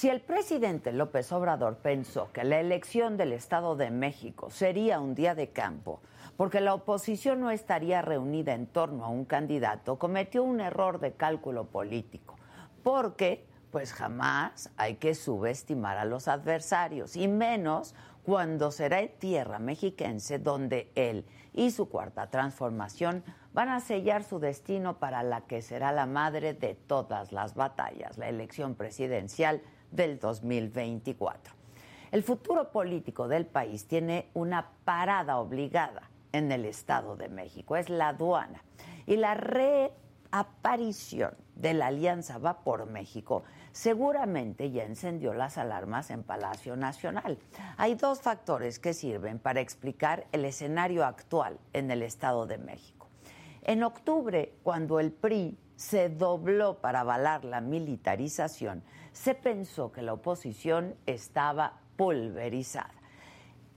Si el presidente López Obrador pensó que la elección del Estado de México sería un día de campo, porque la oposición no estaría reunida en torno a un candidato, cometió un error de cálculo político, porque pues jamás hay que subestimar a los adversarios, y menos cuando será en tierra mexiquense donde él y su cuarta transformación van a sellar su destino para la que será la madre de todas las batallas, la elección presidencial del 2024. El futuro político del país tiene una parada obligada en el Estado de México, es la aduana. Y la reaparición de la Alianza Va por México seguramente ya encendió las alarmas en Palacio Nacional. Hay dos factores que sirven para explicar el escenario actual en el Estado de México. En octubre, cuando el PRI se dobló para avalar la militarización, se pensó que la oposición estaba pulverizada.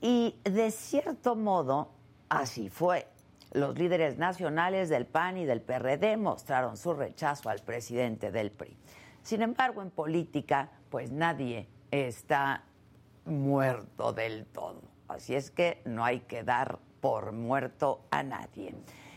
Y de cierto modo, así fue. Los líderes nacionales del PAN y del PRD mostraron su rechazo al presidente del PRI. Sin embargo, en política, pues nadie está muerto del todo. Así es que no hay que dar por muerto a nadie.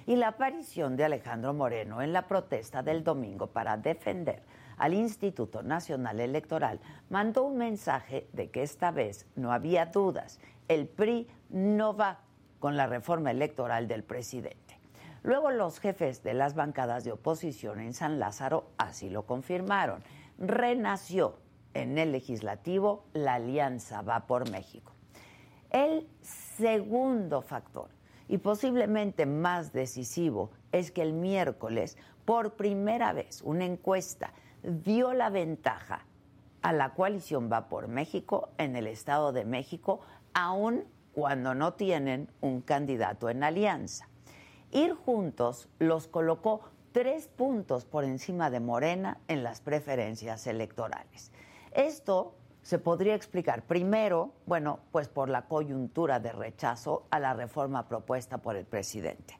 Y la aparición de Alejandro Moreno en la protesta del domingo para defender al Instituto Nacional Electoral mandó un mensaje de que esta vez no había dudas. El PRI no va con la reforma electoral del presidente. Luego los jefes de las bancadas de oposición en San Lázaro así lo confirmaron. Renació en el legislativo la alianza Va por México. El segundo factor, y posiblemente más decisivo, es que el miércoles, por primera vez, una encuesta dio la ventaja a la coalición Va por México en el Estado de México, aun cuando no tienen un candidato en alianza. Ir juntos los colocó tres puntos por encima de Morena en las preferencias electorales. Esto se podría explicar primero, bueno, pues por la coyuntura de rechazo a la reforma propuesta por el presidente,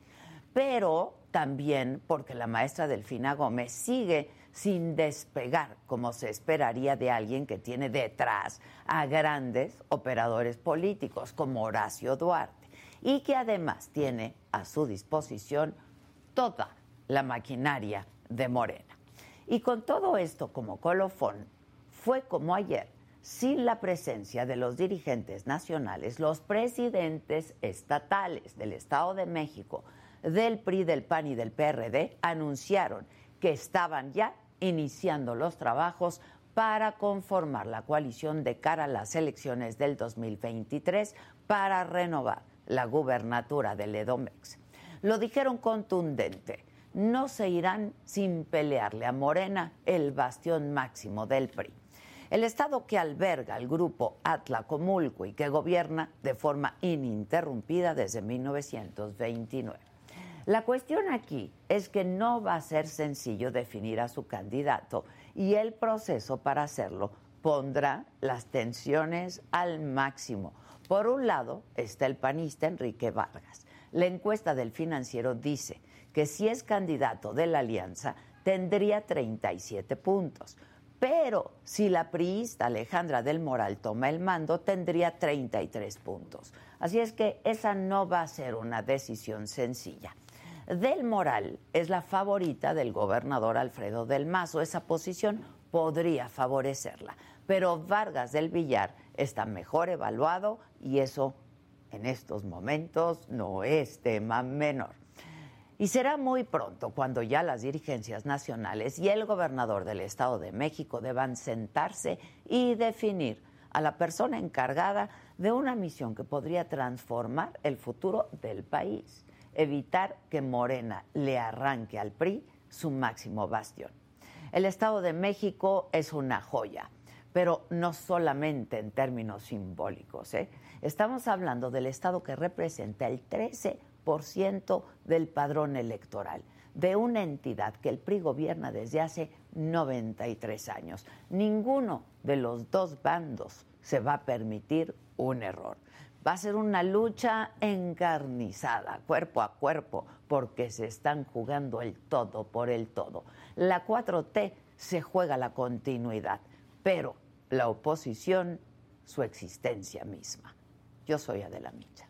pero también porque la maestra Delfina Gómez sigue sin despegar, como se esperaría de alguien que tiene detrás a grandes operadores políticos como Horacio Duarte y que además tiene a su disposición toda la maquinaria de Morena. Y con todo esto como colofón, fue como ayer, sin la presencia de los dirigentes nacionales, los presidentes estatales del Estado de México, del PRI, del PAN y del PRD anunciaron que estaban ya iniciando los trabajos para conformar la coalición de cara a las elecciones del 2023 para renovar la gubernatura del Edomex. Lo dijeron contundente, no se irán sin pelearle a Morena, el bastión máximo del PRI. El Estado que alberga el grupo Atlacomulco y que gobierna de forma ininterrumpida desde 1929. La cuestión aquí es que no va a ser sencillo definir a su candidato y el proceso para hacerlo pondrá las tensiones al máximo. Por un lado está el panista Enrique Vargas. La encuesta del financiero dice que si es candidato de la alianza tendría 37 puntos, pero si la priista Alejandra del Moral toma el mando tendría 33 puntos. Así es que esa no va a ser una decisión sencilla. Del Moral es la favorita del gobernador Alfredo del Mazo. Esa posición podría favorecerla. Pero Vargas del Villar está mejor evaluado y eso en estos momentos no es tema menor. Y será muy pronto cuando ya las dirigencias nacionales y el gobernador del Estado de México deban sentarse y definir a la persona encargada de una misión que podría transformar el futuro del país, evitar que Morena le arranque al PRI su máximo bastión. El Estado de México es una joya, pero no solamente en términos simbólicos. ¿eh? Estamos hablando del Estado que representa el 13% del padrón electoral de una entidad que el PRI gobierna desde hace 93 años. Ninguno de los dos bandos se va a permitir un error. Va a ser una lucha encarnizada, cuerpo a cuerpo, porque se están jugando el todo por el todo. La 4T se juega la continuidad, pero la oposición su existencia misma. Yo soy Adela Micha.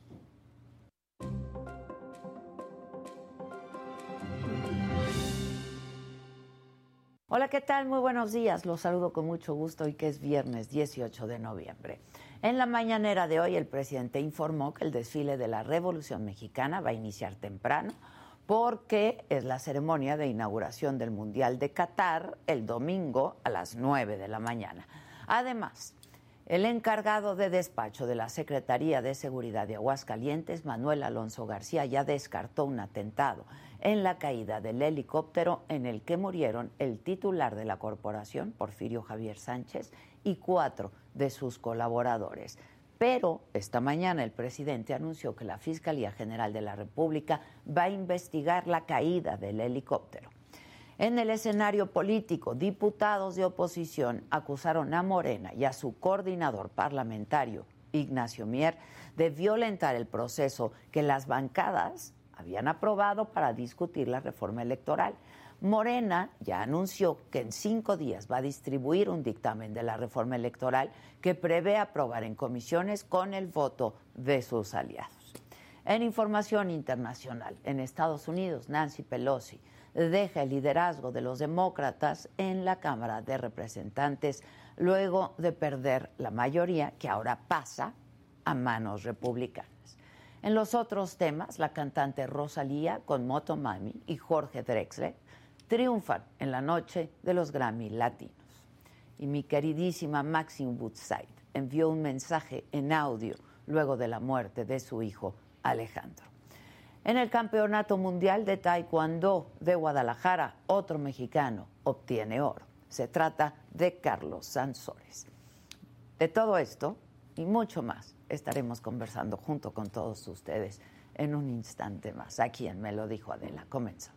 Hola, ¿qué tal? Muy buenos días. Los saludo con mucho gusto y que es viernes 18 de noviembre. En la mañanera de hoy el presidente informó que el desfile de la Revolución Mexicana va a iniciar temprano porque es la ceremonia de inauguración del Mundial de Qatar el domingo a las 9 de la mañana. Además, el encargado de despacho de la Secretaría de Seguridad de Aguascalientes, Manuel Alonso García, ya descartó un atentado en la caída del helicóptero en el que murieron el titular de la corporación, Porfirio Javier Sánchez, y cuatro de sus colaboradores. Pero esta mañana el presidente anunció que la Fiscalía General de la República va a investigar la caída del helicóptero. En el escenario político, diputados de oposición acusaron a Morena y a su coordinador parlamentario, Ignacio Mier, de violentar el proceso que las bancadas habían aprobado para discutir la reforma electoral. Morena ya anunció que en cinco días va a distribuir un dictamen de la reforma electoral que prevé aprobar en comisiones con el voto de sus aliados. En información internacional, en Estados Unidos, Nancy Pelosi deja el liderazgo de los demócratas en la Cámara de Representantes luego de perder la mayoría que ahora pasa a manos republicanas. En los otros temas, la cantante Rosalía con Motomami y Jorge Drexler triunfan en la noche de los Grammy Latinos. Y mi queridísima Maxine Woodside envió un mensaje en audio luego de la muerte de su hijo Alejandro. En el Campeonato Mundial de Taekwondo de Guadalajara, otro mexicano obtiene oro. Se trata de Carlos Sansores. De todo esto y mucho más estaremos conversando junto con todos ustedes en un instante más. Aquí en Me lo dijo Adela. Comenzamos.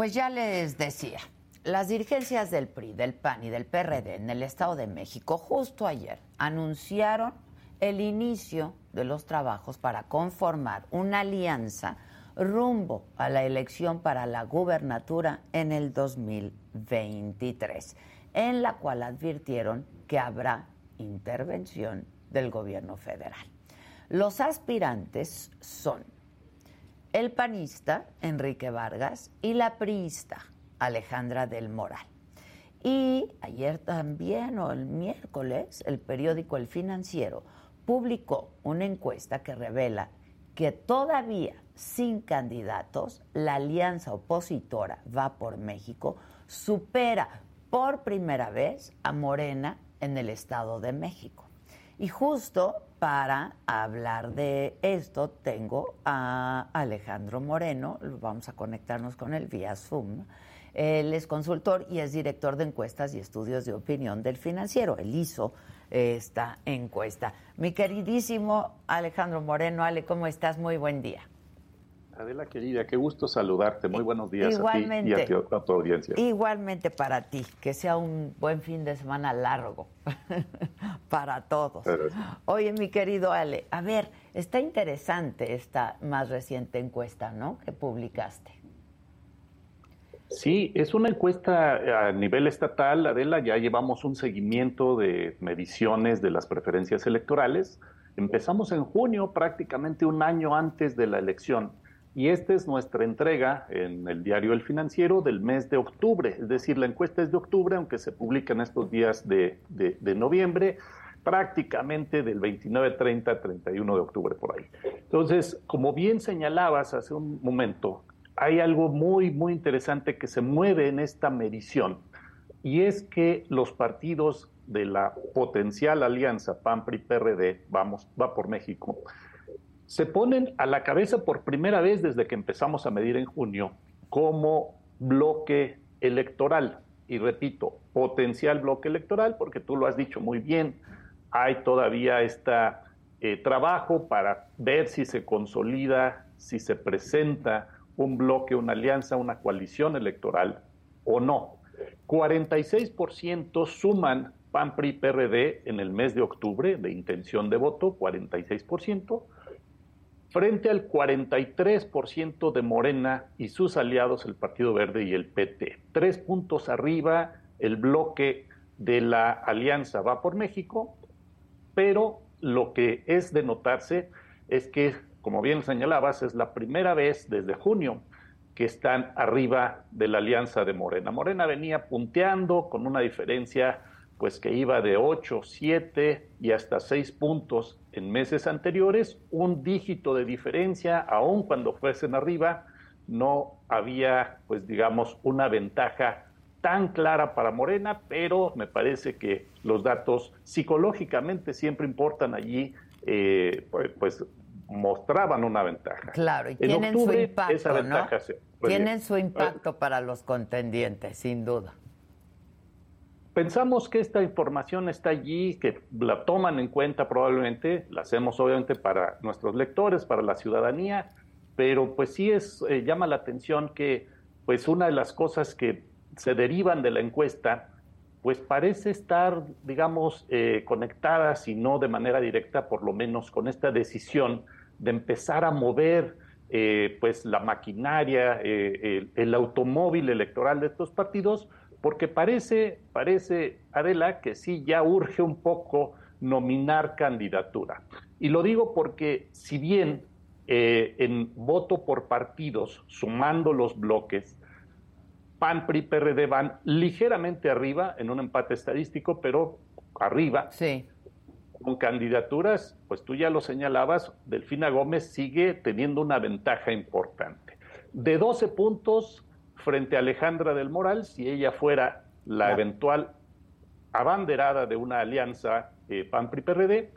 Pues ya les decía, las dirigencias del PRI, del PAN y del PRD en el Estado de México justo ayer anunciaron el inicio de los trabajos para conformar una alianza rumbo a la elección para la gubernatura en el 2023, en la cual advirtieron que habrá intervención del gobierno federal. Los aspirantes son el panista Enrique Vargas y la priista Alejandra del Moral. Y ayer también, o el miércoles, el periódico El Financiero publicó una encuesta que revela que todavía sin candidatos, la alianza opositora Va por México supera por primera vez a Morena en el Estado de México. Y justo para hablar de esto tengo a Alejandro Moreno, vamos a conectarnos con él vía Zoom. Él es consultor y es director de encuestas y estudios de opinión del financiero. Él hizo esta encuesta. Mi queridísimo Alejandro Moreno, Ale, ¿cómo estás? Muy buen día. Adela querida, qué gusto saludarte. Muy buenos días Igualmente. a ti y a tu, audiencia. Igualmente para ti, que sea un buen fin de semana largo para todos. Oye, mi querido Ale, a ver, está interesante esta más reciente encuesta, ¿no? Que publicaste. Sí, es una encuesta a nivel estatal, Adela, ya llevamos un seguimiento de mediciones de las preferencias electorales. Empezamos en junio, prácticamente un año antes de la elección, y esta es nuestra entrega en el diario El Financiero del mes de octubre, es decir, la encuesta es de octubre, aunque se publica en estos días de, de noviembre, prácticamente del 29, 30, 31 de octubre por ahí. Entonces, como bien señalabas hace un momento, hay algo muy, muy interesante que se mueve en esta medición y es que los partidos de la potencial alianza PAN-PRI-PRD, vamos, va por México, se ponen a la cabeza por primera vez desde que empezamos a medir en junio como bloque electoral. Y repito, potencial bloque electoral, porque tú lo has dicho muy bien, hay todavía este trabajo para ver si se consolida, si se presenta un bloque, una alianza, una coalición electoral o no. 46% suman PAN, PRI, PRD en el mes de octubre de intención de voto, 46%, frente al 43% de Morena y sus aliados, el Partido Verde y el PT. Tres puntos arriba, el bloque de la alianza va por México, pero lo que es de notarse es que como bien señalabas, es la primera vez desde junio que están arriba de la alianza de Morena. Morena venía punteando con una diferencia pues que iba de 8, 7 y hasta 6 puntos en meses anteriores, un dígito de diferencia, aun cuando fuesen arriba, no había pues digamos una ventaja tan clara para Morena, pero me parece que los datos psicológicamente siempre importan allí, eh, pues, pues mostraban una ventaja. Claro, y tienen su impacto, ¿no? tienen su impacto para los contendientes, sin duda. Pensamos que esta información está allí, que la toman en cuenta probablemente, la hacemos obviamente para nuestros lectores, para la ciudadanía, pero pues sí es eh, llama la atención que pues una de las cosas que se derivan de la encuesta pues parece estar, digamos, eh, conectada, si no de manera directa, por lo menos con esta decisión de empezar a mover eh, pues la maquinaria, eh, el, automóvil electoral de estos partidos, porque parece, parece, Adela, que sí ya urge un poco nominar candidatura. Y lo digo porque si bien eh, en voto por partidos, sumando los bloques, PAN, PRI, PRD van ligeramente arriba en un empate estadístico, pero arriba. Sí con candidaturas, pues tú ya lo señalabas, Delfina Gómez sigue teniendo una ventaja importante. De 12 puntos frente a Alejandra del Moral, si ella fuera la eventual abanderada de una alianza eh, PAN-PRI-PRD,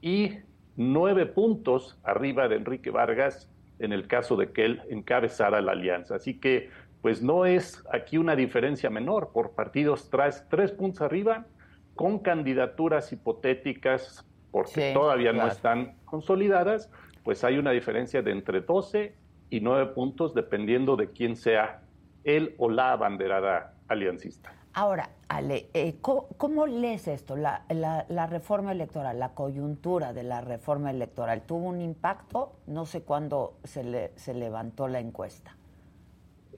y nueve puntos arriba de Enrique Vargas en el caso de que él encabezara la alianza. Así que, pues no es aquí una diferencia menor. Por partidos traes tres puntos arriba con candidaturas hipotéticas, porque todavía no están consolidadas, pues hay una diferencia de entre 12 y 9 puntos dependiendo de quién sea él o la abanderada aliancista. Ahora, Ale, eh, ¿cómo, lees esto? La, la, reforma electoral, la coyuntura de la reforma electoral, ¿tuvo un impacto? No sé cuándo se, le, se levantó la encuesta.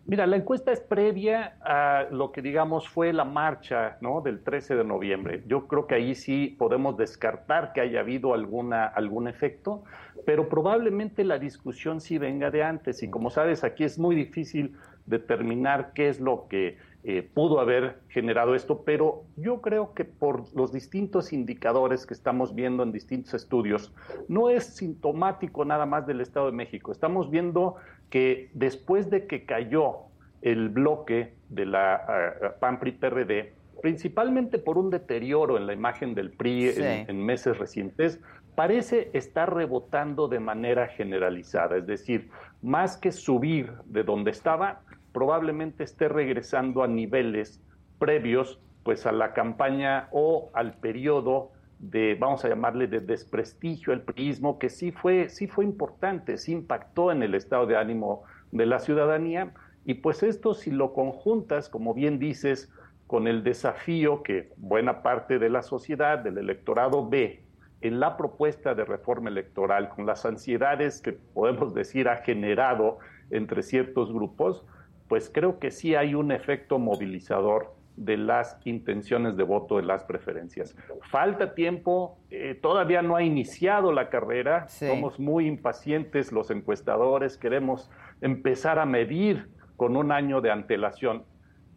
Mira, la encuesta es previa a lo que digamos fue la marcha ¿no? del 13 de noviembre. Yo creo que ahí sí podemos descartar que haya habido alguna, algún efecto, pero probablemente la discusión sí venga de antes. Y como sabes, aquí es muy difícil determinar qué es lo que eh, pudo haber generado esto, pero yo creo que por los distintos indicadores que estamos viendo en distintos estudios, no es sintomático nada más del Estado de México. Estamos viendo que después de que cayó el bloque de la uh, PAN-PRI-PRD, principalmente por un deterioro en la imagen del PRI en, meses recientes, parece estar rebotando de manera generalizada. Es decir, más que subir de donde estaba, probablemente esté regresando a niveles previos pues a la campaña o al periodo de, vamos a llamarle, de desprestigio al prismo, que sí fue, sí fue importante, sí impactó en el estado de ánimo de la ciudadanía. Y pues esto, si lo conjuntas, como bien dices, con el desafío que buena parte de la sociedad, del electorado ve en la propuesta de reforma electoral, con las ansiedades que podemos decir ha generado entre ciertos grupos, pues creo que sí hay un efecto movilizador de las intenciones de voto de las preferencias. Falta tiempo, eh, todavía no ha iniciado la carrera, somos muy impacientes los encuestadores, queremos empezar a medir con un año de antelación,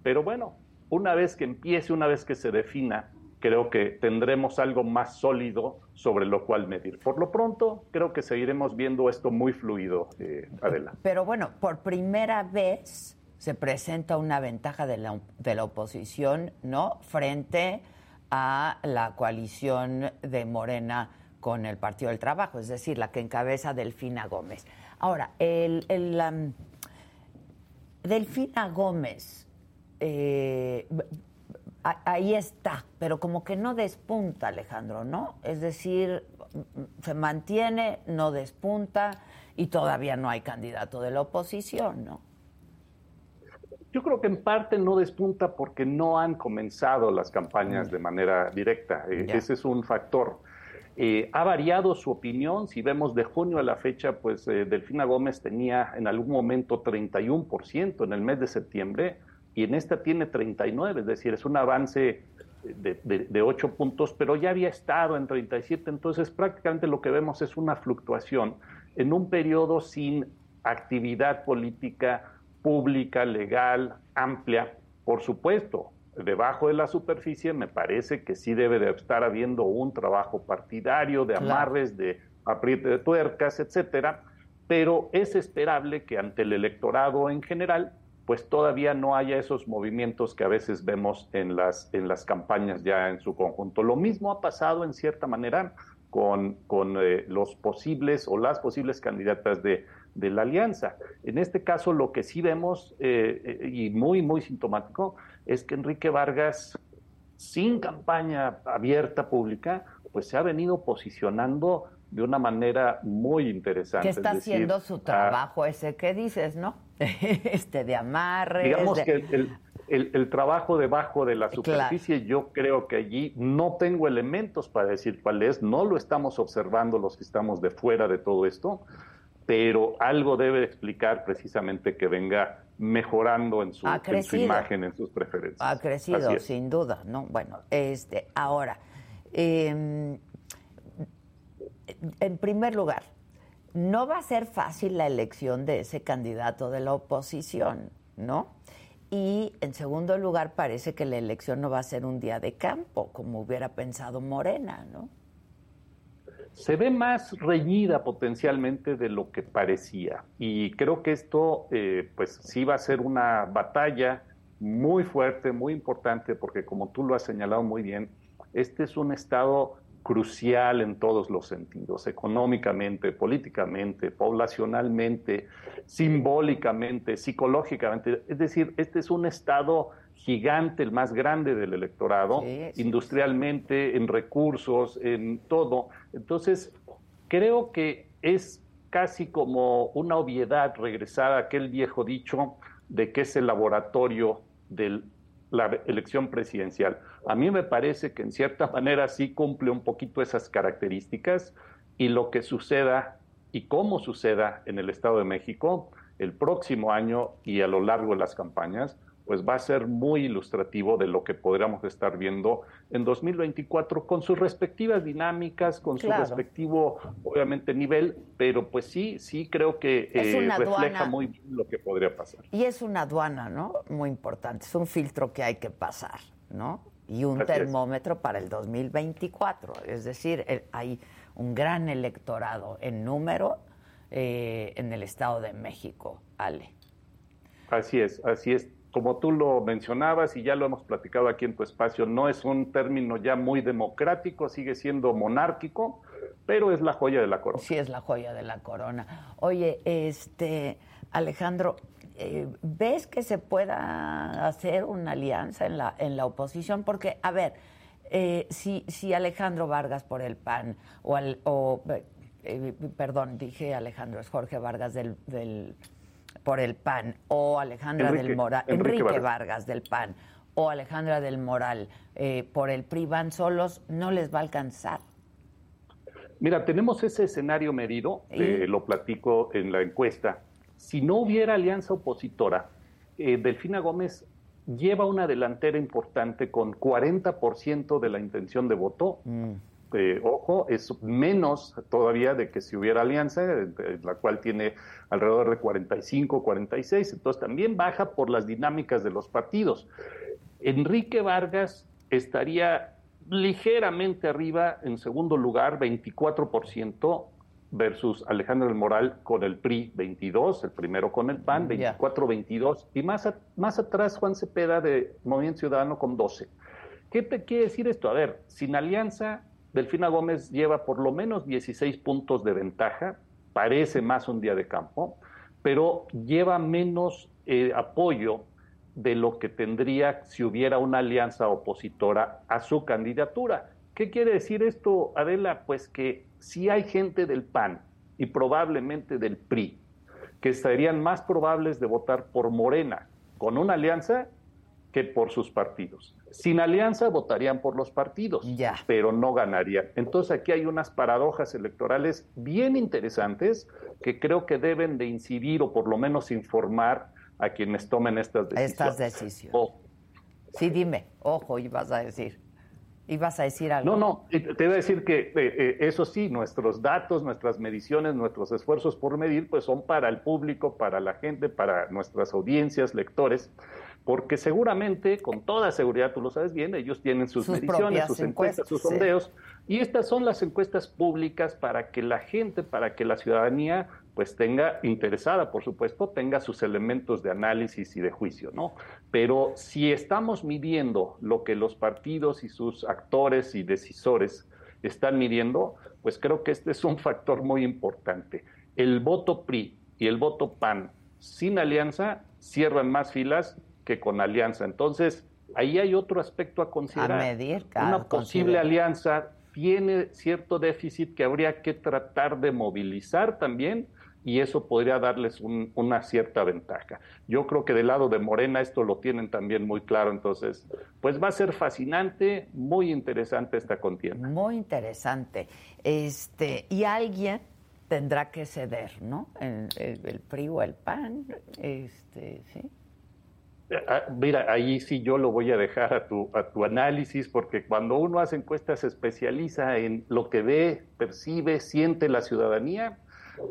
pero bueno, una vez que empiece, una vez que se defina, creo que tendremos algo más sólido sobre lo cual medir. Por lo pronto, creo que seguiremos viendo esto muy fluido, eh, Adela. Pero bueno, por primera vez se presenta una ventaja de la, de la oposición, ¿no? Frente a la coalición de Morena con el Partido del Trabajo, es decir, la que encabeza Delfina Gómez. Ahora, el, el Delfina Gómez, eh, ahí está, pero como que no despunta, Alejandro, ¿no? Es decir, se mantiene, no despunta y todavía no hay candidato de la oposición, ¿no? Yo creo que en parte no despunta porque no han comenzado las campañas de manera directa. Eh, ese es un factor. Eh, ha variado su opinión. Si vemos de junio a la fecha, pues eh, Delfina Gómez tenía en algún momento 31% en el mes de septiembre y en esta tiene 39, es decir, es un avance de, de, 8 puntos, pero ya había estado en 37, entonces prácticamente lo que vemos es una fluctuación en un periodo sin actividad política pública, legal, amplia. Por supuesto, debajo de la superficie me parece que sí debe de estar habiendo un trabajo partidario de amarres, de apriete de tuercas, etcétera, pero es esperable que ante el electorado en general pues todavía no haya esos movimientos que a veces vemos en las, en las campañas ya en su conjunto. Lo mismo ha pasado en cierta manera con, con eh, los posibles o las posibles candidatas de, de, la alianza. En este caso, lo que sí vemos, eh, eh, y muy, muy sintomático, es que Enrique Vargas, sin campaña abierta pública, pues se ha venido posicionando de una manera muy interesante. Que está haciendo su trabajo ese que dices, ¿no? este de amarre. Digamos que el, trabajo debajo de la superficie, yo creo que allí no tengo elementos para decir cuál es, no lo estamos observando los que estamos de fuera de todo esto, pero algo debe explicar precisamente que venga mejorando en su, imagen, en sus preferencias. Ha crecido, sin duda, ¿no? Bueno, este, ahora, em, en primer lugar, no va a ser fácil la elección de ese candidato de la oposición, ¿no? Y en segundo lugar, parece que la elección no va a ser un día de campo, como hubiera pensado Morena, ¿no? Se ve más reñida potencialmente de lo que parecía. Y creo que esto, eh, pues sí va a ser una batalla muy fuerte, muy importante, porque como tú lo has señalado muy bien, este es un estado crucial en todos los sentidos, económicamente, políticamente, poblacionalmente, simbólicamente, psicológicamente. Es decir, este es un Estado gigante, el más grande del electorado, industrialmente, en recursos, en todo. Entonces, creo que es casi como una obviedad regresar a aquel viejo dicho de que es el laboratorio del la elección presidencial. A mí me parece que en cierta manera sí cumple un poquito esas características y lo que suceda y cómo suceda en el Estado de México el próximo año y a lo largo de las campañas, pues va a ser muy ilustrativo de lo que podríamos estar viendo en 2024 con sus respectivas dinámicas, con su respectivo, obviamente, nivel, pero pues sí, sí creo que eh, refleja muy bien lo que podría pasar. Y es una aduana, ¿no? Muy importante, es un filtro que hay que pasar, ¿no? Y un termómetro para el 2024, es decir, hay un gran electorado en número eh, en el Estado de México, Ale. Así es, así es como tú lo mencionabas y ya lo hemos platicado aquí en tu espacio, no es un término ya muy democrático, sigue siendo monárquico, pero es la joya de la corona. Sí, es la joya de la corona. Oye, este Alejandro, eh, ¿ves que se pueda hacer una alianza en la, en la oposición? Porque, a ver, eh, si, si Alejandro Vargas por el PAN o, al, o eh, perdón, dije Alejandro, es Jorge Vargas del, del por el PAN o Alejandra del Moral, Enrique, Vargas. del PAN o Alejandra del Moral eh, por el PRI van solos, no les va a alcanzar. Mira, tenemos ese escenario medido, lo platico en la encuesta. Si no hubiera alianza opositora, eh, Delfina Gómez lleva una delantera importante con 40% de la intención de voto. Mm. Eh, ojo, es menos todavía de que si hubiera alianza, la cual tiene alrededor de 45, 46, entonces también baja por las dinámicas de los partidos. Enrique Vargas estaría ligeramente arriba en segundo lugar, 24%, versus Alejandro del Moral con el PRI 22, el primero con el PAN 24-22 y más, más atrás Juan Cepeda de Movimiento Ciudadano con 12. ¿Qué te quiere decir esto? A ver, sin alianza, Delfina Gómez lleva por lo menos 16 puntos de ventaja, parece más un día de campo, pero lleva menos eh, apoyo de lo que tendría si hubiera una alianza opositora a su candidatura. ¿Qué quiere decir esto, Adela? Pues que si hay gente del PAN y probablemente del PRI que estarían más probables de votar por Morena con una alianza que por sus partidos. Sin alianza votarían por los partidos, pero no ganarían. Entonces aquí hay unas paradojas electorales bien interesantes que creo que deben de incidir o por lo menos informar a quienes tomen estas decisiones. Estas decisiones. Sí, dime, ojo, ibas a decir. ¿Ibas a decir algo? No, no, te iba a decir que eh, eh, eso sí, nuestros datos, nuestras mediciones, nuestros esfuerzos por medir, pues son para el público, para la gente, para nuestras audiencias, lectores, porque seguramente, con toda seguridad, tú lo sabes bien, ellos tienen sus, mediciones, sus encuestas, sus sondeos, y estas son las encuestas públicas para que la gente, para que la ciudadanía pues tenga interesada, por supuesto, tenga sus elementos de análisis y de juicio, ¿no? Pero si estamos midiendo lo que los partidos y sus actores y decisores están midiendo, pues creo que este es un factor muy importante. El voto PRI y el voto PAN sin alianza cierran más filas que con alianza. Entonces, ahí hay otro aspecto a considerar. A medir, Una posible alianza tiene cierto déficit que habría que tratar de movilizar también y eso podría darles una cierta ventaja. Yo creo que del lado de Morena esto lo tienen también muy claro, entonces, pues va a ser fascinante, muy interesante esta contienda. Muy interesante. Este, y alguien tendrá que ceder, ¿no? El, el, PRI o el PAN, este, sí. Ah, mira, ahí sí yo lo voy a dejar a tu, a tu análisis, porque cuando uno hace encuestas se especializa en lo que ve, percibe, siente la ciudadanía,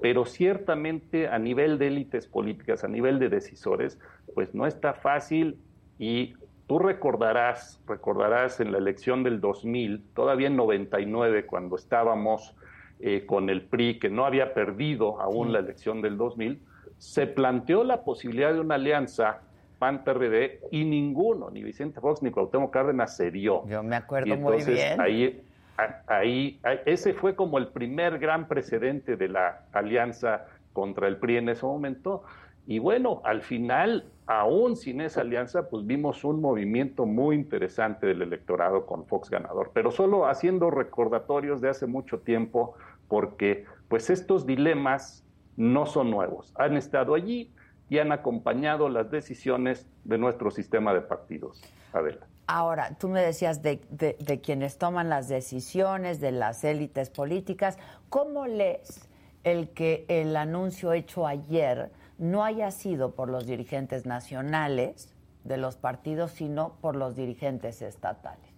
pero ciertamente a nivel de élites políticas, a nivel de decisores, pues no está fácil. Y tú recordarás, recordarás en la elección del 2000, todavía en 99, cuando estábamos eh, con el PRI, que no había perdido aún la elección del 2000, se planteó la posibilidad de una alianza PAN-PRD y ninguno, ni Vicente Fox ni Cuauhtémoc Cárdenas se dio. Yo me acuerdo muy bien. Ahí, ahí, ese fue como el primer gran precedente de la alianza contra el PRI en ese momento. Y bueno, al final, aún sin esa alianza, pues vimos un movimiento muy interesante del electorado con Fox ganador, pero solo haciendo recordatorios de hace mucho tiempo, porque pues estos dilemas no son nuevos, han estado allí y han acompañado las decisiones de nuestro sistema de partidos. Adela. Ahora, tú me decías de, quienes toman las decisiones, de las élites políticas. ¿Cómo lees el que el anuncio hecho ayer no haya sido por los dirigentes nacionales de los partidos, sino por los dirigentes estatales?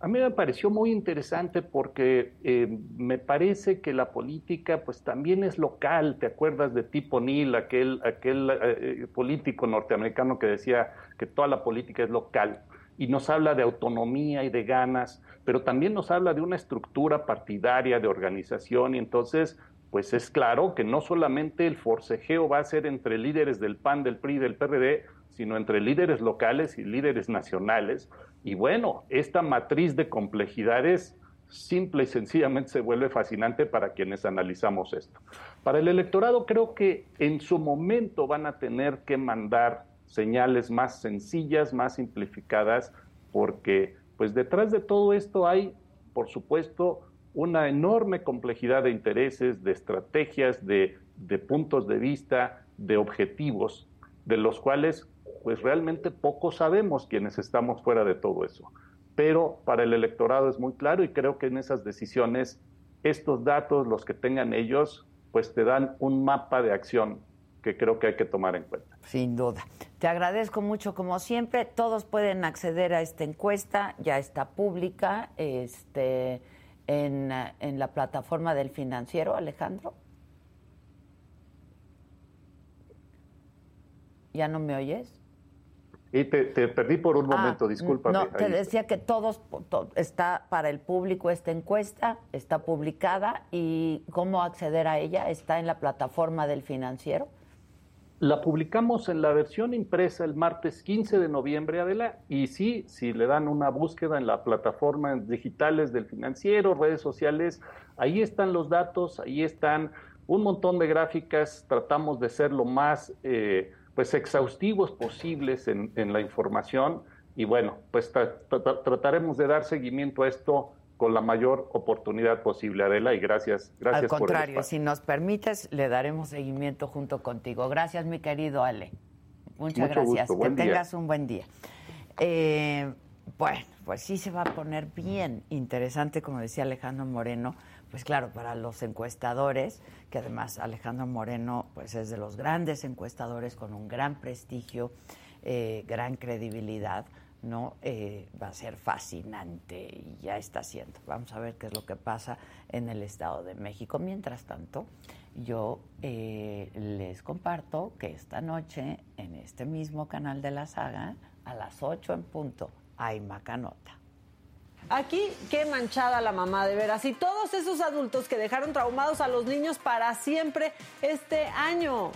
A mí me pareció muy interesante porque eh, me parece que la política pues también es local. ¿Te acuerdas de Tipo Neal, aquel, eh, político norteamericano que decía que toda la política es local? y nos habla de autonomía y de ganas, pero también nos habla de una estructura partidaria, de organización, y entonces, pues es claro que no solamente el forcejeo va a ser entre líderes del PAN, del PRI, del PRD, sino entre líderes locales y líderes nacionales. Y bueno, esta matriz de complejidades simple y sencillamente se vuelve fascinante para quienes analizamos esto. Para el electorado creo que en su momento van a tener que mandar señales más sencillas, más simplificadas, porque Pues detrás de todo esto hay, por supuesto, una enorme complejidad de intereses, de estrategias, de, de puntos de vista, de objetivos, de los cuales pues realmente poco sabemos quienes estamos fuera de todo eso. Pero para el electorado es muy claro y creo que en esas decisiones estos datos, los que tengan ellos, pues te dan un mapa de acción que creo que hay que tomar en cuenta. Sin duda. Te agradezco mucho como siempre. Todos pueden acceder a esta encuesta, ya está pública este, en, en la plataforma del financiero, Alejandro. ¿Ya no me oyes? Y te, perdí por un ah, momento, disculpa. No, te decía que todos, está para el público esta encuesta, está publicada y cómo acceder a ella está en la plataforma del financiero. La publicamos en la versión impresa el martes 15 de noviembre, Adela, y sí, si le dan una búsqueda en la plataforma digitales del financiero, redes sociales, ahí están los datos, ahí están un montón de gráficas, tratamos de ser lo más eh, pues exhaustivos posibles en, la información y bueno, pues trataremos de dar seguimiento a esto con la mayor oportunidad posible, Adela, y gracias, gracias Al contrario, si nos permites, le daremos seguimiento junto contigo. Gracias, mi querido Ale. Muchas gracias. que tengas un buen día. Eh, bueno, pues sí se va a poner bien interesante, como decía Alejandro Moreno, pues claro, para los encuestadores, que además Alejandro Moreno pues es de los grandes encuestadores con un gran prestigio, eh, gran credibilidad, ¿no? Eh, va a ser fascinante y ya está siendo. Vamos a ver qué es lo que pasa en el Estado de México. Mientras tanto, yo eh, les comparto que esta noche en este mismo canal de la saga, a las 8 en punto, hay Macanota. Aquí, qué manchada la mamá, de veras. Y todos esos adultos que dejaron traumados a los niños para siempre este año.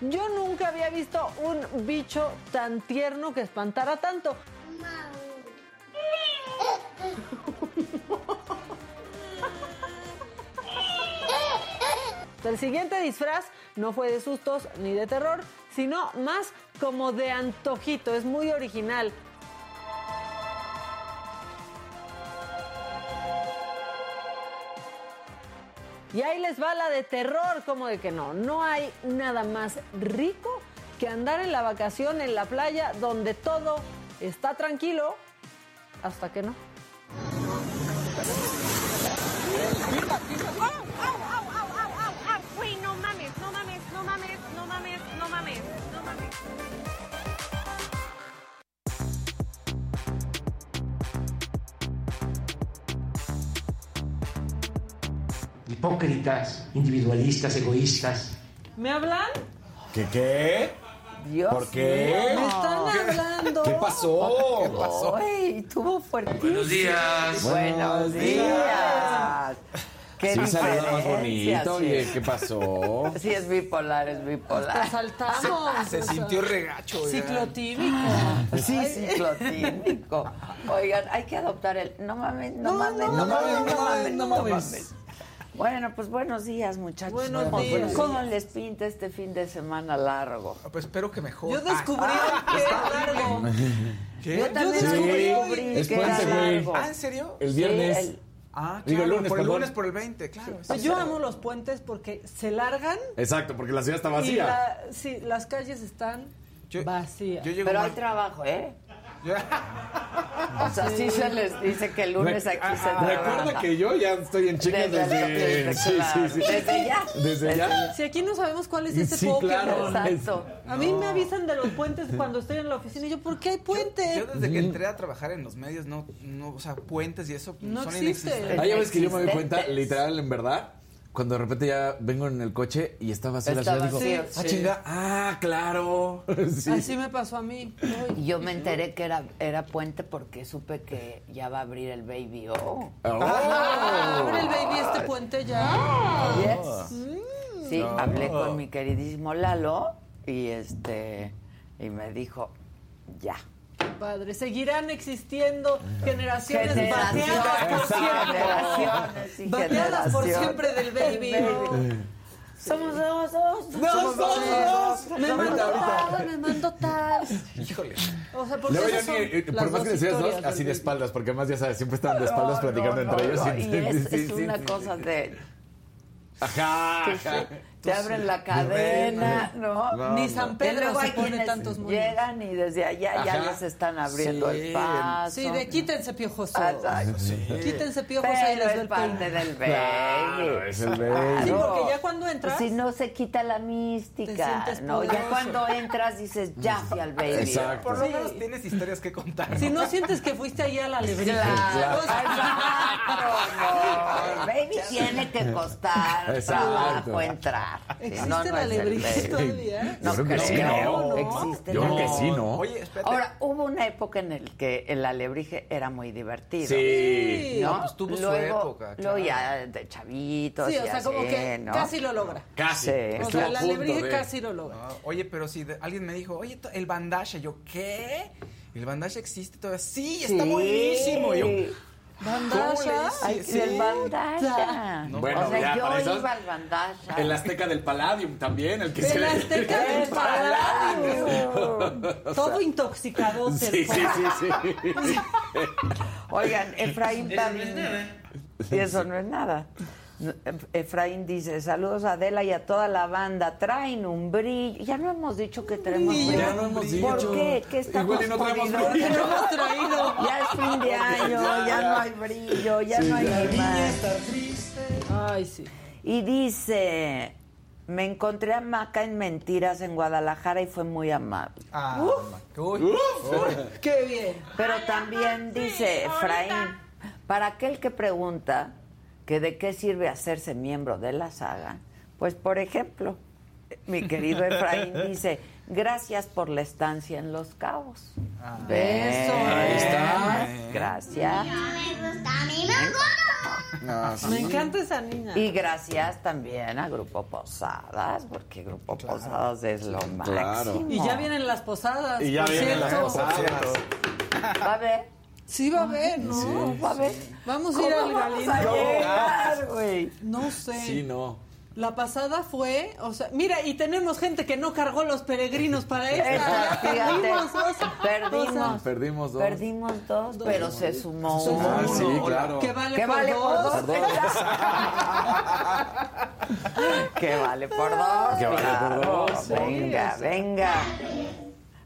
Yo nunca había visto un bicho tan tierno que espantara tanto. El siguiente disfraz no fue de sustos ni de terror, sino más como de antojito, es muy original. Y ahí les va la de terror, como de que no, no hay nada más rico que andar en la vacación en la playa donde todo está tranquilo hasta que no. Hipócritas, individualistas, egoístas. ¿Me hablan? ¿Qué qué? Dios ¿Por qué? Me están hablando. ¿Qué pasó? ¿Qué pasó? Ay, estuvo fuertísimo. Buenos días. Buenos días. ¿Qué sí, saluda más bonito, oye, ¿qué pasó? Sí, es bipolar, es bipolar. Te saltamos. Se, sintió regacho. Ciclotímico. Sí, ciclotímico. Oigan, hay que adoptar el... No mames, no, mames, no, mames, no mames, no mames. Bueno, pues buenos días, muchachos. Buenos días. ¿Cómo les pinta este fin de semana largo? Ah, pues espero que mejor. Yo descubrí ah, que era largo. ¿Qué? Yo también descubrí que era largo. ¿Ah, en serio? El viernes. Ah, claro, Digo, el lunes, por el lunes por el 20, claro. Pues yo amo los puentes porque se largan. Exacto, porque la ciudad está vacía. sí, las calles están vacías. Pero hay trabajo, ¿eh? O sea, sí se les dice que el lunes aquí se trabaja. Recuerda que yo ya estoy en Chile desde... sí, sí, sí. Desde ya. Desde ya. Si aquí no sabemos cuál es ese sí, Claro, Exacto. A mí me avisan de los puentes cuando estoy en la oficina y yo, ¿por qué hay puente? Yo, desde que entré a trabajar en los medios, no, no o sea, puentes y eso no son existe. inexistentes. Ah, ya ves que yo me doy cuenta, literal, en verdad, cuando de repente ya vengo en el coche y estaba así la ciudad, digo, ah, chinga, ah, claro. Así me pasó a mí. Yo me enteré que era, era puente porque supe que ya va a abrir el Baby O. Oh. Ah, ¿Abre el Baby este puente ya? Yes. Mm. Sí, hablé con mi queridísimo Lalo y este y me dijo, ya. Padre. Seguirán existiendo generaciones, Generaciones, bateadas por siempre. generaciones y Bateadas por siempre del baby. ¿no? Somos dos, dos. No, Somos somos dos. Me Ahorita, mandó tal, me mandó tal. Híjole. O sea, porque son ni, eh, las por más que dos decías dos, así de baby. espaldas, porque además ya sabes, siempre estaban de espaldas platicando No, entre no, ellos. no, y- y es, sí, es sí, una sí. cosa de Ajá, ajá. Te abren la cadena, ¿no? No, Ni. San Pedro se hay pone tantos moños. Llegan y desde allá ya les están abriendo Sí. el paso. Sí, de quítense piojosos. Exacto. Quítense piojos ahí les es ve el parte del baby. Claro, es el baby. Sí, porque ya cuando entras. Si no se quita la Te mística, sientes ¿no? Ya cuando entras dices, ya fui al baby. Exacto. Por lo Sí. menos tienes historias que contar. Si no sientes que fuiste allá a la alebrije. Claro, exacto, no. El baby tiene que costar Exacto. trabajo entrar. ¿Existe no, no la todavía? No Yo creo que sí, ¿no? Existe Yo la creo que sí, ¿no? Oye, espérate. Ahora, hubo una época en el que el alebrije era muy divertido. Sí. ¿no? Pues tuvo su luego, época, Luego claro. ya de chavitos Sí, y o sea, así, como que ¿no? casi lo logra. Casi. Sí. O sea, la alebrije de- casi lo logra. Ah, oye, pero si de- alguien me dijo, oye, el bandage, yo, ¿qué? ¿El bandage existe todavía? Sí, está Sí. buenísimo. Y yo, ¿Bandasha? Ay, Sí, el sí. bandasha. Bueno, o sea, ya, yo eso- iba al bandasha. El Azteca del Palladium también, el que El se Azteca del El Palladium. Todo intoxicado. Sí, sí, sí, sí. Oigan, Efraín también. Y eso no es nada. Efraín dice, saludos a Adela y a toda la banda, traen un brillo. Ya no hemos dicho que tenemos brillo. brillo. Ya no hemos dicho. ¿Por qué? ¿Qué estamos Igual y no traemos poniendo? brillo. No hemos traído. Ya es fin de año, ya no hay brillo, ya no hay ni más. Ay, sí. Y dice, me encontré a Maca en Mentiras en Guadalajara y fue muy amable. ah, uy, Qué bien. Pero también dice Efraín, para aquel que pregunta que de qué sirve hacerse miembro de la saga, pues por ejemplo, mi querido Efraín dice, gracias por la estancia en Los Cabos. Beso. Ahí está. Gracias. No, sí. Me encanta esa niña. Y gracias también a Grupo Posadas, porque Grupo Posadas es lo Claro. máximo. Y ya vienen las posadas. Y ya por vienen las cierto. posadas. Va a ver, Sí va a haber, ¿no? no, va a ver. Vamos a ir ¿Cómo al vamos a Galindo. llegar, güey? No sé. Sí, no. La pasada fue, o sea, mira, y tenemos gente que no cargó los peregrinos para esta. Perdimos dos. perdimos. O sea, Perdimos dos. Perdimos dos, pero se sumó se uno. sumó Ah, sí, uno. claro. Que vale ¿Qué por vale por dos. dos? ¿Qué vale por dos? ¿Qué vale por dos? Venga, venga.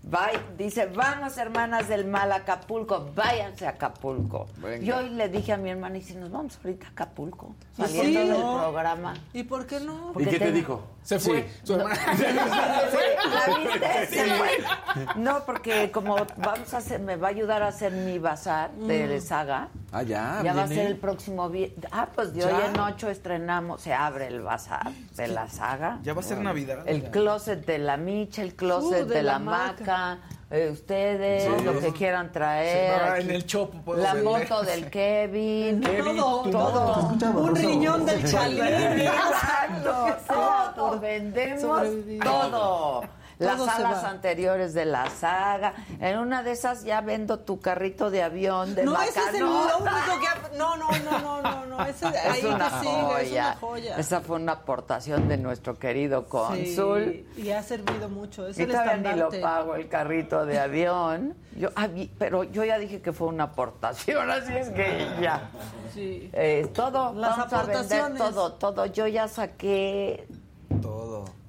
Bye. Dice, vamos hermanas del mal a Acapulco, váyanse a Acapulco. Venga. Yo hoy le dije a mi hermana, y si nos vamos ahorita a Acapulco, saliendo sí, del ¿no? programa. ¿Y por qué no? ¿Y Porque qué te dijo? Se fue. Su hermana. ¿La viste? Se fue. No, porque como vamos a hacer, me va a ayudar a hacer mi bazar de saga. Ah, ya. Ya va a ser el próximo viernes. Ah, pues de hoy en ocho estrenamos, se abre el bazar de la saga. ya va a ser Navidad. El closet de la Micha, el closet Uh, de, de la la maca, eh, ustedes, Sí. lo que quieran traer. Sí, no, en el Chopo puedo La vender. moto del Kevin. Todo, todo. Un riñón del chalín. Exacto, todo. Vendemos todo. Las va. anteriores de la saga. En una de esas ya vendo tu carrito de avión de No, ese es el lo único que ha... No, no, no, no, no, no. Ese, ahí Es una sigue, es joya. una joya. Esa fue una aportación de nuestro querido cónsul. Sí, y ha servido mucho. Es Y el todavía ni lo pago el carrito de avión. Yo, ah, pero yo ya dije que fue una aportación, así es que ya. Sí. Eh, todo, Las vamos a vender todo, todo. Yo ya saqué Todo.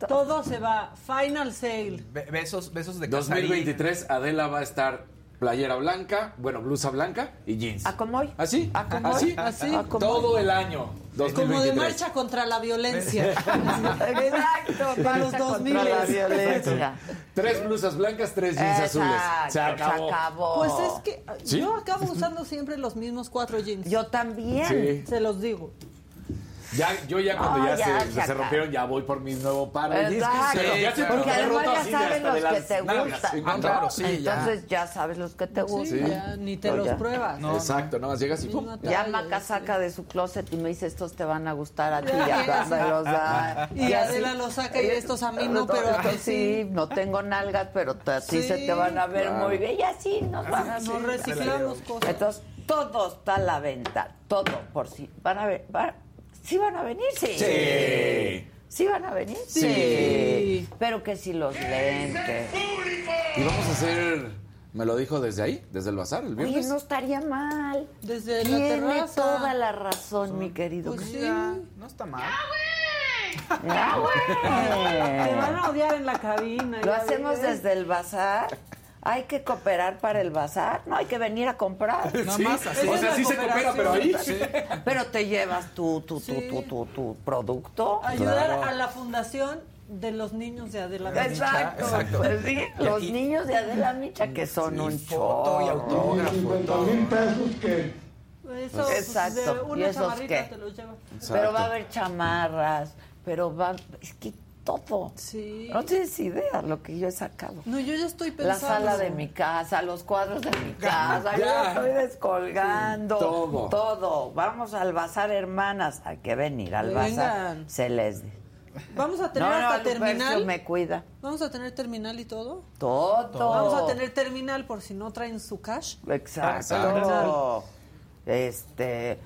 Todo se va. Final sale. Be- besos, besos de Casarín. 2023, Adela va a estar playera blanca, bueno, blusa blanca y jeans. ¿A cómo hoy? ¿Así? ¿A cómo ¿Así? hoy? Así. ¿A cómo Todo hoy? el año. 2023. Como de marcha contra la violencia. Exacto, De los marcha 2000. contra la violencia. Tres blusas blancas, tres jeans azules. Se acabó. Pues es que ¿Sí? yo acabo usando siempre los mismos cuatro jeans. Yo también. Sí. Se los digo. Ya, yo ya cuando No, ya, ya, se, se se, rompieron, ya voy por mi nuevo par. de jeans. Exacto, Pero ya se porque además roto ya hasta los que te gustan. Ah, claro, sí, ya. Entonces ya sabes los que te gustan. Sí. Ya, ni te No, los ya. pruebas. No, Exacto, no, llegas y pum. Ya Maca sí. saca de su closet y me dice, estos te van a gustar a ti. Ya, Ya, los da. Y Adela los saca y estos a mí no, pero a sí. No tengo nalgas, pero a ti se te van a ver muy bien. Y así nos van a Nos reciclamos cosas. Entonces, todo está a la venta. Todo por si. Van a ver. ¿Sí van a venir? Sí. Sí. ¿Sí van a venir? Sí. Pero que si los lentes. Y vamos a hacer, me lo dijo desde ahí, desde el bazar, el Oye, viernes. no estaría mal. Desde la Tiene terraza. toda la razón, mi querido. Pues sí. No está mal. Ah, güey. Te van a odiar en la cabina. Lo ya hacemos ves. desde el bazar. Hay que cooperar para el bazar. No hay que venir a comprar. Nada más así. O sea, sí se coopera, pero ahí. Pero te llevas tu, tu, tu, Sí. tu, tu, tu producto. Ayudar Claro. a la fundación de los niños de Adela Exacto, Exacto. pues sí, los Y- niños de Adela Micha que son un Foto y autógrafo. todo. Eso, Exacto. pues, de ¿Y una esos chamarrita qué? te los lleva. Pero va a haber chamarras, pero va, es que todo. Sí. No tienes idea lo que yo he sacado. No, yo ya estoy La pensando. sala de mi casa, los cuadros de mi casa, yo Ya. estoy descolgando. Sí, todo. Todo. Vamos al bazar, hermanas. Hay que venir al bazar. Vengan. Se les di. Vamos a tener No, no, hasta Lupercio terminal. me cuida. Vamos a tener terminal y todo. Todo. Vamos a tener terminal por si no traen su cash. Exacto. Exacto. Este.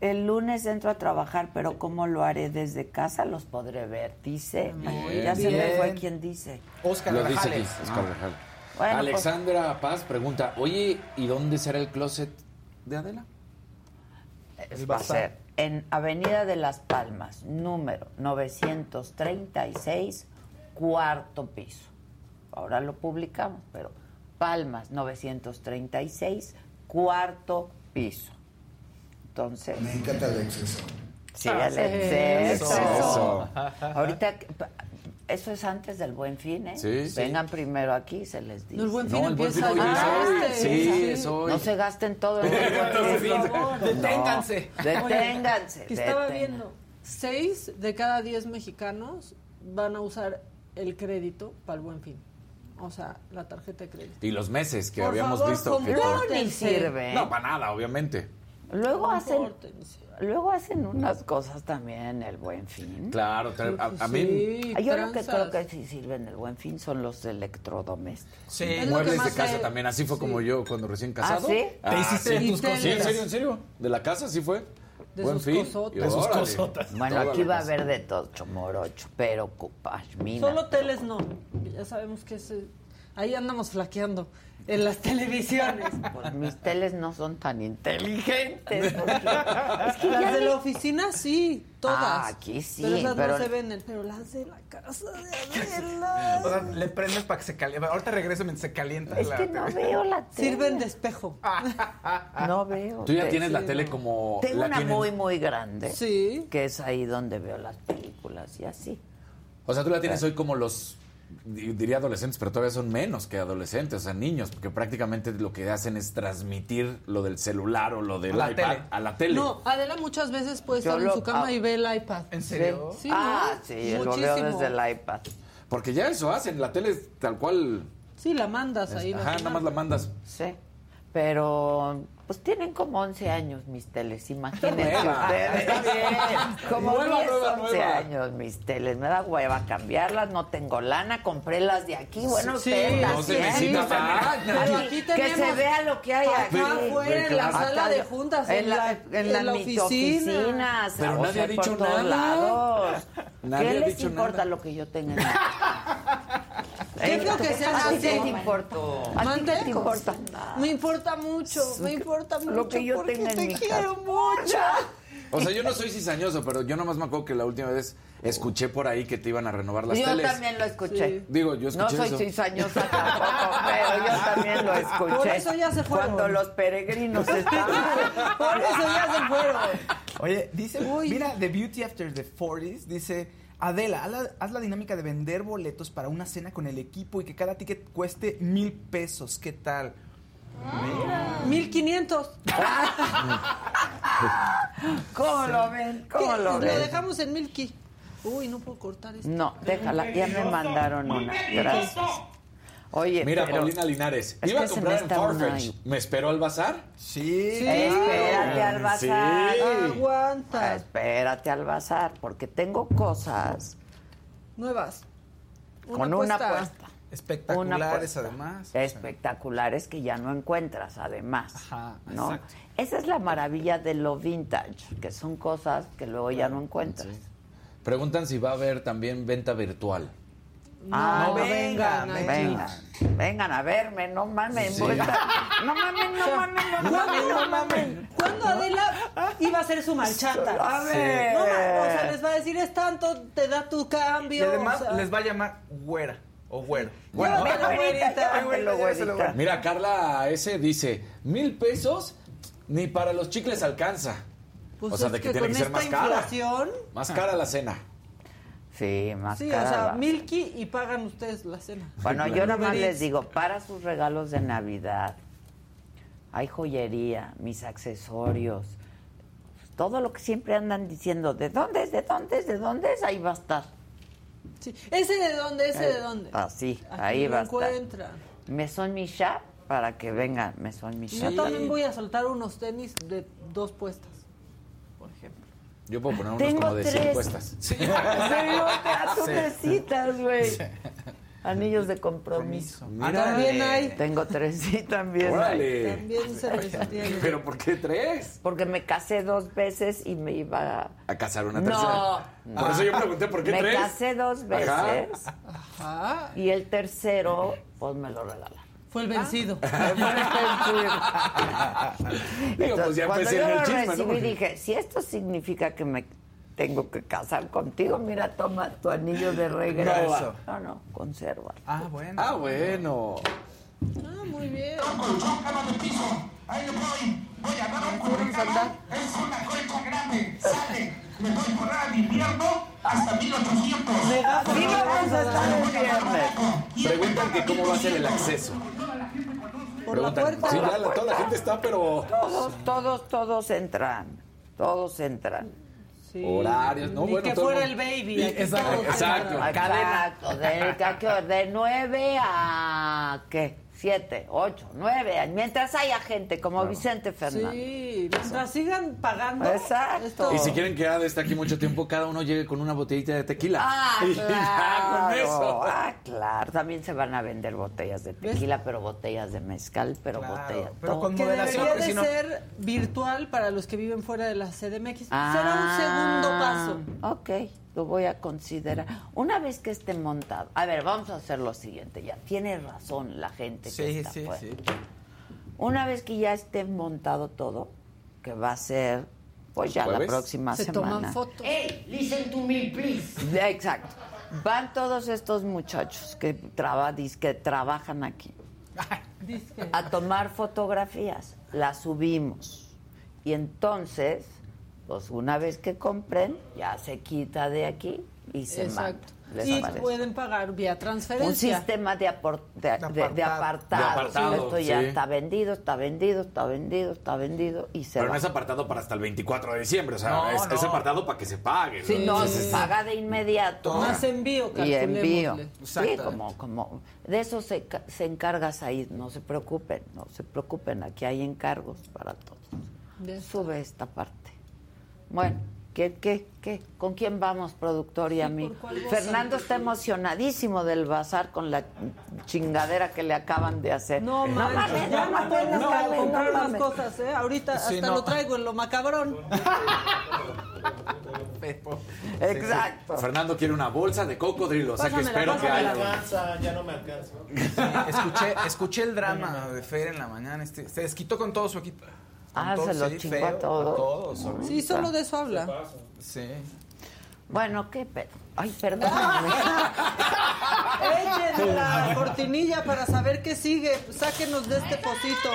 El lunes entro a trabajar, pero ¿cómo lo haré desde casa? Los podré ver. Dice. Ay, ya se me fue quien dice. Oscar Lo dice aquí. Oscar Grajal. Bueno, pues- Alexandra Paz pregunta, oye, ¿y dónde será el closet de Adela? Es- Va a ser en Avenida de las Palmas, número 936, cuarto piso. Ahora lo publicamos, pero Palmas 936, cuarto piso. Entonces. Me encanta el exceso. Sí, el sí, exceso. eso. Ahorita, eso es antes del buen fin, ¿eh? Sí, sí. Vengan primero aquí, se les dice. El buen fin No, el buen empieza fin es hoy. este. Sí, es hoy. No se gasten todo el buen fin. Deténganse. No, deténganse. Que estaba deténganse. viendo, seis de cada diez mexicanos van a usar el crédito para el buen fin. O sea, la tarjeta de crédito. Y los meses que Por habíamos favor, visto que... No, ni sirve. No, para nada, obviamente. Luego hacen, luego hacen unas cosas también el buen fin. Claro, a, a mí Sí, Ah, Yo lo que creo que sí sirven el buen fin son los electrodomésticos. Sí. Muebles de casa también, así fue como yo cuando recién casado. ¿sí? Te hiciste sí. tus teles. Sí, en serio, en serio. De la casa sí fue. De Buen sus fin. cosotas. De sus cosotas. Bueno, toda aquí va a haber de todo, chomorocho, pero pashmina. Solo teles no. Ya sabemos que es, eh, ahí andamos flaqueando en las televisiones. Pues mis teles no son tan inteligentes. porque- es que Las de la oficina sí, todas. Ah, aquí sí, Pero esas pero- no se venden. Pero las de la casa de Adela. O sea, le prendes para que se caliente. Ahorita regreso mientras se calienta Es la que no tele. veo la tele. Sirven de espejo. No veo. Tú ya tienes la tele como... Tengo la una tienen- muy, muy grande. Sí. Que es ahí donde veo las películas y así. O sea, tú la tienes hoy como los, diría adolescentes, pero todavía son menos que adolescentes, o sea, niños, porque prácticamente lo que hacen es transmitir lo del celular o lo del A la iPad tele. a la tele. No, Adela muchas veces puede Yo estar lo- en su cama ah. y ve el iPad. ¿En serio? Sí, ah, ¿no? sí, lo veo Muchísimo. desde el iPad. Porque ya eso hacen, la tele es tal cual... Sí, la mandas ahí. Ajá, nada más la mandas. Sí. Pero, pues tienen como 11 años mis teles, imagínense nueva. ustedes. Está bien. Como Nueva, 10, nueva, 11 nueva. años mis teles. Me da hueva cambiarlas, no tengo lana, compré las de aquí. Bueno, Sí, ustedes no se más. Pero aquí Que se vea lo que hay aquí. acá afuera, en la Acá sala de juntas, en la, en la, en la oficina. oficinas, Pero nadie ha dicho nada. lados. Nadie ¿Qué ha les dicho importa nada. lo que yo tenga en mi ¿Qué es lo que se ¿A ti hace? qué te importa? ¿A ti qué te importa? nada? Me importa mucho, me importa mucho. Lo que yo porque tenga en te mi quiero mucho. O sea, yo no soy cizañoso, pero yo nomás me acuerdo que la última vez escuché por ahí que te iban a renovar las Yo teles. también lo escuché. Sí. Digo, yo No escuché soy eso. cizañosa tampoco, pero yo también lo escuché. Por eso ya se fueron. Cuando los peregrinos estaban... Por eso ya se fueron. Oye, dice, mira, The Beauty After the 40s, dice, Adela, haz la, haz la dinámica de vender boletos para una cena con el equipo y que cada ticket cueste mil pesos. ¿Qué tal? 1500. ¿Cómo lo ven? ¿Cómo lo Lo ven? dejamos en Milky. Uy, no puedo cortar esto. No, déjala, ya me mandaron una. Gracias. Oye, Mira, pero- Paulina Linares. Es Iba a comprar en Farfetch. ¿Me esperó al bazar? Sí. Espérate al bazar. Sí. Aguanta. Espérate al bazar, porque tengo cosas Nuevas. con una apuesta. Espectaculares, Una apuesta. además. Espectaculares que ya no encuentras, además. Ajá, ¿no? exacto. Esa es la maravilla de lo vintage, que son cosas que luego ya no encuentras. Preguntan si va a haber también venta virtual. Ah, No, vengan, vengan, vengan a verme, no estar- no mames, no mames, no mames, no mames. ¿Cuándo Adela iba a hacer su marchata? A ver. No, ma- o sea, les va a decir, es tanto, te da tu Y cambio. además o sea, les va a llamar güera o güero. Bueno, güerita. Mira, Carla S dice, mil pesos ni para los chicles alcanza. pues o sea, de que, tiene que ser más cara. Más cara la cena. Sí, más Sí, o cara sea, va. Milky y pagan ustedes la cena. Bueno, yo nomás les digo, para sus regalos de Navidad, hay joyería, mis accesorios, todo lo que siempre andan diciendo, ¿de dónde es? ¿De dónde es? ¿De dónde es? Ahí va a estar. Sí. ¿Ese de dónde? ¿Ese de dónde? Así, Aquí ahí va a estar. encuentran. Me son mi shop para que vengan, me son mi Y shop. Yo también voy a soltar unos tenis de dos puestas. Yo puedo poner unos Tengo como de 100 tres. puestas. Sí, tú necesitas, güey. Anillos de compromiso. Mira. También hay. Tengo tres, sí, también. hay. Órale. También se tiene. ¿Pero por qué tres? Porque me casé dos veces y me iba a... A casar una No, tercera. Por eso yo pregunté por qué me tres. casé dos veces Ajá. Ajá. y el tercero, pues me lo regalaron. Fue el vencido. Digo, pues ya Cuando empecé yo en el lo chisme, ¿no? recibí, Porque- dije, si esto significa que me tengo que casar contigo, mira, toma tu anillo de regreso. No, no, conserva. Ah, bueno. Ah, bueno. Ah, muy bien. Ahí voy, voy a dar un. Es una colcha grande. Sale. Me voy a correr al invierno hasta 1800. Así vamos a estar el viernes. Preguntan que cómo va a ser el acceso. Por la puerta. Sí, ya la- toda la gente está, pero Todos, todos, todos entran. Todos entran. Sí. horarios, ¿no? Ni Bueno, que todo fuera el baby. aquí Exacto, exacto. Exacto. ¿De, a qué hora? de 9 a qué? 7, 8, 9. Mientras haya gente como Vicente Fernández. Sí, mientras sigan pagando. Exacto. esto- Y si quieren que Ada esté aquí mucho tiempo, cada uno llegue con una botellita de tequila. Ah, Y ya, claro. con eso. Ah, claro. También se van a vender botellas de tequila, pero botellas de mezcal, pero Claro, botellas. pero todo. con Que moderación, debería de ser virtual para los que viven fuera de la CDMX. Ah, Será un segundo paso. Ok, lo voy a considerar. Una vez que esté montado. A ver, vamos a hacer lo siguiente ya. Tiene razón la gente que Sí, está sí, fuera. sí. Una vez que ya esté montado todo, que va a ser pues ya la próxima Se semana. toman fotos. Hey, listen to me, please. Exacto. Van todos estos muchachos que, traba, que trabajan aquí a tomar fotografías. Las subimos. Y entonces, pues una vez que compren, ya se quita de aquí y se manda. Exacto. Les Y aparece. pueden pagar vía transferencia. Un sistema de, apor- de, de- de De apartado. apartado. De apartado, Esto ya sí. está vendido, está vendido, está vendido, está vendido y se Pero va. no es apartado para hasta el 24 de diciembre. O sea, No, es, apartado para que se pague. Si no, Entonces, se paga de inmediato. Más envío, y envío. Sí, como, como de eso se, ca- se encarga ahí, no se preocupen, no se preocupen, aquí hay encargos para todos. Sube esta parte. Bueno, ¿qué, qué, qué? ¿Con quién vamos, productor y a mí? ¿por cuál voz? Fernando está emocionadísimo del bazar con la chingadera que le acaban de hacer. No, manches, mames, ya no no puedes no comprar no más mames. cosas, ¿eh? Ahorita Sí, hasta no. lo traigo en lo macabrón. Exacto. Fernando quiere una bolsa de cocodrilo. O sea que Pásamela, espero que haya. Ya no me alcanza. escuché, escuché el drama de Fer en la mañana. Este, se desquitó con todo su equipo. Ah, se lo sí, chingó a todos. A todos, horrible. Sí, solo de eso habla. Sí. Bueno, qué pedo. Ay, perdóname. Echen la cortinilla para saber qué sigue. Sáquenos de este pocito.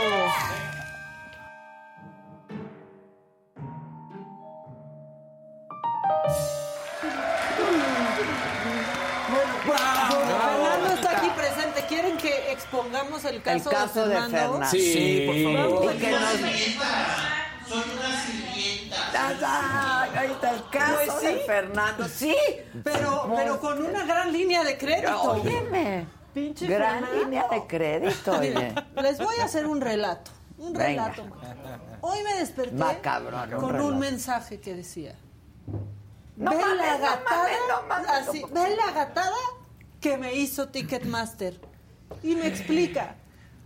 Expongamos el caso, caso de de Fernando? Sí, Sí, por favor. Y que nos- Soy una sirvienta. Ah, ahí está el caso Pues sí. de Fernando. Sí. Pero, pero con una gran línea de crédito. Óyeme. Pinche Gran Fernando. línea de crédito, oye. Les voy a hacer un relato. Un Venga. relato. Hoy me desperté Macabrón, un con relato. un mensaje que decía. No ve mames, la no gatada, mames, no mames, así, ve la gatada que me hizo Ticketmaster. Y me explica.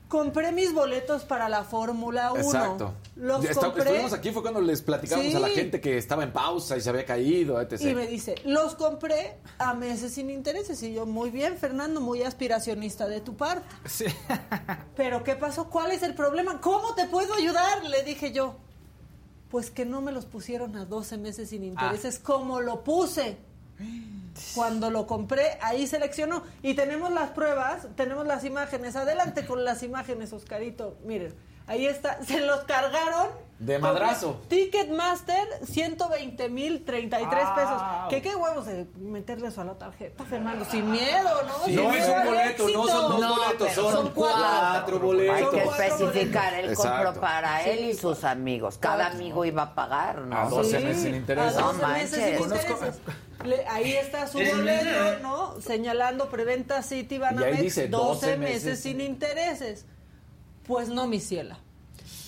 Compré mis boletos para la Fórmula 1. Exacto. Los está- compré. Estuvimos aquí, fue cuando les platicamos a la gente que estaba en pausa y se había caído, etc. Y me dice, los compré a meses sin intereses. Y yo, muy bien, Fernando, muy aspiracionista de tu parte. Sí. Pero ¿qué pasó? ¿Cuál es el problema? ¿Cómo te puedo ayudar? Le dije yo. Pues que no me los pusieron a 12 meses sin intereses como lo puse. Cuando lo compré, ahí seleccionó. Y tenemos las pruebas, tenemos las imágenes. Adelante con las imágenes, Oscarito. Miren, ahí está. Se los cargaron. De madrazo. Ticketmaster, 120 mil 33 pesos. Au. ¿Qué qué huevos de meterle eso a la tarjeta, Fernando? Sin miedo, ¿no? Sí, no es un boleto, no son dos No, boletos, son, son cuatro. cuatro boletos. Hay que especificar, él Exacto. compró para él y sus amigos. Cada amigo iba a pagar, ¿no? A 12 meses sin intereses. A No 12 meses manches. sin intereses. Le- ahí está su boleto, ¿no? Señalando preventa City Banamex, Y ahí dice 12, 12 meses, meses. sin intereses. Pues no, mi ciela.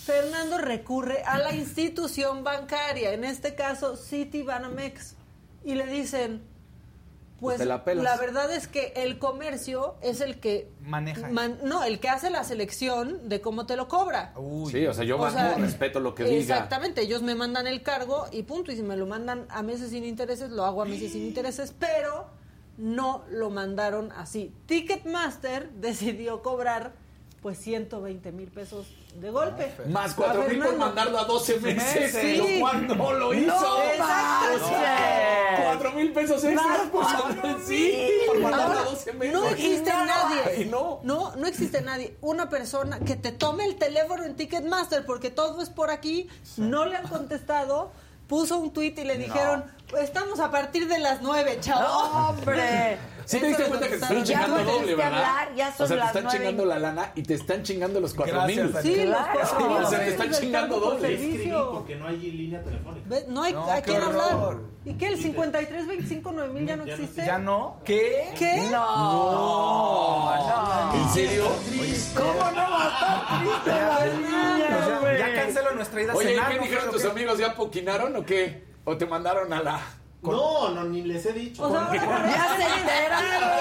Fernando recurre a la institución bancaria, en este caso City Banamex, y le dicen, pues Pues la verdad es que el comercio es el que Maneja. man- no, el que hace la selección de cómo te lo cobra. Uy. Sí, o sea, yo O sea, respeto lo que diga. Exactamente, ellos me mandan el cargo y punto. Y si me lo mandan a meses sin intereses, lo hago a meses sin intereses, pero no lo mandaron así. Ticketmaster decidió cobrar pues 120 mil pesos de golpe. Más cuatro mil por mandarlo a 12 meses, Sí. lo cual no lo hizo. Exacto. Cuatro mil pesos extras por mandar, sí, por mandarlo a Ahora, 12 meses. no existe nadie. No. no, no existe nadie. Una persona que te tome el teléfono en Ticketmaster porque todo es por aquí. No le han contestado. Puso un tweet y le dijeron, "Pues estamos a partir de las nueve, chavo. ¡No, hombre! Sí te diste cuenta que te están chingando doble, ¿verdad? hablar, ya son o sea, te están chingando la lana y te están chingando los cuatro mil. Sí, o sea, te están chingando doble. porque no hay línea telefónica. No hay No, a qué quién hablar. ¿Y qué? ¿El 53 25 9000 ya no Ya no- existe? ¿Ya no? ¿Qué? ¿Qué? No, no. ¿En serio? ¿Cómo no va a estar triste la ya, güey? ya cancelo nuestra ida a Oye, ¿y cenar. ¿qué ¿no? dijeron tus ¿qué? amigos? ¿Ya poquinaron o qué? ¿O te mandaron a la...? No, no, ni les he dicho. O sea, ahora ¡Ya se enteraron!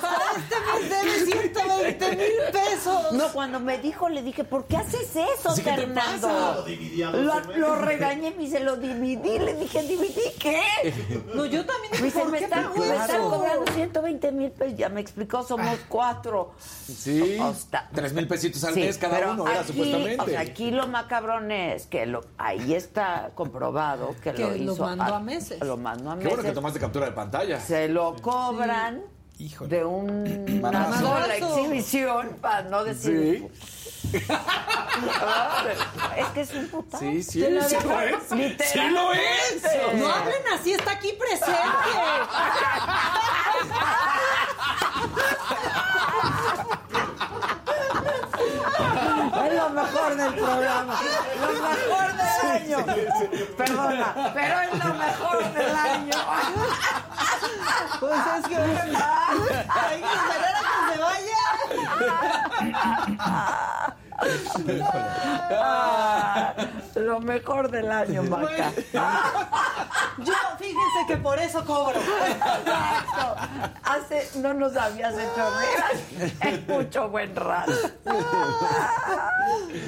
para este mes debe 120 mil pesos. No, cuando me dijo, le dije, ¿por qué haces eso, Sí, ¿qué te Fernando? pasa? Lo dividí a Lo, 12 meses. lo regañé, me dice, lo dividí. Le dije, ¿dividí qué? No, yo también Me dije, dice, ¿por me qué están, me cobrando 120 mil pesos. Ya me explicó, somos cuatro. Sí. Tres mil pesitos al Sí, mes cada pero uno, era aquí, supuestamente. O sea, aquí lo macabrón es que lo, ahí está comprobado que, Que lo lo hizo. mandó a meses. Lo mandó a Qué meses. bueno que tomaste captura de pantalla. Se lo cobran Híjole. de un- una sola exhibición, para no decir... Sí. es que es un putazo. Sí, sí, sí dejo. lo es. Sí lo es. No hablen así, está aquí presente. Es lo mejor del programa. Lo mejor del año. Perdona, pero es lo mejor del año. Pues es que hay que esperar a que se vaya. Ah, lo mejor del año, Maca. Yo, fíjense que por eso cobro. Exacto. Hace, no nos habías hecho reír mucho buen rato.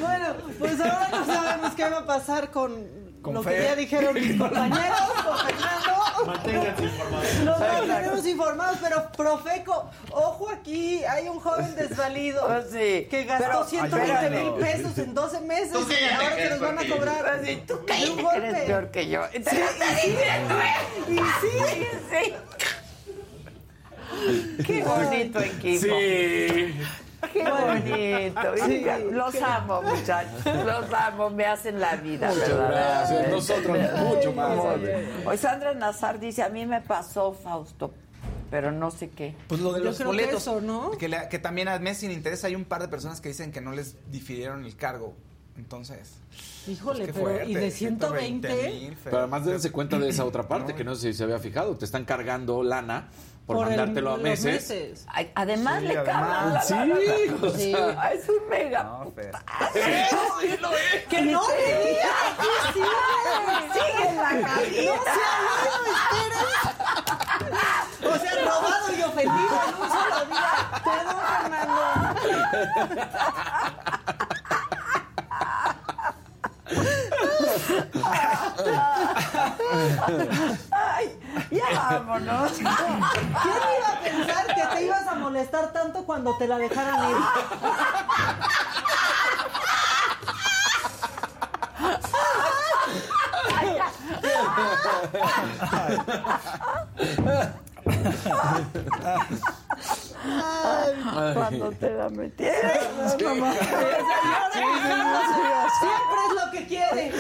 Bueno, pues ahora no sabemos qué va a pasar con, Con lo que ya dijeron mis compañeros, con Fernando. Manténganse informados. Nos mantenemos informados, pero Profeco, ojo aquí, hay un joven desvalido sí. que gastó Pero- 120 mil pesos en 12 meses Tú ahora que nos van a cobrar Así, tú de un golpe. eres peor que yo. Diciendo, ¿eh? Y sí, Sí. Qué bonito equipo. Sí. Qué bonito. Sí. Los amo, muchachos. Los amo. Me hacen la vida, Muchas ¿verdad? gracias. Nosotros mucho más. Hoy Sandra Nazar dice, a mí me pasó, Fausto, pero no sé qué. Pues lo de Yo los que boletos. eso, ¿no? Que, le- que también a mes sin interés hay un par de personas que dicen que no les difirieron el cargo. Entonces. Híjole, pues, qué pero fuerte, ¿y de 120? 120,000, Fer. Pero además dense cuenta de esa otra parte, que no sé si se había fijado. Te están cargando lana por, Por el- a meses. Ay, Además Sí, le Sí, o Sí. sea, Es un mega. No, sí lo es. ¡Que no me digas! ¡Que sí! Sigue en la cabina. O sea, robado y ofendido en un solo día. Perdón, Fernando. Ay, ya vámonos. ¿Quién iba a pensar que te ibas a molestar tanto cuando te la dejaran ir? Cuando te la metieron. mamá. Siempre es lo que quiere.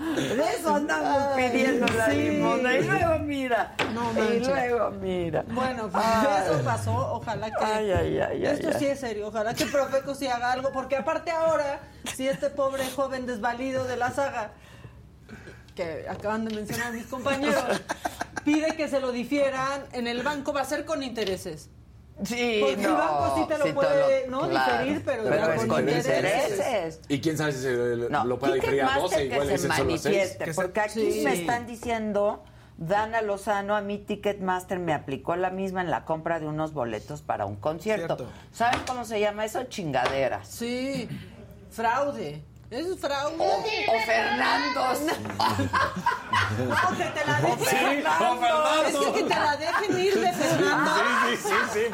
De eso andamos pidiendo la Sí. Y luego mira. No y luego mira. Bueno, pues Ay. eso pasó. Ojalá que. Ay, ay, ay, Esto sí es serio. Ojalá que Profeco sí haga algo. Porque aparte ahora, si este pobre joven desvalido de la saga, que acaban de mencionar mis compañeros, pide que se lo difieran en el banco, va a ser con intereses. Sí, Porque el no, banco sí te lo sí puede, lo- ¿no? claro. Diferir, pero, Pero ya es con intereses. intereses. Y quién sabe si se No, lo puede diferir a Ticketmaster 12, igual que se dicen solo a 6. manifieste, porque aquí Sí. me están diciendo, Dana Lozano, a mí Ticketmaster me aplicó la misma en la compra de unos boletos para un concierto. Cierto. ¿Saben cómo se llama eso? Chingaderas. Sí, fraude. Es fraude. O Fernandos. No, que te la dejen. Sí, o Fernando. Es que, que te la dejen ir de Fernando. Sí, sí, sí, sí.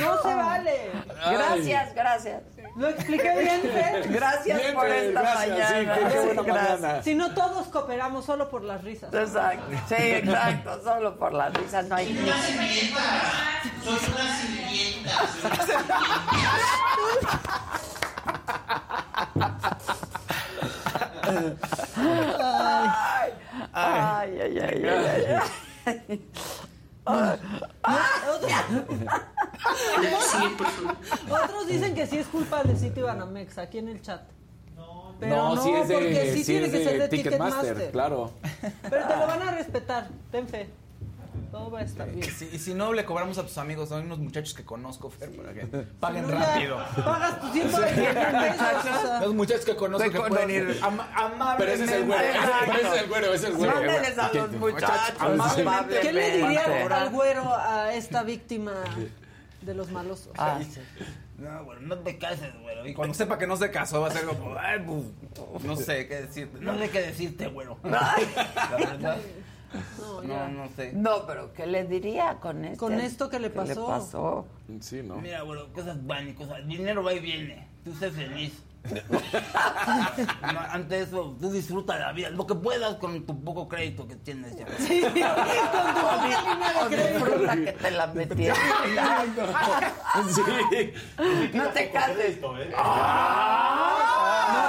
No se vale. Gracias, gracias. ¿Lo expliqué bien, Fer? Gracias Bien, por esta gracias, sí, mañana. qué- qué buena Gracias. mañana. Si no, todos cooperamos solo por las risas. Exacto, sí, exacto, solo por la risa no hay ni... Soy una sirvienta. Ay, ay, ay, ay, ay. Otros dicen que sí es culpa del sitio Banamex, aquí en el chat. Pero No, no, sí es de, porque sí, sí tiene es que ser de Ticketmaster, Ticketmaster. claro. Pero te lo van a respetar, ten fe. Todo va a estar bien. Sí, y si no, le cobramos a tus amigos. Hay unos muchachos que conozco, Fer, para que paguen No, rápido. Pagas tus 120 pesos. o sea. Los muchachos que conozco Que pueden ir conozco. am- amablemente. Pero ese es el güero, ese es el güero, ese es el güero. Mándeles a los muchachos. amablemente. ¿Qué le diría al güero a esta víctima de los malosos? Ah, sí. No, bueno, no te cases, güero. Y cuando sepa que no se casó, va a ser como, ay, pues, no sé qué decirte. No sé qué decirte, güero. La verdad, No, no, sé. No, pero ¿qué le diría con esto? Con esto que le pasó. pasó? Sí, ¿no? Mira, güero, cosas van y cosas. Dinero va y viene. Tú sé feliz. Ante eso, tú disfruta la vida, lo que puedas con tu poco crédito que tienes ya. Sí, con tu poca línea de O crédito. disfruta que te la metieron. Sí. No te cases. No,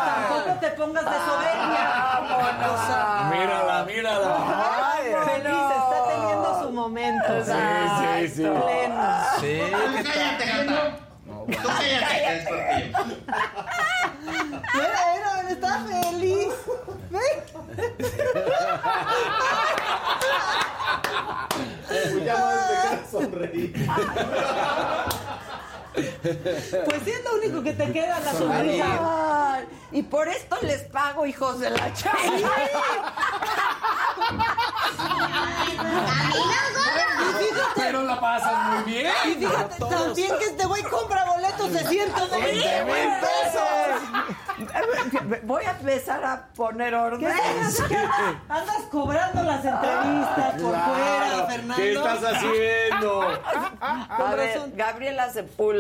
tampoco te pongas de soberbia. Mírala, mírala. Ay, feliz, está teniendo su momento. Sí, sí, sí. Pleno. Sí, Tú cállate, gato. Tú cállate, que es por ti. Mira, mira, está feliz. Ve. Ya más sonreír. Pues sí es lo único que te queda, la sonrisa. Ay, y por esto les pago, hijos de la chava. Pero la pasas muy bien. Y fíjate también que este güey compra boletos de 120 mil pesos. Voy a empezar a poner ¿Qué orden. andas, andas cobrando las entrevistas por fuera, Fernando? ¿Qué estás haciendo? A ver. Gabriela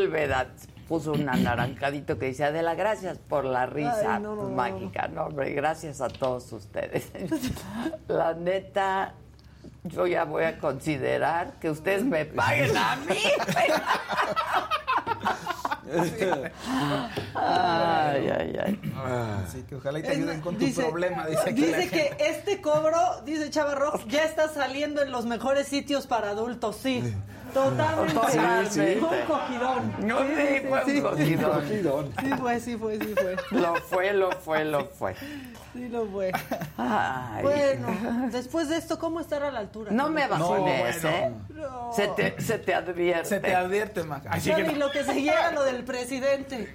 Sepúlveda puso un anaranjadito que dice, Adela, gracias por la risa Ay, no, no, no, mágica. No, hombre, gracias a todos ustedes. La neta, yo ya voy a considerar que ustedes me paguen a mí. ay, ay, ay. Así que ojalá y te ayuden con tu problema, dice, aquí dice que gente. este cobro, dice Chava Rock, ya está saliendo en los mejores sitios para adultos, sí. Totalmente. Totalmente. Fue un cogidón. No, sí, fue un cogidón. Sí fue, sí fue, sí fue. Lo fue, lo fue, lo fue. Sí lo fue. Ay. Bueno, después de esto, ¿cómo estar a la altura? No me bajones, No, ¿eh? No. Se te, se te advierte. Se te advierte, Maca. Así No, que no. lo que seguía era lo del presidente.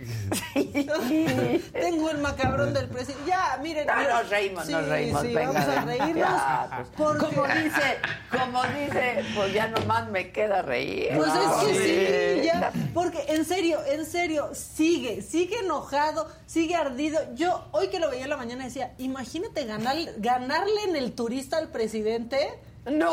Tengo el macabrón del presidente. Ya, miren. No, nos reímos, Sí, nos reímos. Sí, venga, vamos a reírnos. Ya, pues, porque- Como dice, como dice, pues ya nomás me queda reír. Pues es que sí, ya. Porque en serio, en serio, sigue, sigue enojado, sigue ardido. Yo, hoy que lo veía en la mañana, decía, imagínate ganar, ganarle en el turista al presidente. ¡No!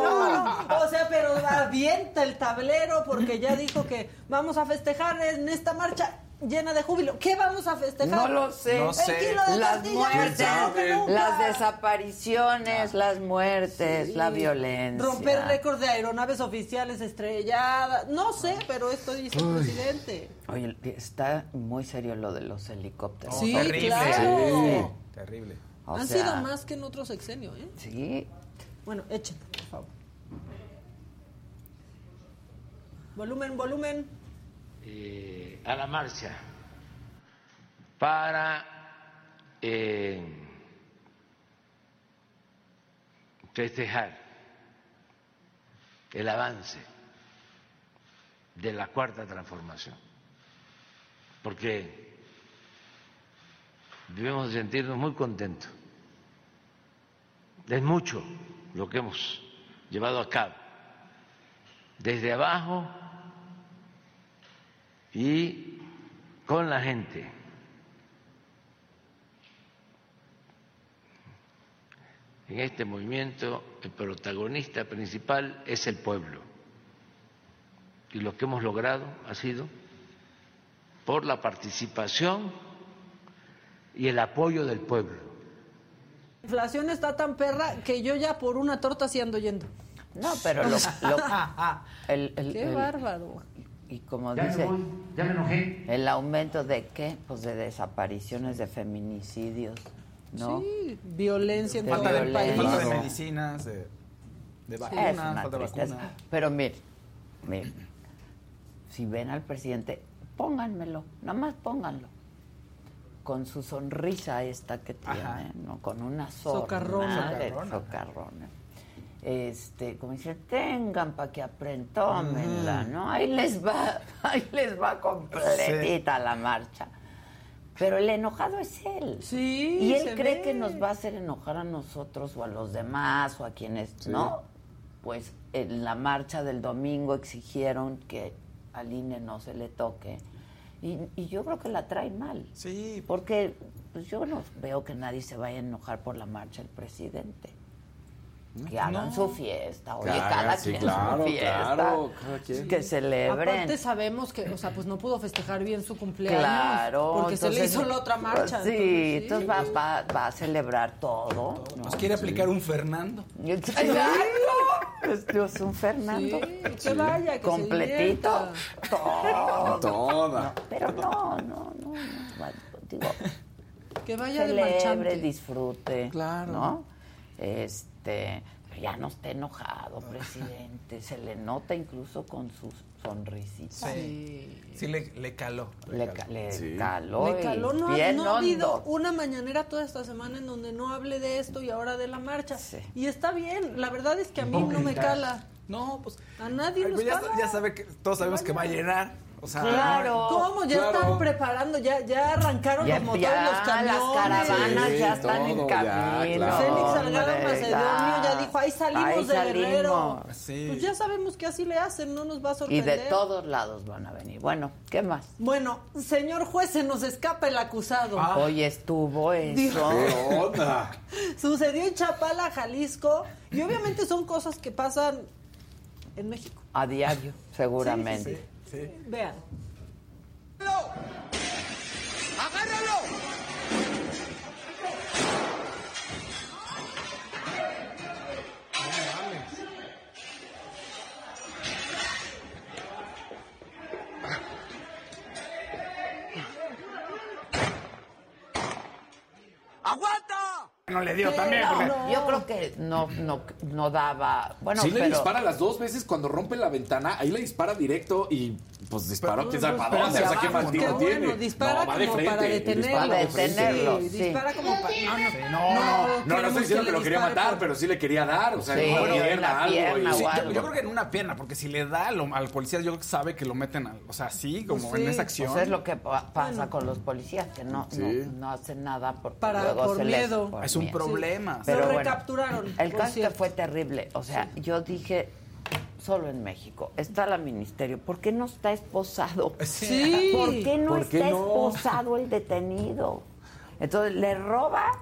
No, no, o sea, pero avienta el tablero porque ya dijo que vamos a festejar en esta marcha llena de júbilo. ¿Qué vamos a festejar? No lo sé. No El sé. kilo de Las muertes, las desapariciones, las muertes, la violencia. Romper récord de aeronaves oficiales estrelladas. No sé, pero esto dice el presidente. Oye, está muy serio lo de los helicópteros. Sí, terrible. claro. Terrible. O Han sea, sido más que en otro sexenio, ¿eh? Sí. Bueno, por favor. Volumen, volumen. Eh, a la marcha para eh, festejar el avance de la cuarta transformación, porque debemos sentirnos muy contentos. Es mucho lo que hemos llevado a cabo, desde abajo y con la gente. En este movimiento el protagonista principal es el pueblo y lo que hemos logrado ha sido por la participación y el apoyo del pueblo. La inflación está tan perra que yo ya por una torta sí ando yendo. No, pero lo, lo- el, el- Qué el- bárbaro. Y como Ya me dice, voy, ya me enojé. el aumento de qué, pues de desapariciones, de feminicidios, ¿no? Sí, violencia en De todo el país. Falta de medicinas, de, de vacunas, es una falta de vacunas. Pero mire, mire, si ven al presidente, pónganmelo, nada más pónganlo. Con su sonrisa esta que tiene, Ajá. ¿no? Con una sorna Socarrona. de Socarrona. Este, como dice, tengan para que aprentómenla, ¿no? Ahí les va, ahí les va completita la marcha. Pero el enojado es él. Sí, Y él cree ve. que nos va a hacer enojar a nosotros o a los demás o a quienes, ¿no? Pues en la marcha del domingo exigieron que al INE no se le toque. Y, y yo creo que la trae mal. Sí. Porque pues yo no veo que nadie se vaya a enojar por la marcha del presidente. Que hagan No. su fiesta, oye, Que cada sí, quien claro, su fiesta. claro, cada quien. Que celebren. Aparte sabemos que, o sea, pues no pudo festejar bien su cumpleaños. Claro. Porque se le entonces- hizo la otra marcha. pues sí, entonces va, va- va a celebrar todo. ¿no? Nos quiere aplicar un Fernando. Exacto. Es, es un Fernando. Sí, que vaya, que se Completito. divierta. Todo. Toda. Pero no, no, no. no. Bueno, Digo, Que vaya de celebre, marchante. disfrute. Claro. ¿No? Este. Pero Ya no esté enojado, presidente. Se le nota incluso con su sonrisita. Sí. Sí, le, le caló. Le, ca- le Sí. caló. Le caló, no, ha- no ha habido una mañanera toda esta semana en donde no hable de esto y ahora de la marcha. Sí. Y está bien, la verdad es que a mí no me cala. No, pues. A nadie nos pues ya, cala. ya sabe que todos sabemos que va a llenar. O sea, Claro. ¿Cómo? Ya Claro. están preparando, ya, ya arrancaron Ya, los motores, ya, los camiones. las caravanas Sí, ya están en todo, ya, camino. claro. Félix Salgado Macedonio ya dijo, ahí salimos Ahí de Guerrero. Sí. Pues ya sabemos que así le hacen, no nos va a Y sorprender. de todos lados van a venir. Bueno, ¿qué más? Bueno, señor juez, se nos escapa el acusado. Ah. Hoy estuvo eso. ¿Qué onda? Sucedió en Chapala, Jalisco, y obviamente son cosas que pasan en México. A diario, seguramente. Sí. Vean. No le dio Pero también. porque- no. Yo creo que no, no, no daba. Bueno, sí le pero- dispara las dos veces cuando rompe la ventana, ahí le dispara directo y pues disparó quién sabe para dónde, o sea, qué mal tiro ¿no? tiene. Bueno, dispara no, va de como frente, para detenerlo. dispara detenerlo. Sí, sí. dispara como para. No, no, No, no, No, estoy diciendo que, lo quería matar, por- pero sí le quería dar, o sea, Sí, en una en pierna, algo. pierna y- o Sí, yo, algo. yo creo que en una pierna, porque si le da lo- al policía, yo creo que sabe que lo meten, al, o sea, así, como Pues en sí, esa acción. Pues es lo que pa- pasa con los policías, que no, Sí. no, no hacen nada porque Para- luego por se les- miedo. por es un miedo. problema. Pero recapturaron, El caso fue terrible. O sea, yo dije, solo en México está la ministerio. ¿Por qué no está esposado? Sí. ¿Por qué no ¿Por qué está no? esposado el detenido? Entonces le roba.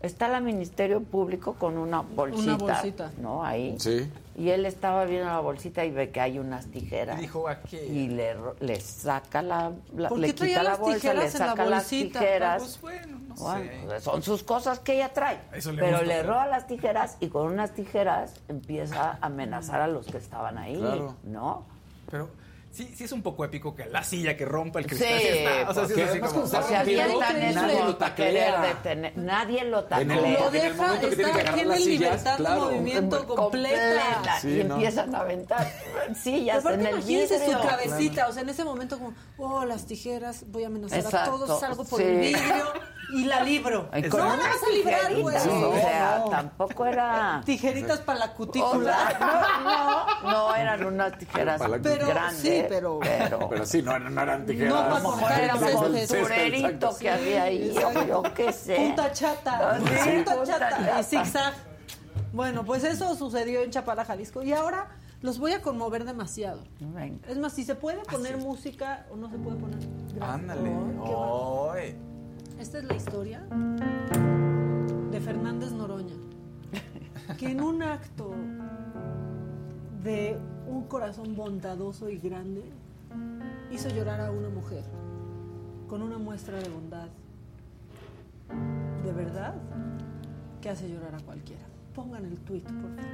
Está la ministerio público con una bolsita, bolsita. ¿no? Ahí. Sí. Y él estaba viendo la bolsita y ve que hay unas tijeras. Y dijo, ¿a qué? Y le, ro- le saca la, la- ¿Por le qué quita la bolsa, le la saca las bolsita? tijeras. Pues bueno, no Bueno, sé. pues son sus cosas que ella trae. Eso le pero gusta, le ¿no? roba las tijeras y con unas tijeras empieza a amenazar a los que estaban ahí, Claro. ¿no? Pero sí, sí es un poco épico que la silla que rompa el cristal. sí está, o sea, sí es así como... O sea, nadie eso lo taclea. detener. Nadie lo En taclea. el- Lo en el deja, tiene que está, tiene libertad de claro. movimiento completa. y Sí, ¿no? empiezan a aventar sillas en el imagínense su vidrio. cabecita, o sea, en ese momento como, oh, las tijeras, voy a amenazar Exacto, a todos, salgo por sí. el vidrio y la libro. No unas vas a librar, güey. tijeritas, o sea, No. tampoco era... Tijeritas para la O cutícula. sea, no, no, no eran unas tijeras Pero, grandes, sí, pero- pero, Pero sí, no, no eran tijeras. No, era un costurerito que había ahí, yo, yo qué sé. Punta chata. Ah, sí, punta punta chata. chata. Y zigzag. Bueno, pues eso sucedió en Chapala, Jalisco. Y ahora los voy a conmover demasiado. Venga. Es más, si se puede poner música o no se puede poner. Gracias. Ándale. Esta es la historia de Fernández Noroña, que en un acto de un corazón bondadoso y grande hizo llorar a una mujer con una muestra de bondad. De verdad, que hace llorar a cualquiera. Pongan el tweet, por favor.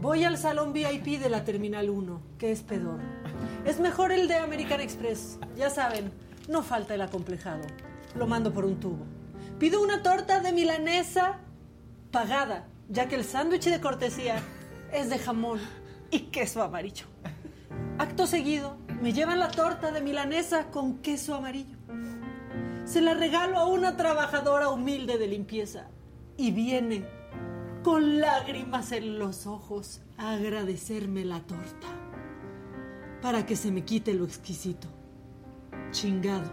Voy al salón VIP de la Terminal 1, que es pedorro. Es mejor el de American Express. Ya saben, no falta el acomplejado. Lo mando por un tubo. Pido una torta de milanesa pagada, ya que el sándwich de cortesía es de jamón y queso amarillo. Acto seguido, me llevan la torta de milanesa con queso amarillo. Se la regalo a una trabajadora humilde de limpieza y viene con lágrimas en los ojos a agradecerme la torta para que se me quite lo exquisito. Chingado.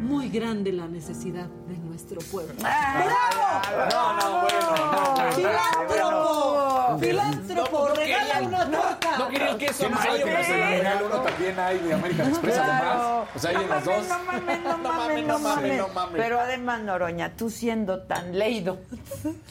Muy grande la necesidad de nuestro pueblo. ¡Bravo! No, no, bueno, no, bueno. ¡Filántropo! ¡Filántropo! ¡Regala una torta! No quería el queso ¿Quién no sabe que en la Terminal uno también hay de American Express además? O sea, hay en las dos. No mames, no mames, no mames, no mames. Pero además, Noroña, tú siendo tan leído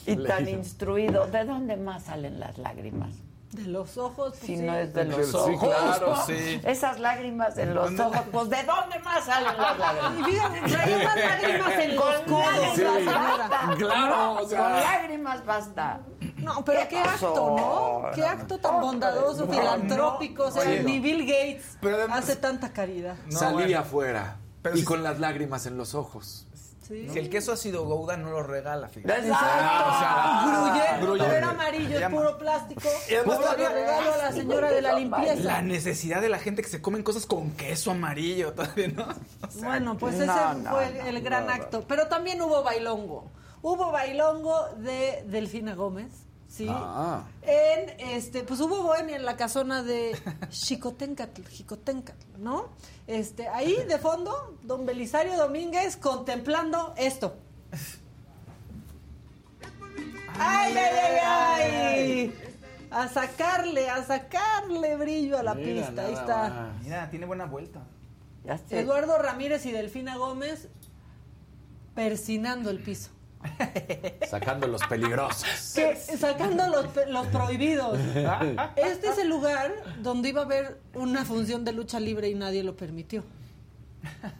y tan instruido, ¿de dónde más salen las lágrimas? De los ojos, pues Si sí. no es de los Sí, ojos. claro, ¿no? sí. Esas lágrimas en los ojos, pues ¿de dónde más salen las Y lágrimas? fíjate, traía más lágrimas en los codos la lágrimas. Claro, o sea. Con lágrimas basta. No, pero ¿Qué acto, ¿no? Qué acto tan bondadoso, no, filantrópico. o sea, Oye, ni Bill Gates Pero además- hace tanta caridad. No, Salí bueno. afuera. Pero y si- con las lágrimas en los ojos. Sí. Si el queso ha sido Gouda, no lo regala, fíjate. Exacto. Gruyere. no era amarillo, es puro plástico. Puro regalo a la señora de la limpieza. La necesidad de la gente que se comen cosas con queso amarillo todavía, ¿no? O sea, Bueno, pues No, ese no, fue no, el gran no, acto. Pero también hubo bailongo. Hubo bailongo de Delfina Gómez, ¿sí? Ah. En este, pues hubo bohemia en la casona de Xicoténcatl, Xicoténcatl, ¿no? Este, ahí de fondo, don Belisario Domínguez contemplando esto. ¡Ay, ay, ay, ay! A sacarle, a sacarle brillo a la Mira pista. Ahí está. Mira, tiene buena vuelta. Ya. Eduardo Ramírez y Delfina Gómez persinando el piso. Sacando los peligrosos. Que- sacando los, prohibidos. Este es el lugar donde iba a haber una función de lucha libre y nadie lo permitió.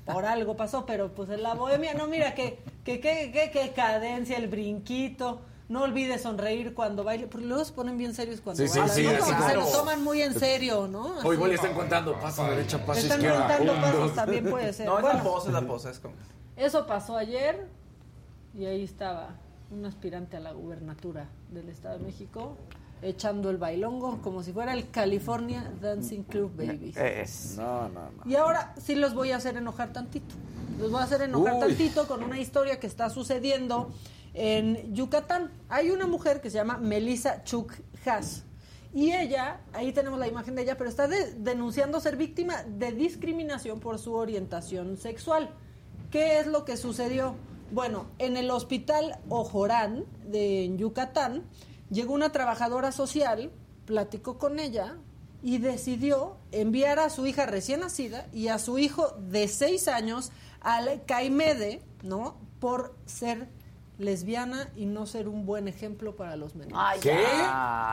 Por algo pasó, pero pues en la bohemia, no, mira, que, que, que, que, que cadencia, el brinquito. No olvides sonreír cuando baile, porque luego se ponen bien serios cuando Sí, sí, bailan. sí, ¿no? Como que se lo toman muy en serio, ¿no? O Así. igual ya están contando paso derecha, paso Están izquierda. contando pasos, también puede ser. No, es Bueno, la pose, es la pose. Es como... Eso pasó ayer. Y ahí estaba un aspirante a la gubernatura del Estado de México echando el bailongo como si fuera el California Dancing Club Baby. Es. No, no, no. Y ahora sí los voy a hacer enojar tantito. Los voy a hacer enojar Uy. tantito con una historia que está sucediendo en Yucatán. Hay una mujer que se llama Melissa Chuk Haas. Y ella, ahí tenemos la imagen de ella, pero está de- denunciando ser víctima de discriminación por su orientación sexual. ¿Qué es lo que sucedió? Bueno, en el hospital Ojorán de en Yucatán llegó una trabajadora social, platicó con ella y decidió enviar a su hija recién nacida y a su hijo de seis años al Caimede, ¿no? Por ser lesbiana y no ser un buen ejemplo para los menores. Ay, ¿Qué?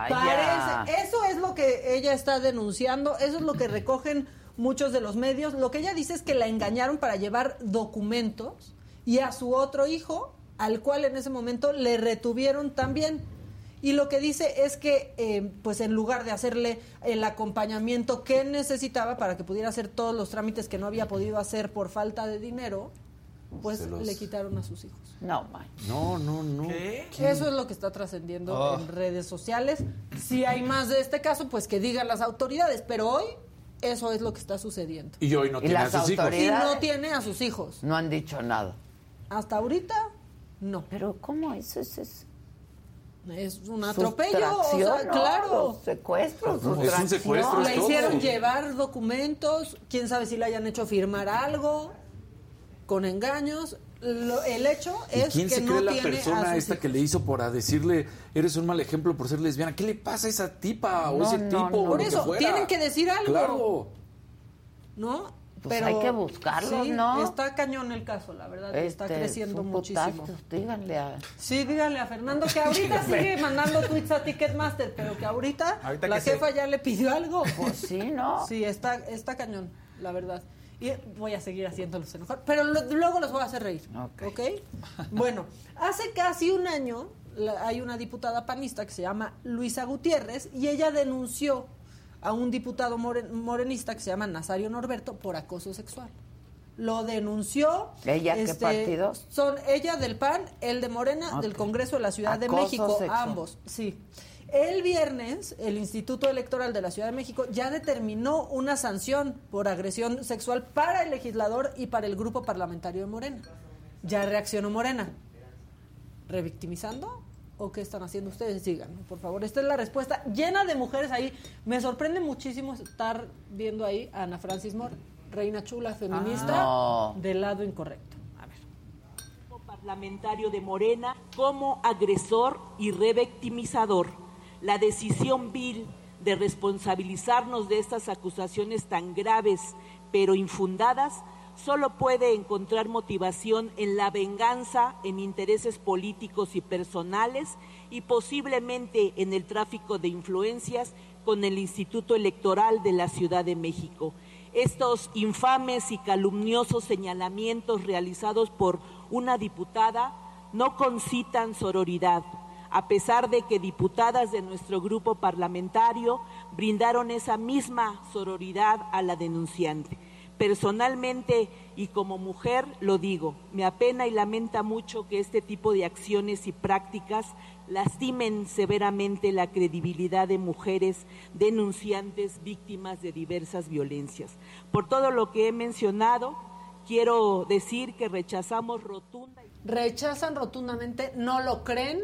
Parece, eso es lo que ella está denunciando, eso es lo que recogen muchos de los medios. Lo que ella dice es que la engañaron para llevar documentos y a su otro hijo, al cual en ese momento le retuvieron también. Y lo que dice es que, eh, pues en lugar de hacerle el acompañamiento que necesitaba para que pudiera hacer todos los trámites que no había podido hacer por falta de dinero, pues los- le quitaron a sus hijos. No, manches. No, no, no. Eso es lo que está trascendiendo Oh. en redes sociales. Si hay más de este caso, pues que digan las autoridades, pero hoy eso es lo que está sucediendo. Y hoy no ¿Y tiene a sus hijos. Y no tiene a sus hijos. No han dicho nada. Hasta ahorita, no. Pero ¿cómo eso es? es Es un atropello, o sea, ¿no? claro. Los secuestros, Es un secuestro, es Le todo. hicieron llevar documentos, quién sabe si le hayan hecho firmar algo, con engaños. Lo- el hecho ¿Y es quién que se no cree la tiene a persona esta que hijos. le hizo por a decirle eres un mal ejemplo por ser lesbiana? ¿Qué le pasa a esa tipa o No, ese no, tipo? no. o Por que eso, fuera? tienen que decir algo. Claro. ¿no? Pues hay que buscarlos, sí, ¿no? Está cañón el caso, la verdad. está Este, creciendo muchísimo. putazos, díganle a... Sí, díganle a Fernando que ahorita sigue mandando tweets a Ticketmaster, pero que ahorita, Ahorita la que se- jefa ya le pidió algo. Pues sí, ¿no? Sí, está, está cañón, la verdad. Y voy a seguir haciéndolos enojar, pero lo- luego los voy a hacer reír. Ok. ¿Ok? Bueno, hace casi un año la- hay una diputada panista que se llama Luisa Gutiérrez y ella denunció a un diputado moren- morenista que se llama Nazario Norberto por acoso sexual. Lo denunció. este, ¿Ella qué partidos? Son ella del PAN, el de Morena, del Congreso de la Ciudad de México, sexual. ambos. Sí. El viernes, el Instituto Electoral de la Ciudad de México ya determinó una sanción por agresión sexual para el legislador y para el grupo parlamentario de Morena. Ya reaccionó Morena. ¿Revictimizando? ¿O qué están haciendo ustedes? Digan, por favor. Esta es la respuesta llena de mujeres ahí. Me sorprende muchísimo estar viendo ahí a Ana Francis Moore, reina chula, feminista, Ah, no. del lado incorrecto. A ver. parlamentario de Morena como agresor y revictimizador. La decisión vil de responsabilizarnos de estas acusaciones tan graves pero infundadas solo puede encontrar motivación en la venganza, en intereses políticos y personales y posiblemente en el tráfico de influencias con el Instituto Electoral de la Ciudad de México. Estos infames y calumniosos señalamientos realizados por una diputada no concitan sororidad, a pesar de que diputadas de nuestro grupo parlamentario brindaron esa misma sororidad a la denunciante. Personalmente y como mujer lo digo, me apena y lamenta mucho que este tipo de acciones y prácticas lastimen severamente la credibilidad de mujeres denunciantes víctimas de diversas violencias. Por todo lo que he mencionado, quiero decir que rechazamos rotunda rechazan rotundamente, no lo creen,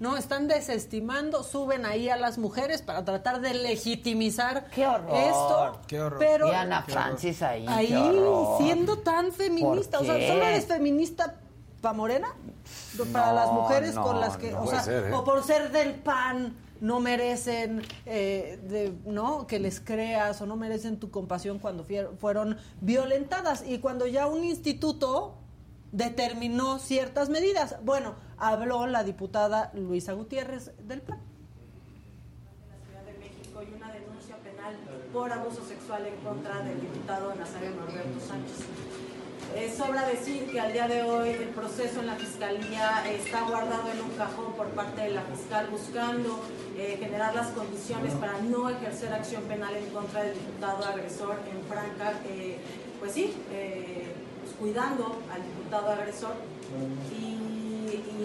no están desestimando, suben ahí a las mujeres para tratar de legitimizar ¡Qué horror! esto. ¡Qué horror! Pero Y Ana Francis ahí, ahí qué siendo tan feminista, ¿Por o sea, solo eres feminista para Morena, para No, las mujeres no, con las que, no o sea, ser, ¿eh? o por ser del PAN no merecen, eh, de, ¿no? Que les creas o no merecen tu compasión cuando fueron violentadas y cuando ya un instituto determinó ciertas medidas. Bueno, habló la diputada Luisa Gutiérrez del PAN. por abuso sexual en contra del diputado Nazario Norberto Sánchez. Sobra decir que al día de hoy el proceso en la Fiscalía está guardado en un cajón por parte de la fiscal buscando eh, generar las condiciones para no ejercer acción penal en contra del diputado agresor en Franca, eh, pues sí, eh, cuidando al diputado agresor. Y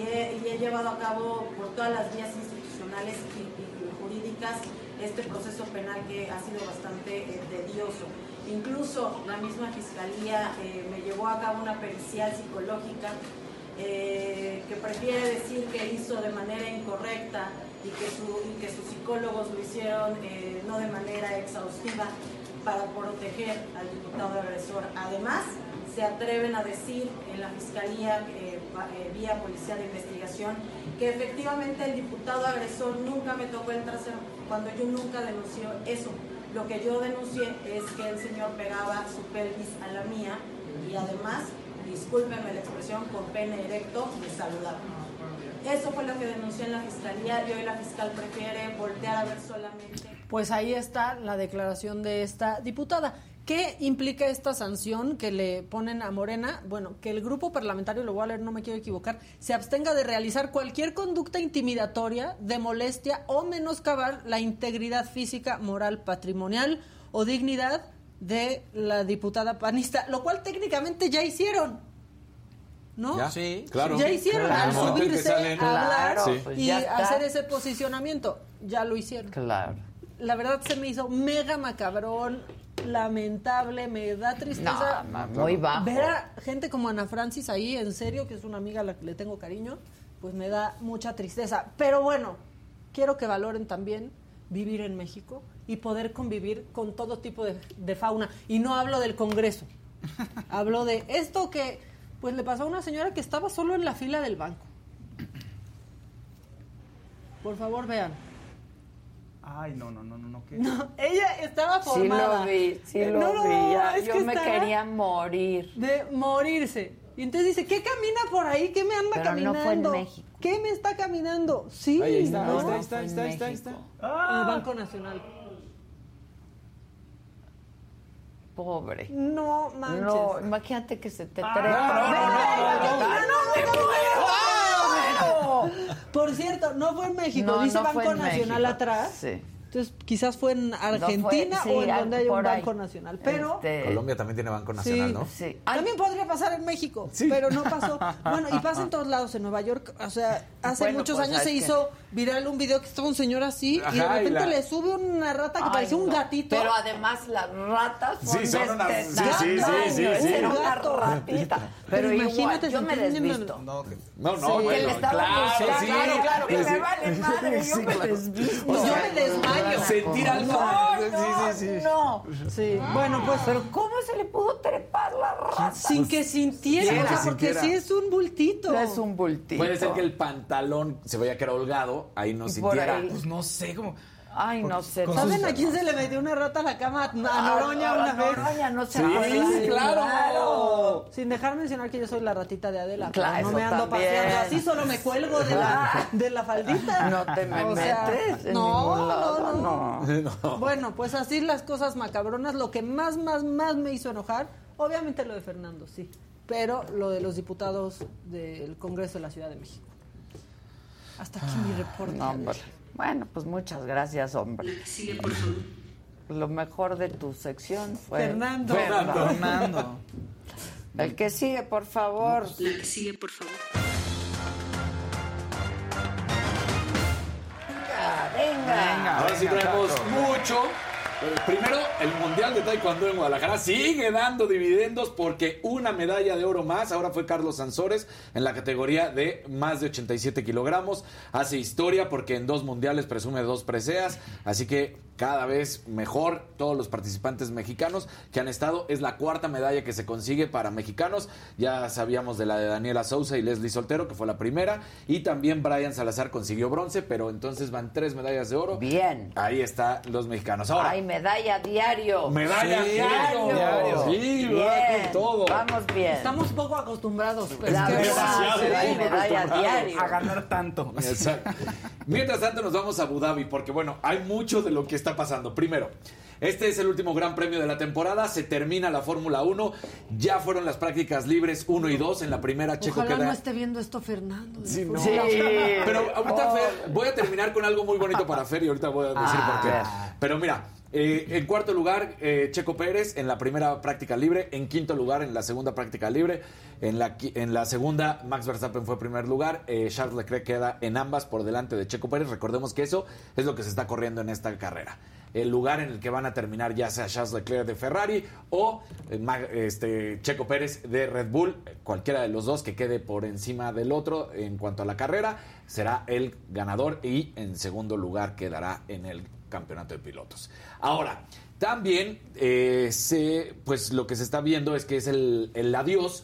he, llevado a cabo por todas las vías institucionales y, jurídicas este proceso penal que ha sido bastante eh, tedioso. Incluso la misma fiscalía eh, me llevó a cabo una pericial psicológica eh, que prefiere decir que hizo de manera incorrecta y que, y que sus psicólogos lo hicieron no de manera exhaustiva para proteger al diputado agresor. Además, se atreven a decir en la Fiscalía eh, eh, vía Policía de Investigación que efectivamente el diputado agresor nunca me tocó el trasero, cuando yo nunca denuncié eso. Lo que yo denuncié es que el señor pegaba su pelvis a la mía y además, discúlpenme la expresión, con pene erecto me saludaba. Eso fue lo que denuncié en la Fiscalía y hoy la fiscal prefiere voltear a ver solamente Pues ahí está la declaración de esta diputada. ¿Qué implica esta sanción que le ponen a Morena? Bueno, que el grupo parlamentario, lo voy a leer, no me quiero equivocar, se abstenga de realizar cualquier conducta intimidatoria, de molestia o menoscabar la integridad física, moral, patrimonial o dignidad de la diputada panista, lo cual técnicamente ya hicieron. ¿No? Ya, Sí. claro. Ya hicieron Claro. al subirse salen. a hablar Claro, pues y hacer ese posicionamiento. Ya lo hicieron Claro. la verdad se me hizo mega macabrón, lamentable, me da tristeza. No, ma- muy bajo. Ver a gente como Ana Francis ahí, en serio, que es una amiga a la que le tengo cariño, pues me da mucha tristeza. Pero bueno, quiero que valoren también vivir en México y poder convivir con todo tipo de, de fauna. Y no hablo del Congreso, hablo de esto que pues le pasó a una señora que estaba solo en la fila del banco. Por favor, vean. Ay, no, no, no, no, no. ¿qué? No, ella estaba Sí formada. lo vi, sí Eh, lo no, no, vi. ya. es Yo que me quería morir. De morirse. Y entonces dice, ¿qué camina por ahí? ¿Qué me anda Pero no caminando? fue en México. ¿Qué me está caminando? Sí, ahí está, ¿no? ahí está, ahí está, ahí está, en ahí está, ahí México. está. En el Banco Nacional. Pobre. No manches. No, imagínate que se te Ah, trepa. no, no, no, no, no, no, no, no. Por cierto, no fue en México, No, dice no Banco Nacional México. atrás. Sí. Entonces, quizás fue en Argentina sí, o en donde hay un ahí. Banco Nacional. Pero Este, Colombia también tiene Banco Nacional, Sí, ¿no? Sí. También podría pasar en México, pero no pasó. Bueno, y pasa en todos lados, en Nueva York. O sea, hace Bueno, muchos pues, años se hizo viral un video que estaba un señor así y de y repente la- le sube una rata que Ay, parecía un no. gatito. Pero además las ratas son Sí, son de unas- sí, sí, sí, tamaño, sí, esa sí. Era una Gato. ratita. Pero Pero, imagínate igual, yo me desvisto. No, No, no, claro. Claro, claro, que me vale madre, yo me desvisto. Yo me desmayo. Sentir algo. No, Sí, no, sí, sí. no. Sí, bueno, pues Pero ¿cómo se le pudo trepar la rata? sin que sintiera, Sin o sea, porque sintiera. sí es un bultito. Es un bultito. Puede ser que el pantalón se veía que era holgado, ahí no Y sintiera. ahí. Pues no sé, como... Ay, no sé. ¿Saben sus- a quién se le metió una rata a la cama? A Noroña una vez. Noroña, no se Sí, claro. Sin dejar mencionar que yo soy la ratita de Adela. Claro, no me ando también. paseando así, solo me cuelgo de la, de la faldita. No te me O sea, metes en no, lado, no, no. no. Bueno, pues así las cosas macabronas. Lo que más, más, más me hizo enojar, obviamente lo de Fernando, sí. Pero lo de los diputados del Congreso de la Ciudad de México. Hasta aquí mi reporte. No, hombre. Bueno, pues muchas gracias, hombre. Lo mejor de tu sección fue Fernando. Fernando. El que sigue, por favor. La que sigue, por favor. Venga. Ahora sí venga, traemos Tato. mucho. Eh, Primero, el Mundial de Taekwondo en Guadalajara sigue dando dividendos porque una medalla de oro más, ahora fue Carlos Sansores en la categoría de más de 87 kilogramos. Hace historia porque en dos mundiales presume dos preseas, así que cada vez mejor todos los participantes mexicanos que han estado. Es la cuarta medalla que se consigue para mexicanos. Ya sabíamos de la de Daniela Sousa y Leslie Soltero, que fue la primera. Y también Brian Salazar consiguió bronce, pero entonces van tres medallas de oro. Bien. Ahí están los mexicanos. Ahora, Hay medalla diario. medalla Sí, diario. diario. Sí, va con todo. Vamos bien. Estamos poco acostumbrados. La es que- verdad, sí, hay medalla diario. A ganar tanto. Exacto. Mientras tanto nos vamos a Abu Dhabi porque bueno, hay mucho de lo que está pasando. Primero, este es el último gran premio de la temporada, se termina la Fórmula 1, ya fueron las prácticas libres 1 y 2 en la primera Checo Ojalá queda no esté viendo esto Fernando. Sí, no. Sí. Pero ahorita, Oh. Fer, voy a terminar con algo muy bonito para Fer y ahorita voy a decir Ah, por qué. a ver. Pero mira, Eh, en cuarto lugar, eh, Checo Pérez en la primera práctica libre. En quinto lugar, en la segunda práctica libre. En la, en la segunda, Max Verstappen fue primer lugar. Eh, Charles Leclerc queda en ambas por delante de Checo Pérez. Recordemos que eso es lo que se está corriendo en esta carrera. El lugar en el que van a terminar ya sea Charles Leclerc de Ferrari o este, Checo Pérez de Red Bull. Cualquiera de los dos que quede por encima del otro en cuanto a la carrera será el ganador y en segundo lugar quedará en el campeonato de pilotos. Ahora, también eh, se, pues lo que se está viendo es que es el, adiós,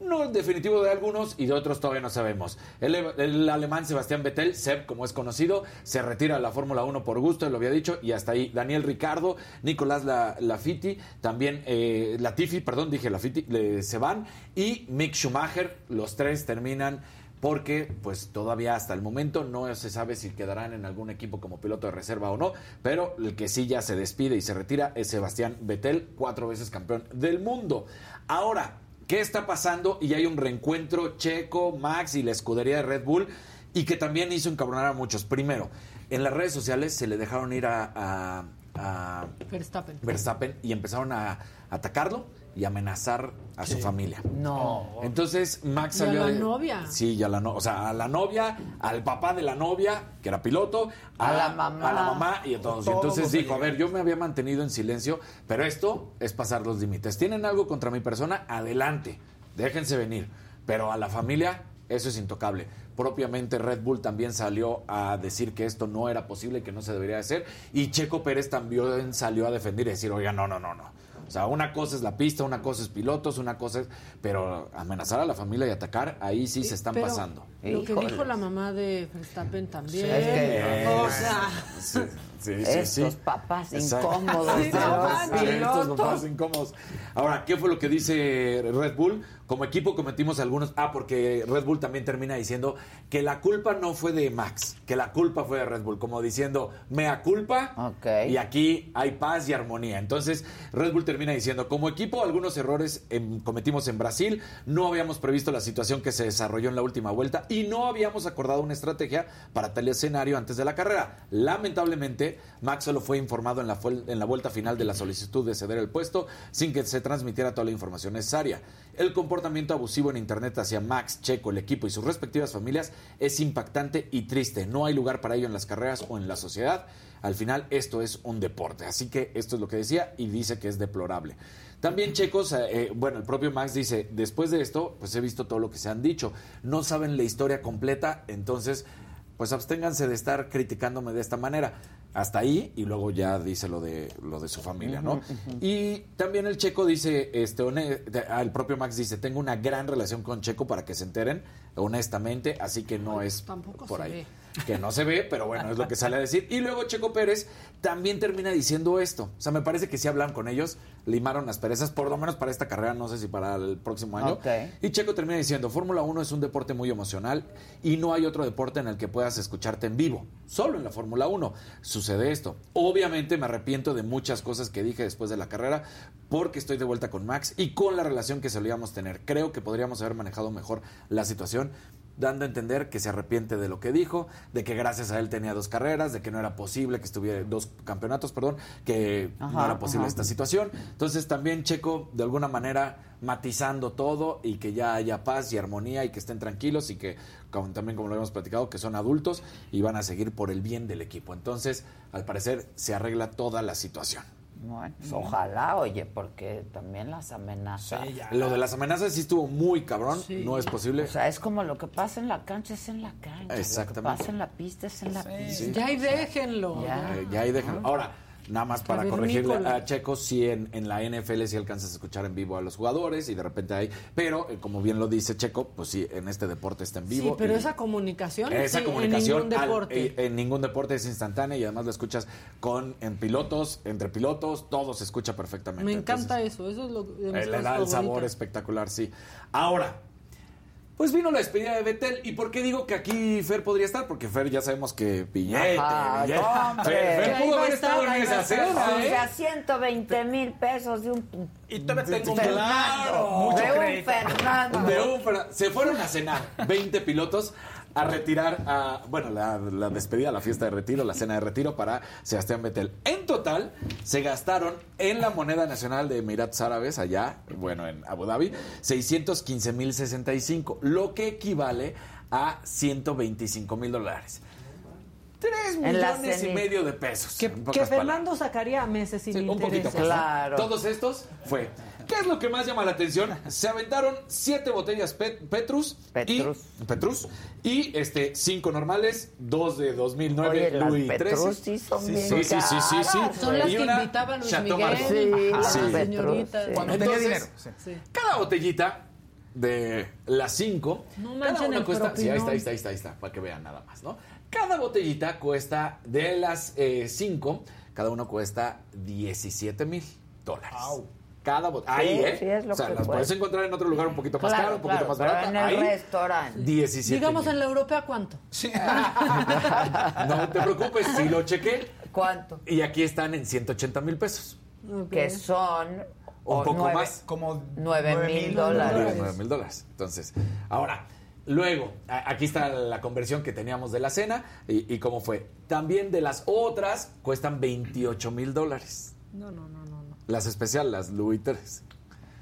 no definitivo de algunos y de otros todavía no sabemos. El, alemán Sebastián Vettel, Seb como es conocido, se retira de la Fórmula 1 por gusto, lo había dicho, y hasta ahí Daniel Ricardo, Nicolás La- Latifi, también eh, Latifi, perdón, dije le- se van, y Mick Schumacher, los tres terminan porque pues todavía hasta el momento no se sabe si quedarán en algún equipo como piloto de reserva o no, pero el que sí ya se despide y se retira es Sebastián Vettel, cuatro veces campeón del mundo. Ahora, ¿qué está pasando? Y hay un reencuentro Checo, Max y la escudería de Red Bull y que también hizo encabronar a muchos. Primero, en las redes sociales se le dejaron ir a, a- a Verstappen. Verstappen y empezaron a atacarlo y amenazar a su familia. No. Entonces Max Y a salió la de- novia. Sí, y a la no, o sea, a la novia, al papá de la novia, que era piloto, A la mamá. a la mamá y entonces los dijo, a ver, yo me había mantenido en silencio, pero esto es pasar los límites. ¿Tienen algo contra mi persona? Adelante, déjense venir. Pero a la familia, eso es intocable. Propiamente Red Bull también salió a decir que esto no era posible, que no se debería hacer. Y Checo Pérez también salió a defender y decir, oiga, no, no, no, no. O sea, una cosa es la pista, una cosa es pilotos, una cosa es... Pero amenazar a la familia y atacar, ahí sí se están Pero pasando. Lo que Híjoles. dijo la mamá de Verstappen también. Es que- o sea, Sí, sí, sí, sí. Estos papás Exacto. incómodos de Sí, los no Sí, estos papás incómodos. Ahora, ¿qué fue lo que dice Red Bull? Como equipo cometimos algunos... Ah, porque Red Bull también termina diciendo que la culpa no fue de Max, que la culpa fue de Red Bull, como diciendo, mea culpa, Ok. y aquí hay paz y armonía. Entonces, Red Bull termina diciendo, como equipo, algunos errores cometimos en Brasil, no habíamos previsto la situación que se desarrolló en la última vuelta y no habíamos acordado una estrategia para tal escenario antes de la carrera. Lamentablemente, Max solo fue informado en la, en la vuelta final de la solicitud de ceder el puesto sin que se transmitiera toda la información necesaria. El comportamiento abusivo en Internet hacia Max, Checo, el equipo y sus respectivas familias es impactante y triste. No hay lugar para ello en las carreras o en la sociedad. Al final, esto es un deporte. Así que esto es lo que decía y dice que es deplorable. También Checos, eh, bueno, el propio Max dice, después de esto, pues he visto todo lo que se han dicho. No saben la historia completa, entonces, pues absténganse de estar criticándome de esta manera. Hasta ahí, y luego ya dice lo de lo de su familia, ¿no? Y también el Checo dice, este, el propio Max dice, tengo una gran relación con Checo para que se enteren, honestamente, así que no es tampoco por se ahí. ve. Que no se ve, pero bueno, es lo que sale a decir. Y luego Checo Pérez también termina diciendo esto. O sea, me parece que si hablan con ellos, limaron las perezas, por lo menos para esta carrera, no sé si para el próximo año. Y Checo termina diciendo, Fórmula 1 es un deporte muy emocional y no hay otro deporte en el que puedas escucharte en vivo. Solo en la Fórmula 1 sucede esto. Obviamente me arrepiento de muchas cosas que dije después de la carrera porque estoy de vuelta con Max y con la relación que solíamos tener. Creo que podríamos haber manejado mejor la situación dando a entender que se arrepiente de lo que dijo, de que gracias a él tenía dos carreras, de que no era posible que estuviera dos campeonatos, perdón, que no era posible ajá. esta situación. Entonces también Checo de alguna manera matizando todo y que ya haya paz y armonía y que estén tranquilos y que como, también como lo hemos platicado que son adultos y van a seguir por el bien del equipo. Entonces, al parecer se arregla toda la situación. Bueno, pues ojalá, oye, porque también las amenazas. Lo de las amenazas sí estuvo muy cabrón, Sí. no es posible. O sea, es como lo que pasa en la cancha es en la cancha. Exactamente. Lo que pasa en la pista es en la pista. Sí. ya y déjenlo. Ya. Eh, ya ahí déjenlo. Ahora, nada más para corregirle a Checo, sí en, en la NFL sí alcanzas a escuchar en vivo a los jugadores y de repente hay, pero eh, como bien lo dice Checo, pues sí, en este deporte está en vivo. Sí, pero y- esa comunicación, esa sí, comunicación en ningún al- deporte. eh, en ningún deporte es instantánea y además lo escuchas con en pilotos, entre pilotos, todo se escucha perfectamente. Me encanta Entonces, eso, eso es lo mis eh, le da el sabor espectacular, sí. Ahora, pues vino la despedida de Betel. ¿Y por qué digo que aquí Fer podría estar? Porque Fer ya sabemos que billete, Ajá, billete. hombre. Fer, pudo haber estado en esa cena, O sea, 120 mil pesos de un. Y todavía tengo Fernando. claro, mucho de un crédito. Fernando. De un Fer- se fueron a cenar 20 pilotos a retirar, a, bueno, la, la despedida, la fiesta de retiro, la cena de retiro para Sebastián Vettel. En total, se gastaron en la moneda nacional de Emiratos Árabes, allá, bueno, en Abu Dhabi, 615 mil 65, lo que equivale a 125 mil dólares. Tres millones y medio de pesos. Que, palabras. Fernando sacaría meses sin Sí, un poquito. ¿no? Todos estos fue. ¿Qué es lo que más llama la atención? Se aventaron siete botellas Pet- Petrus. Petrus. Y, Petrus. Y este, cinco normales, dos de 2009, Oye, las Louis Petrus sí son sí, bien sí, sí, sí, sí, sí. caras. Son las Y que invitaba Luis Chateau Miguel, Margaux. Sí, a las las Petrus, señoritas. sí. Cuando tenía dinero. sí. Cada botellita de las cinco, No cada una cuesta, sí, ahí está, ahí está, ahí está, ahí está, para que vean nada más, ¿no? Cada botellita cuesta, de las eh, cinco, cada uno cuesta 17 mil dólares. Cada botella. Ahí, Sí, ¿eh? sí, es lo o sea, que las puede. puedes encontrar en otro lugar un poquito más Claro, caro, un poquito claro, más barato. en el Ahí, restaurante. 17 Digamos mil. en la europea, ¿cuánto? No te preocupes, si lo chequé. ¿Cuánto? Y aquí están en 180 mil pesos. Que son Un poco más. Como nueve mil Arriba dólares. de 9 mil dólares. Entonces, ahora, luego, aquí está la conversión que teníamos de la cena y, y cómo fue. También de las otras cuestan 28 mil dólares. No, no, no, no. Las especiales, las Louis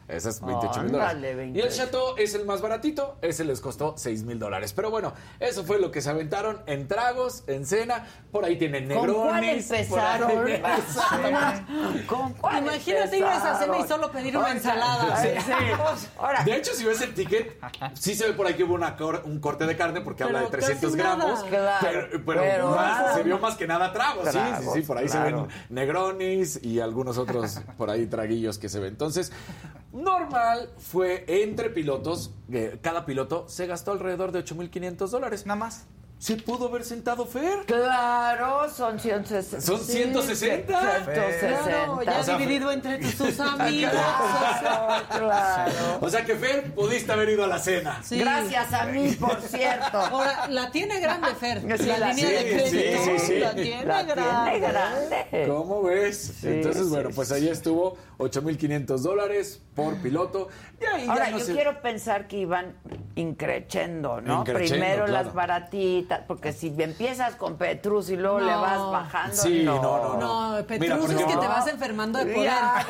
III. Esas 28 mil dólares. Y el 28. Chateau es el más baratito, ese les costó 6 mil dólares. Pero bueno, eso fue lo que se aventaron en tragos, en cena. Por ahí tienen ¿Con cuál negronis. por ahí- empezaron? Exacto. ¿Con cuál Imagínate ir a esa cena y empezaron? solo pedir una ensalada. sí. Sí. Ahora, De hecho, si ves el ticket, sí se ve por ahí que hubo una cor- un corte de carne porque habla de Pero 300 casi nada. gramos. Claro, pero pero pero más- nada. se vio más que nada tragos. sí, sí, Tragos, sí, por ahí claro. se ven negronis y algunos otros por ahí traguillos que se ven. Entonces, normal fue entre pilotos, eh, cada piloto se gastó alrededor de 8.500 dólares. Nada más. ¿Se pudo haber sentado Fer? claro, son 160. Son 160. 160. Claro, ya O sea, dividido entre tus- tus amigos. Claro, claro. O sea que Fer, pudiste haber ido a la cena. Sí. Gracias a mí, por cierto. Ahora, la tiene grande, Fer. Sí, la, la- línea sí, de crédito. sí, sí, sí. La tiene La grande. tiene grande. ¿Cómo ves? Entonces, sí, bueno, pues ahí estuvo 8.500 dólares por piloto. Y ahí ya Ahora, no yo quiero pensar que iban increchendo, ¿no? Increchendo, Primero claro. las baratitas, porque si empiezas con Petrus y luego No. le vas bajando, Sí, no, no, No, Mira, Petrus por es que te vas enfermando de poder. Ya,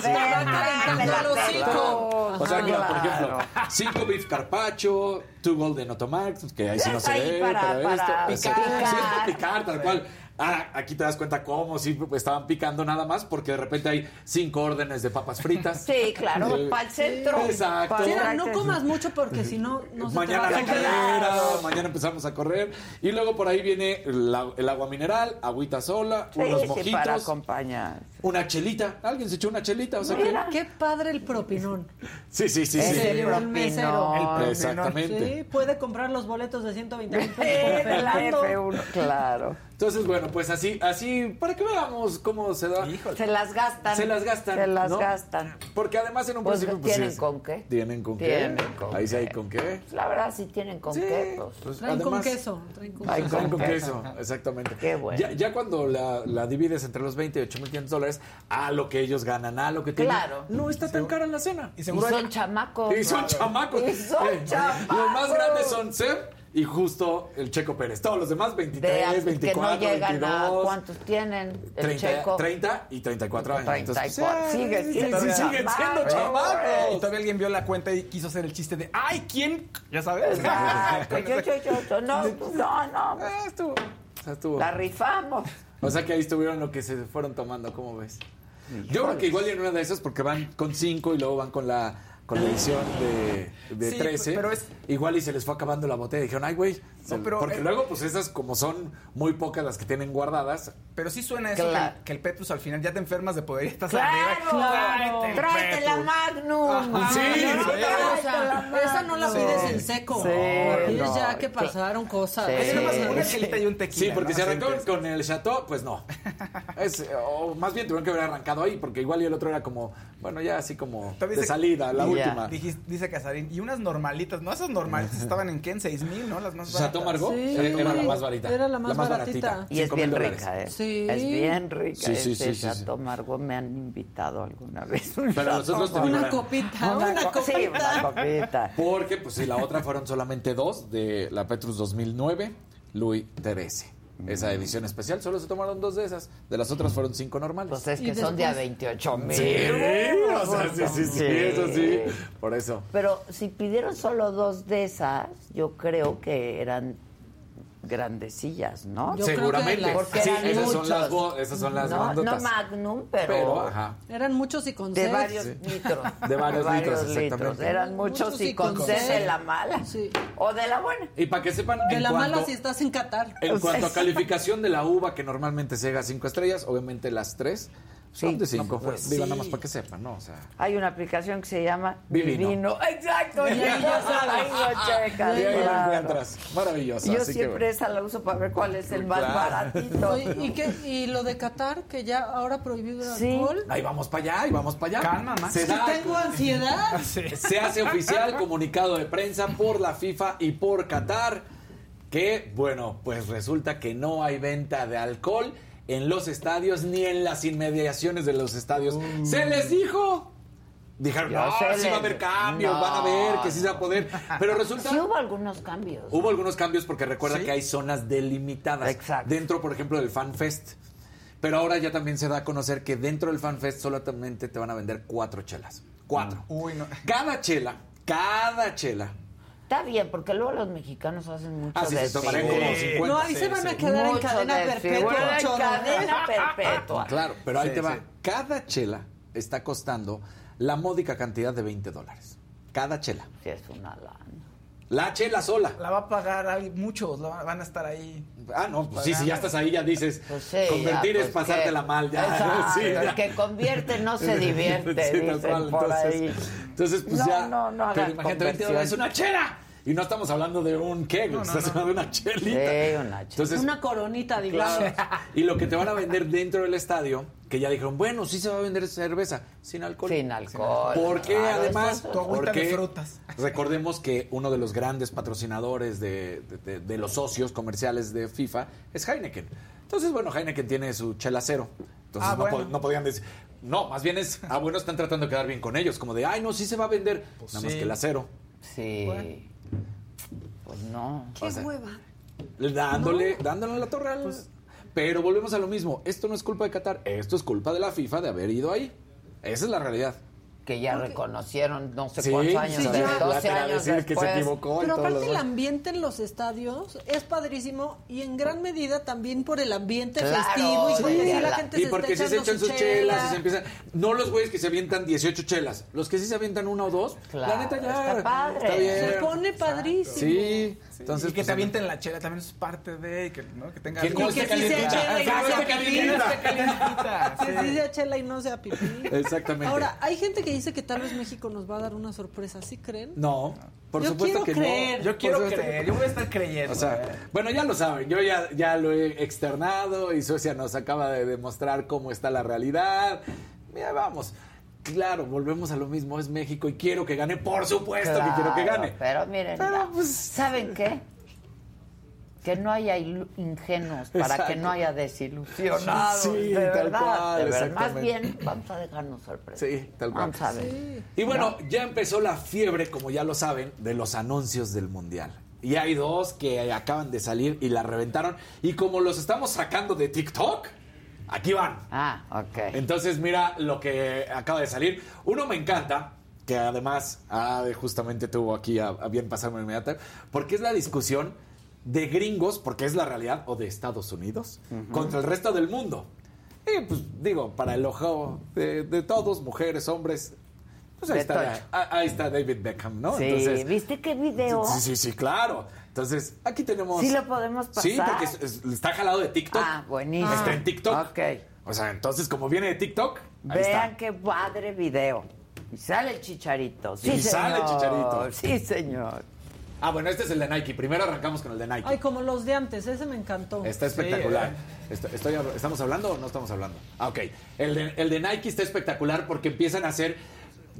Se te va calentando el hocico. O sea, mira, por ejemplo, cinco beef carpaccio, two golden Otomax, que ahí sí no se ve, para- pero para esto... picar. Sí, es para picar, tal cual. Ah, aquí te das cuenta cómo sí estaban picando nada más, porque de repente hay cinco órdenes de papas fritas. Sí, claro, Eh, para el centro. Exacto. Sí, el no comas mucho porque si no, no se te mañana va a la carrera, mañana empezamos a correr. Y luego por ahí viene la- el agua mineral, agüita sola, Sí, unos sí, mojitos, para acompañar. una chelita. ¿Alguien se echó una chelita? O sea que- Mira. Qué padre el propinón. Sí, sí, sí, sí. el El mesero. propinón. Exactamente. Sí, puede comprar los boletos de 120 mil pesos con de la Fernando. F1, claro. Entonces, bueno, pues así, así, para que veamos cómo se da. Se las gastan. Se las gastan, Se las ¿no? gastan. Porque además en un Pues, principio... pues, ¿tienen con qué? Tienen con qué. Tienen con Ahí sí hay qué. con qué. La verdad, sí tienen con Sí, qué, pues. pues, Traen con queso. Traen con queso. Traen con con queso, exactamente. Qué bueno. Ya, ya cuando la, la divides entre los 20 y 8.500 dólares, a lo que ellos ganan, a lo que tienen, Claro. no está tan cara la cena. Y Y seguro son chamacos. Y son chamacos. Y son Eh, chamacos. Los más grandes son Seb y justo el Checo Pérez. Todos los demás, De 23, que 24, no llegan 22. a cuántos tienen el 30, checo. 30 y 34 años. Entonces, 34. pues, Sigue sí, siendo sí, siguen chamaco, siendo güey. Y chamacos. todavía alguien vio la cuenta y quiso hacer el chiste de ¡Ay, quién! Ya sabes. Exacto. Yo, yo, yo, yo, no, no, no. Eh, estuvo. O sea, estuvo. La rifamos. O sea que ahí estuvieron lo que se fueron tomando, ¿cómo ves? Yo creo que igual en una de esas, porque van con 5 y luego van con la con la edición de, de Sí, 13. pero es- Igual y se les fue acabando la botella. Dijeron, ay, güey. No, pero, porque eh, luego, pues esas, como son muy pocas las que tienen guardadas. Pero sí suena eso Claro. que, que el Petrus al final ya te enfermas de poder y estás Claro, arriba. claro. Tráete la. Magnum. Ajá. Sí, sí. O sea, esa no la Magnum. pides en seco. Sí, no, ya que pasaron cosas. Sí. Es una Sí. chelita y un tequila. Sí, porque ¿no? si arrancaron con el Chateau, pues no. Es, o más bien tuvieron que haber arrancado ahí, porque igual y el otro era como, bueno, ya así como de salida, la última. Dijis- dice Casarín, y unas normalitas, no esas normalitas estaban en qué, en 6 mil, ¿no? Las más baratas. Chateau Sí. era, era la más barata. Era la más baratita. baratita. Y es bien dólares. rica, ¿eh? Sí. Es bien rica. Sí, sí, Ese sí, sí, sí. Chateau Margaux me han invitado alguna vez. un Pero nosotros Una copita, Una una, co- copita. Sí, una copita. Porque, pues sí, la otra fueron solamente dos de la Petrus 2009, Louis XIII. Esa edición especial, solo se tomaron dos de esas. De las otras fueron cinco normales. Pues es que son de a después- 28 mil. Sí, o sea, sí, sí, sí, eso sí. Por eso. Pero si pidieron solo dos de esas, yo creo que eran grandecillas, ¿no? Yo creo que Seguramente. las- Porque sí, eran esas son muchos. las, esas son las no, no. Magnum, pero, Pero, ajá. Eran muchos y con de varios Sí. litros. De varios litros, exactamente. Eran muchos, Muchos y con con de la mala. Sí. O de la buena. Y para que sepan, De la cuanto, mala si estás en Qatar. en O sea, cuanto a calificación de la uva, que normalmente se llega a cinco estrellas, obviamente las tres Sí, de cinco. no, pues, Digo, sí. nada más para que sepan, ¿no? O sea, Hay una aplicación que se llama Vivino. Vivino. Exacto. Y ahí ya sabes. Ahí lo y ahí lo claro. encuentras. Maravilloso. Yo así que siempre bueno. esa la uso para ver cuál es el más Claro. baratito. ¿y, qué? ¿Y lo de Qatar, que ya ahora prohibido el Sí. alcohol? Ahí vamos para allá, ahí vamos para allá. Calma, Max. Se que da- tengo ansiedad. Se hace oficial comunicado de prensa por la FIFA y por Qatar que, bueno, pues resulta que no hay venta de alcohol en los estadios ni en las inmediaciones de los estadios. ¡Se les dijo! Dijeron, no, sí les- va a haber cambios, No, van a ver que sí se va a poder. Pero resulta... Sí hubo algunos cambios. Hubo algunos cambios porque recuerda ¿Sí? que hay zonas delimitadas. Exacto. Dentro, por ejemplo, del Fan Fest. Pero ahora ya también se da a conocer que dentro del Fan Fest solamente te van a vender cuatro chelas. Cuatro. Uy, no. Cada chela, cada chela. Está bien, porque luego los mexicanos hacen mucho Ah, sí, se como 50. No, ahí se van a quedar en Mucho cadena desfile. perpetua. En cadena perpetua. Claro, pero ahí Sí, te va. sí. Cada chela está costando la módica cantidad de 20 dólares. Cada chela. Sí, es una lana. La chela sola. La va a pagar hay muchos, van a estar ahí. Ah, no, pues sí, si ya estás ahí, ya dices. Pues sí, convertir ya, es pues, pasártela ¿qué? mal, ya. Exacto, Sí, ya. El que convierte no se divierte, Sí, dicen por entonces, ahí. entonces, pues No, ya. no, no pero imagínate, 20 dólares, una chela. Y no estamos hablando de un keg, no, estás no. hablando de una chelita. Sí, una chela. Entonces, Una coronita, digamos. claro. Y lo que te van a vender dentro del estadio, que ya dijeron, bueno, sí se va a vender cerveza, sin alcohol. Sin alcohol. Porque Claro, además, Tu porque de frutas. recordemos que uno de los grandes patrocinadores de, de- de- de los socios comerciales de FIFA es Heineken. Entonces, bueno, Heineken tiene su chela cero. Entonces Ah, no, bueno. po- no podían decir. No, más bien es, ah, bueno, están tratando de quedar bien con ellos, como de, ay, no, sí se va a vender. Pues Nada más que la cero. Sí. Pues no. Qué O sea, hueva. Dándole, dándole a la torre al- Pero volvemos a lo mismo. Esto no es culpa de Qatar, esto es culpa de la FIFA de haber ido ahí. Esa es la realidad. Que ya reconocieron no sé Sí, cuántos años, sí, de- ya. 12 Para años decir que se después. equivocó y Pero aparte el ambiente en los estadios es padrísimo y en gran medida también por el ambiente Claro, festivo y porque sí, la la- gente Y se porque está sí se echan su sus chelas y chela. se empiezan. No los güeyes que se avientan 18 chelas. Los que sí se avientan una o dos. Claro, la neta ya. está padre. Está bien. Se pone padrísimo. Sí. Entonces, y que pues, te avienten la chela también es parte de. Que, ¿no? que tenga. Que no que calientita. no calientita. Sí sea chela y no sea pipí. Exactamente. Ahora, hay gente que dice que tal vez México nos va a dar una sorpresa, ¿sí creen? No, por Yo supuesto que creer. no. Yo quiero Por creer, yo voy a estar creyendo. O sea, eh. bueno, ya lo saben, yo ya, ya lo he externado y Suecia nos acaba de demostrar cómo está la realidad. Mira, vamos. Claro, volvemos a lo mismo, es México y quiero que gane, por supuesto que quiero que gane. Pero miren, Pero, pues- ¿saben qué? Que no haya ilu- ingenuos para Exacto. que no haya desilusionados. Sí, de tal verdad, cual, de verdad. Más bien, vamos a dejarnos sorprender. Sí, tal cual. Vamos a ver. Y bueno, ya empezó la fiebre, como ya lo saben, de los anuncios del Mundial. Y hay dos que acaban de salir y la reventaron. Y como los estamos sacando de TikTok, aquí van. Ah, ok. Entonces, mira lo que acaba de salir. Uno me encanta, que además ah, justamente tuvo aquí a, a bien pasarme inmediata, porque es la discusión de gringos, porque es la realidad, o de Estados Unidos, contra el resto del mundo. Y pues digo, para el ojo de, de todos, mujeres, hombres, pues ahí está, ah, ahí está David Beckham, ¿no? Sí, Entonces, ¿viste qué video? sí, sí, sí, claro. Entonces, aquí tenemos... Sí lo podemos pasar. Sí, porque es- es- está jalado de TikTok. Ah, buenísimo. Está en TikTok. Ok. O sea, entonces, como viene de TikTok, ahí Vean está. qué padre video. Y sale el chicharito. Sí, Y señor. sale el Chicharito. Sí, señor. Ah, bueno, este es el de Nike. Primero arrancamos con el de Nike. Ay, como los de antes, ese me encantó. Está espectacular. Esto- estoy ¿Estamos hablando o no estamos hablando? Ah, ok. El de, el de Nike está espectacular porque empiezan a hacer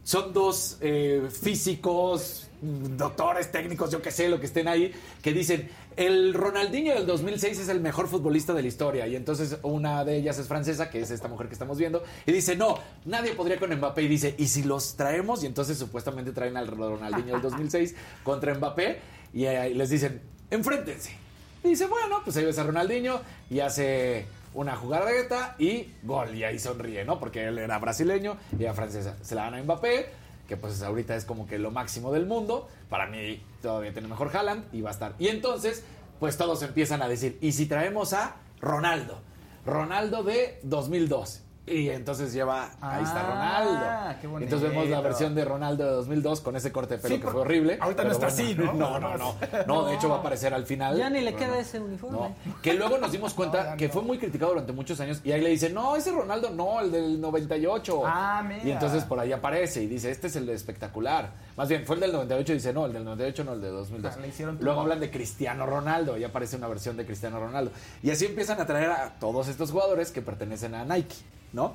son dos eh, físicos, doctores, técnicos, yo que sé, lo que estén ahí, que dicen, el Ronaldinho del 2006 es el mejor futbolista de la historia. Y entonces una de ellas es francesa, que es esta mujer que estamos viendo, y dice, no, nadie podría con Mbappé. Y dice, ¿y si los traemos? Y entonces supuestamente traen al Ronaldinho del 2006 contra Mbappé, y les dicen, enfréntense. Y dice, bueno, pues ahí ves a Ronaldinho y hace una jugadeta y gol. Y ahí sonríe, ¿no? Porque él era brasileño y era francesa. Se la dan a Mbappé, que pues ahorita es como que lo máximo del mundo. Para mí todavía tiene mejor Haaland y va a estar. Y entonces, pues todos empiezan a decir, ¿y si traemos a Ronaldo? Ronaldo de 2002. Y entonces lleva, ahí está Ah, Ronaldo. qué bonito. entonces vemos la versión de Ronaldo de 2002 con ese corte de pelo Sí, que fue horrible. ahorita no está así, ¿no? No, no, no. No, de hecho va a aparecer al final. Ya ni le queda ese uniforme. No, que luego nos dimos cuenta que fue muy criticado durante muchos años y ahí le dicen, no, ese Ronaldo no, el del 98. Ah, mira. Y entonces por ahí aparece y dice, este es el espectacular. Más bien, fue el del 98 y dice, no, el del 98 no, el de 2002. Ah, le hicieron luego hablan de Cristiano Ronaldo y aparece una versión de Cristiano Ronaldo. Y así empiezan a traer a todos estos jugadores que pertenecen a Nike, ¿no?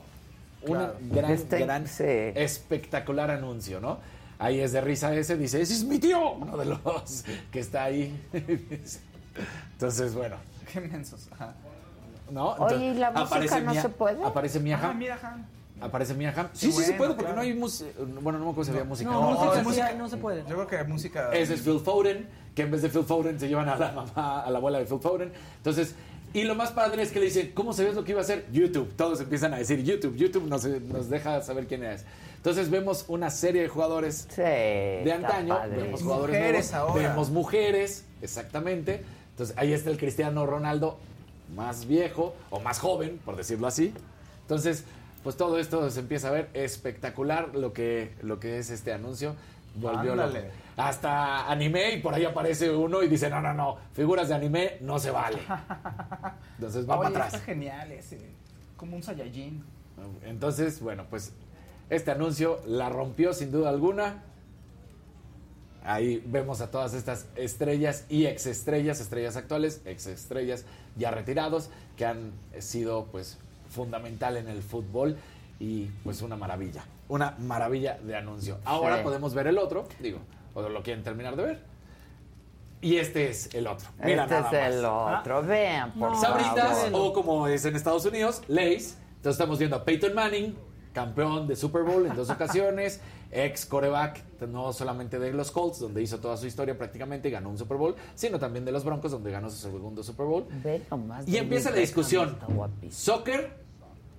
Un gran, Este- gran, sí. espectacular anuncio, ¿no? Ahí es de risa ese, dice, ese es mi tío, uno de los que está ahí. Entonces, bueno, Qué mensos. Ajá. ¿no? Oye, ¿y la música aparece no Mia- se puede? Aparece Ah, mira, Han. Aparece Mia Hamm. Sí, sí se puede, porque claro. no hay música. Bueno, no me acuerdo si había música. No, No, música, es música- sí, no se puede. Yo creo que música. Ese es Phil Foden, que en vez de Phil Foden se llevan a la mamá, a la abuela de Phil Foden. Entonces, y lo más padre es que le dicen, ¿cómo sabías lo que iba a hacer? YouTube. Todos empiezan a decir YouTube. YouTube nos, nos deja saber quién es. Entonces vemos una serie de jugadores Sí, de antaño, padre. vemos jugadores Mujeres nuevos, ahora. vemos mujeres, exactamente. Entonces ahí está el Cristiano Ronaldo más viejo o más joven, por decirlo así. Entonces, pues todo esto se empieza a ver espectacular lo que, lo que es este anuncio. Volvió loco. Hasta anime y por ahí aparece uno y dice, no, no, no, figuras de anime no se vale. Entonces va Oye, para está atrás. genial ese. Como un Saiyajin. Entonces, bueno, pues este anuncio la rompió sin duda alguna. Ahí vemos a todas estas estrellas y exestrellas, estrellas actuales, exestrellas ya retirados, que han sido pues fundamental en el fútbol y pues una maravilla, una maravilla de anuncio. Ahora Sí. podemos ver el otro, digo, o lo quieren terminar de ver. Y este es el otro. Mira este nada es más. el otro. Vean, por No, Sabritas, favor. o como es en Estados Unidos, Lays. Entonces estamos viendo a Peyton Manning, campeón de Super Bowl en dos ocasiones, ex coreback, no solamente de los Colts, donde hizo toda su historia prácticamente y ganó un Super Bowl, sino también de los Broncos, donde ganó su segundo Super Bowl. Ve nomás, Y empieza la discusión. Soccer,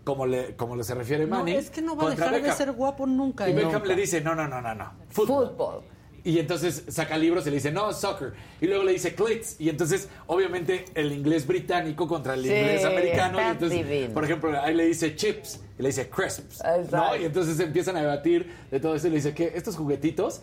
como le, como le se refiere No, Manning. es que no va a dejar de ser guapo nunca. Y ¿eh? Beckham Nunca. le dice, no, no, no, no, no. Fútbol. Fútbol. Y entonces saca libros y le dice, no, soccer. Y luego le dice clits. Y entonces, obviamente, el inglés británico contra el Sí, inglés americano. Y entonces, divino. por ejemplo, ahí le dice chips y le dice crisps. ¿no? Y entonces empiezan a debatir de todo eso y le dice que estos juguetitos,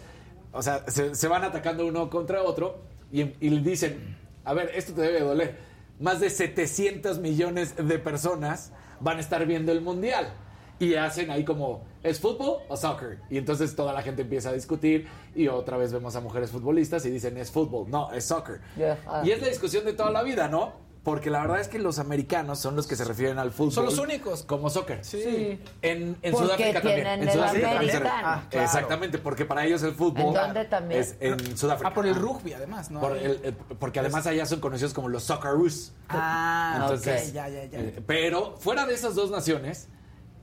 o sea, se, se van atacando uno contra otro y, y le dicen, a ver, esto te debe doler. Más de 700 millones de personas van a estar viendo el mundial. Y hacen ahí como, ¿es fútbol o soccer? Y entonces toda la gente empieza a discutir y otra vez vemos a mujeres futbolistas y dicen, es fútbol, no, es soccer. Ajá. Y es la discusión de toda la vida, ¿no? Porque la verdad es que los americanos son los que se refieren al fútbol. Son los únicos. Como soccer. Sí. En, en Porque Sudáfrica también. En Sudáfrica también. Ah, claro. Exactamente, porque para ellos el fútbol ¿En dónde también? es en Sudáfrica. Ah, por el rugby, además, ¿no? Por el- porque además allá son conocidos como los Socceroos. Ah, Entonces, ok, ya, ya, ya. eh, pero fuera de esas dos naciones,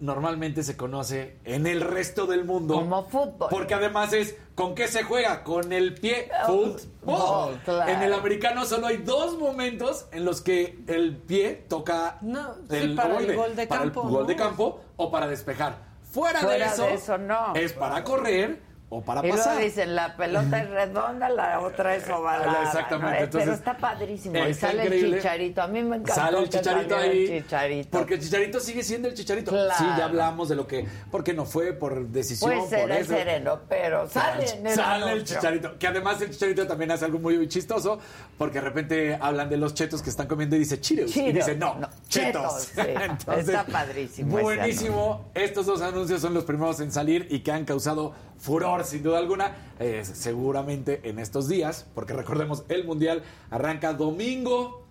normalmente se conoce en el resto del mundo Como fútbol. Porque además es ¿con qué se juega? Con el pie. Oh, Fútbol. claro. En el americano solo hay dos momentos en los que el pie toca No, sí, para el ovoide. gol de Para el campo, gol ¿no? de campo o para despejar. Fuera, Fuera de, eso, de eso, no. Es para correr o para Y luego pasar. dicen, la pelota es redonda, la otra es ovalada. Exactamente, ¿no? Eh, entonces, Pero está padrísimo. Y está sale increíble. el chicharito. A mí me encanta. Sale el chicharito ahí. El chicharito. Porque el chicharito sigue siendo el chicharito. Claro. Sí, ya hablamos de lo que. Porque no fue por decisión. Puede ser por el eso. sereno, pero sale en el Sale el chicharito. Que además el chicharito también hace algo muy chistoso. Porque de repente hablan de los chetos que están comiendo y dice Cheetos. Y dice no, No, chetos. chetos, sí. Está padrísimo Buenísimo. Estos dos anuncios son los primeros en salir y que han causado furor sin duda alguna. Eh, seguramente en estos días. Porque recordemos, el mundial arranca domingo.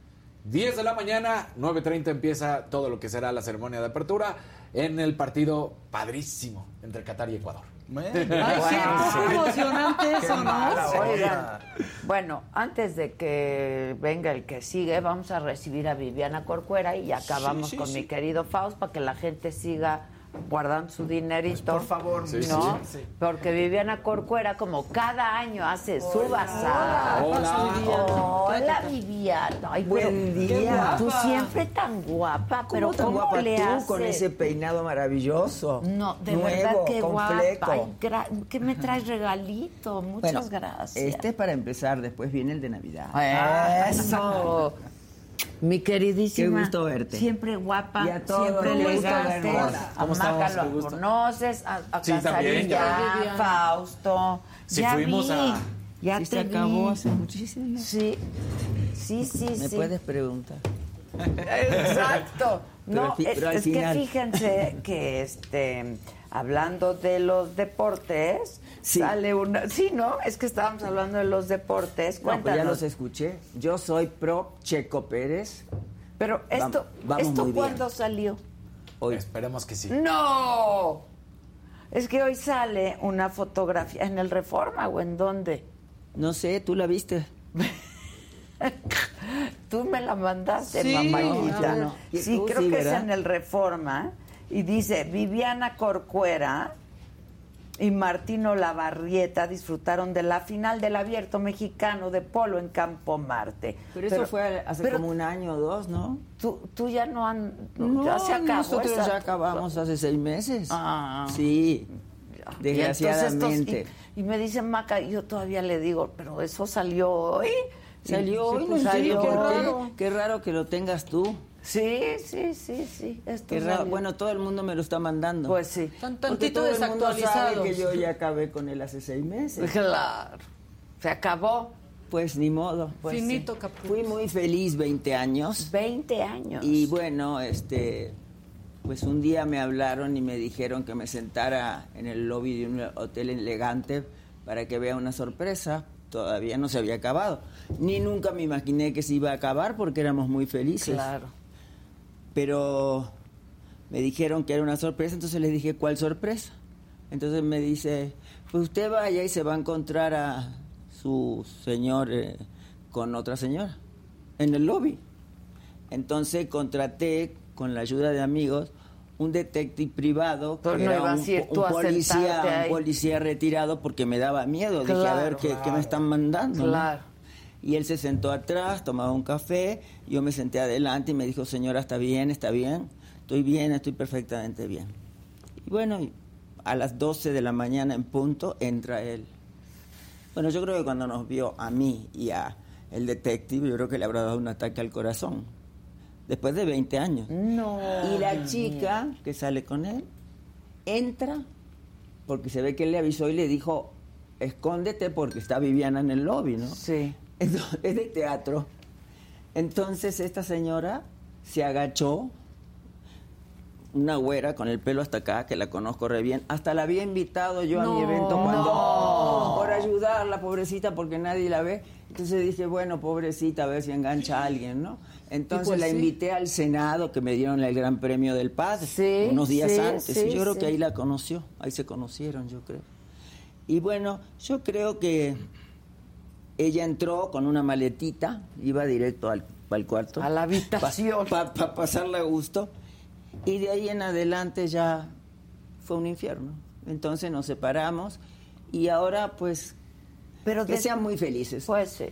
10 de la mañana, 9.30 empieza todo lo que será la ceremonia de apertura en el partido padrísimo entre Qatar y Ecuador. Ay, emocionante eso, ¿no? Oigan, bueno, antes de que venga el que sigue, vamos a recibir a Viviana Corcuera y acabamos Sí, sí, con sí. mi querido Faust para que la gente siga guardando su dinerito. Por favor, ¿no? sí, sí, sí. Porque Viviana Corcuera, como cada año, hace su bazar. Hola. Hola, Viviana. Ay, Buen pero día. Tú siempre tan guapa, pero ¿Cómo tan ¿cómo guapa le tú haces? con ese peinado maravilloso? No, de Nuevo, verdad que guapa. Ay, ¿Qué me traes regalito? Muchas Bueno, gracias. Este es para empezar, después viene el de Navidad. Eso. Mi queridísima. Qué gusto verte. Siempre guapa, Y a todos, siempre elegante. A ¿Cómo estamos? Qué lo conoces, a, a Sí, también, ya. Fausto. Sí, ya fuimos vi, a- Ya Sí, te se acabó vi. hace muchísimo. Sí, sí, sí, Me sí. puedes preguntar. Exacto. Pero No, es, pero al es que fíjense que este hablando de los deportes, Sí. sale una. Sí, ¿no? Es que estábamos hablando de los deportes. No, pues ya Cuéntanos. los escuché. Yo soy pro Checo Pérez. Pero esto, vamos ¿esto cuándo salió? Hoy. Esperemos que sí. ¡No! Es que hoy sale una fotografía en el Reforma o en dónde. No sé, ¿tú la viste? Tú me la mandaste, Sí, a ver. Y Sí, creo sí, que es en el Reforma. Y dice, Viviana Corcuera y Martino Lavarrieta disfrutaron de la final del Abierto Mexicano de Polo en Campo Marte. Pero eso fue hace pero como un año o dos, ¿no? Tú, tú ya no han... No, ya se acabó nosotros esa- ya acabamos hace seis meses. Ah. Sí, Y desgraciadamente. estos- y, y me dice Maca, yo todavía le digo, pero eso salió hoy. Salió hoy, pues, no salió entiendo por qué. hoy. Qué raro que lo tengas tú. Sí, sí, sí, sí. Esto Qué raro. salió. Bueno, todo el mundo me lo está mandando. Pues sí. Porque tantito todo el mundo sabe desactualizados. que yo ya acabé con él hace seis meses. Claro. Se acabó. Pues ni modo. Pues Finito caput. Fui muy feliz 20 años. 20 años. Y bueno, este, pues un día me hablaron y me dijeron que me sentara en el lobby de un hotel elegante para que vea una sorpresa. Todavía no se había acabado. Ni nunca me imaginé que se iba a acabar porque éramos muy felices. Claro. Pero me dijeron que era una sorpresa, entonces les dije, ¿cuál sorpresa? Entonces me dice, pues usted vaya y se va a encontrar a su señor eh, con otra señora en el lobby. Entonces contraté con la ayuda de amigos un detective privado que no era un, policía, un policía retirado porque me daba miedo. Dije, a Claro, ver qué, qué me están mandando. ¿no? Y él se sentó atrás, tomaba un café, yo me senté adelante y me dijo, señora, ¿está bien? ¿Está bien? Estoy bien, estoy perfectamente bien. Y bueno, a las 12 de la mañana en punto entra él. Bueno, yo creo que cuando nos vio a mí y a el detective, yo creo que le habrá dado un ataque al corazón. Después de 20 años. No. Y la chica que sale con él entra porque se ve que él le avisó y le dijo, escóndete porque está Viviana en el lobby, ¿no? Sí. Entonces, es de teatro. Entonces esta señora se agachó, una güera con el pelo hasta acá, que la conozco re bien. Hasta la había invitado yo a mi evento cuando no. por ayudarla, pobrecita, porque nadie la ve. Entonces dije, bueno, pobrecita, a ver si engancha a alguien, ¿no? Entonces pues la sí. invité al Senado, que me dieron el Gran Premio del Padre, Sí, unos días sí, antes. y yo creo que ahí la conoció, ahí se conocieron, yo creo. Y bueno, yo creo que ella entró con una maletita, iba directo al, al cuarto. A la habitación. Para pasarla a gusto. Y de ahí en adelante ya fue un infierno. Entonces nos separamos y ahora pues Pero que sean muy felices. Pues sí.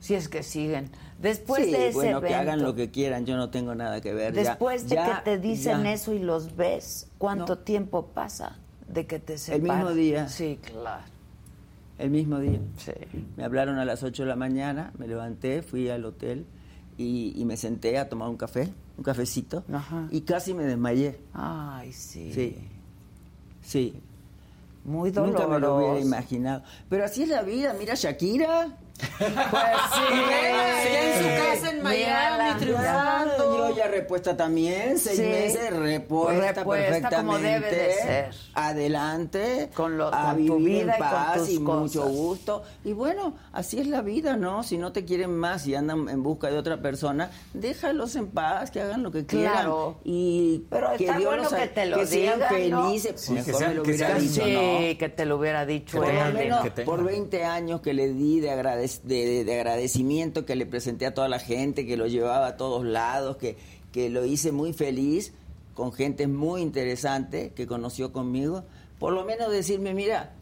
Si es que siguen. Después sí, de ese bueno, que hagan lo que quieran, yo no tengo nada que ver. ya- Después de ya- que te dicen ya. eso y los ves, ¿cuánto No. tiempo pasa de que te El separan? mismo día. Sí, claro. El mismo día. Sí. Me hablaron a las 8 de la mañana, me levanté, fui al hotel y, y me senté a tomar un café, un cafecito, Ajá. y casi me desmayé. Ay, sí. Sí, sí. Muy Nunca doloroso. me lo hubiera imaginado. Pero así es la vida, mira Shakira. Pues sí. Ya en su casa en. Miami, triunfando. Yo ya repuesta también, seis Sí. meses, repuesta, Repuesta perfectamente. como debe de ser. Adelante, Con lo- a con tu vivir vida en y con paz tus y mucho cosas. gusto. Y bueno, así es la vida, ¿no? Si no te quieren más y andan en busca de otra persona, déjalos en paz, que hagan lo que quieran. Claro. Y Pero que está Dios bueno los que te lo que sean digan, ¿no? felices. Sí, Mejor que sean- me lo que hubiera sean- dicho, Sí, ¿no? que te lo hubiera dicho Por él. menos que tenga. por 20 años que le di de, agradec- de, de- de agradecimiento, que le presenté a toda la gente, que lo llevaba a todos lados, que, que lo hice muy feliz con gente muy interesante que conoció conmigo. Por lo menos decirme, mira,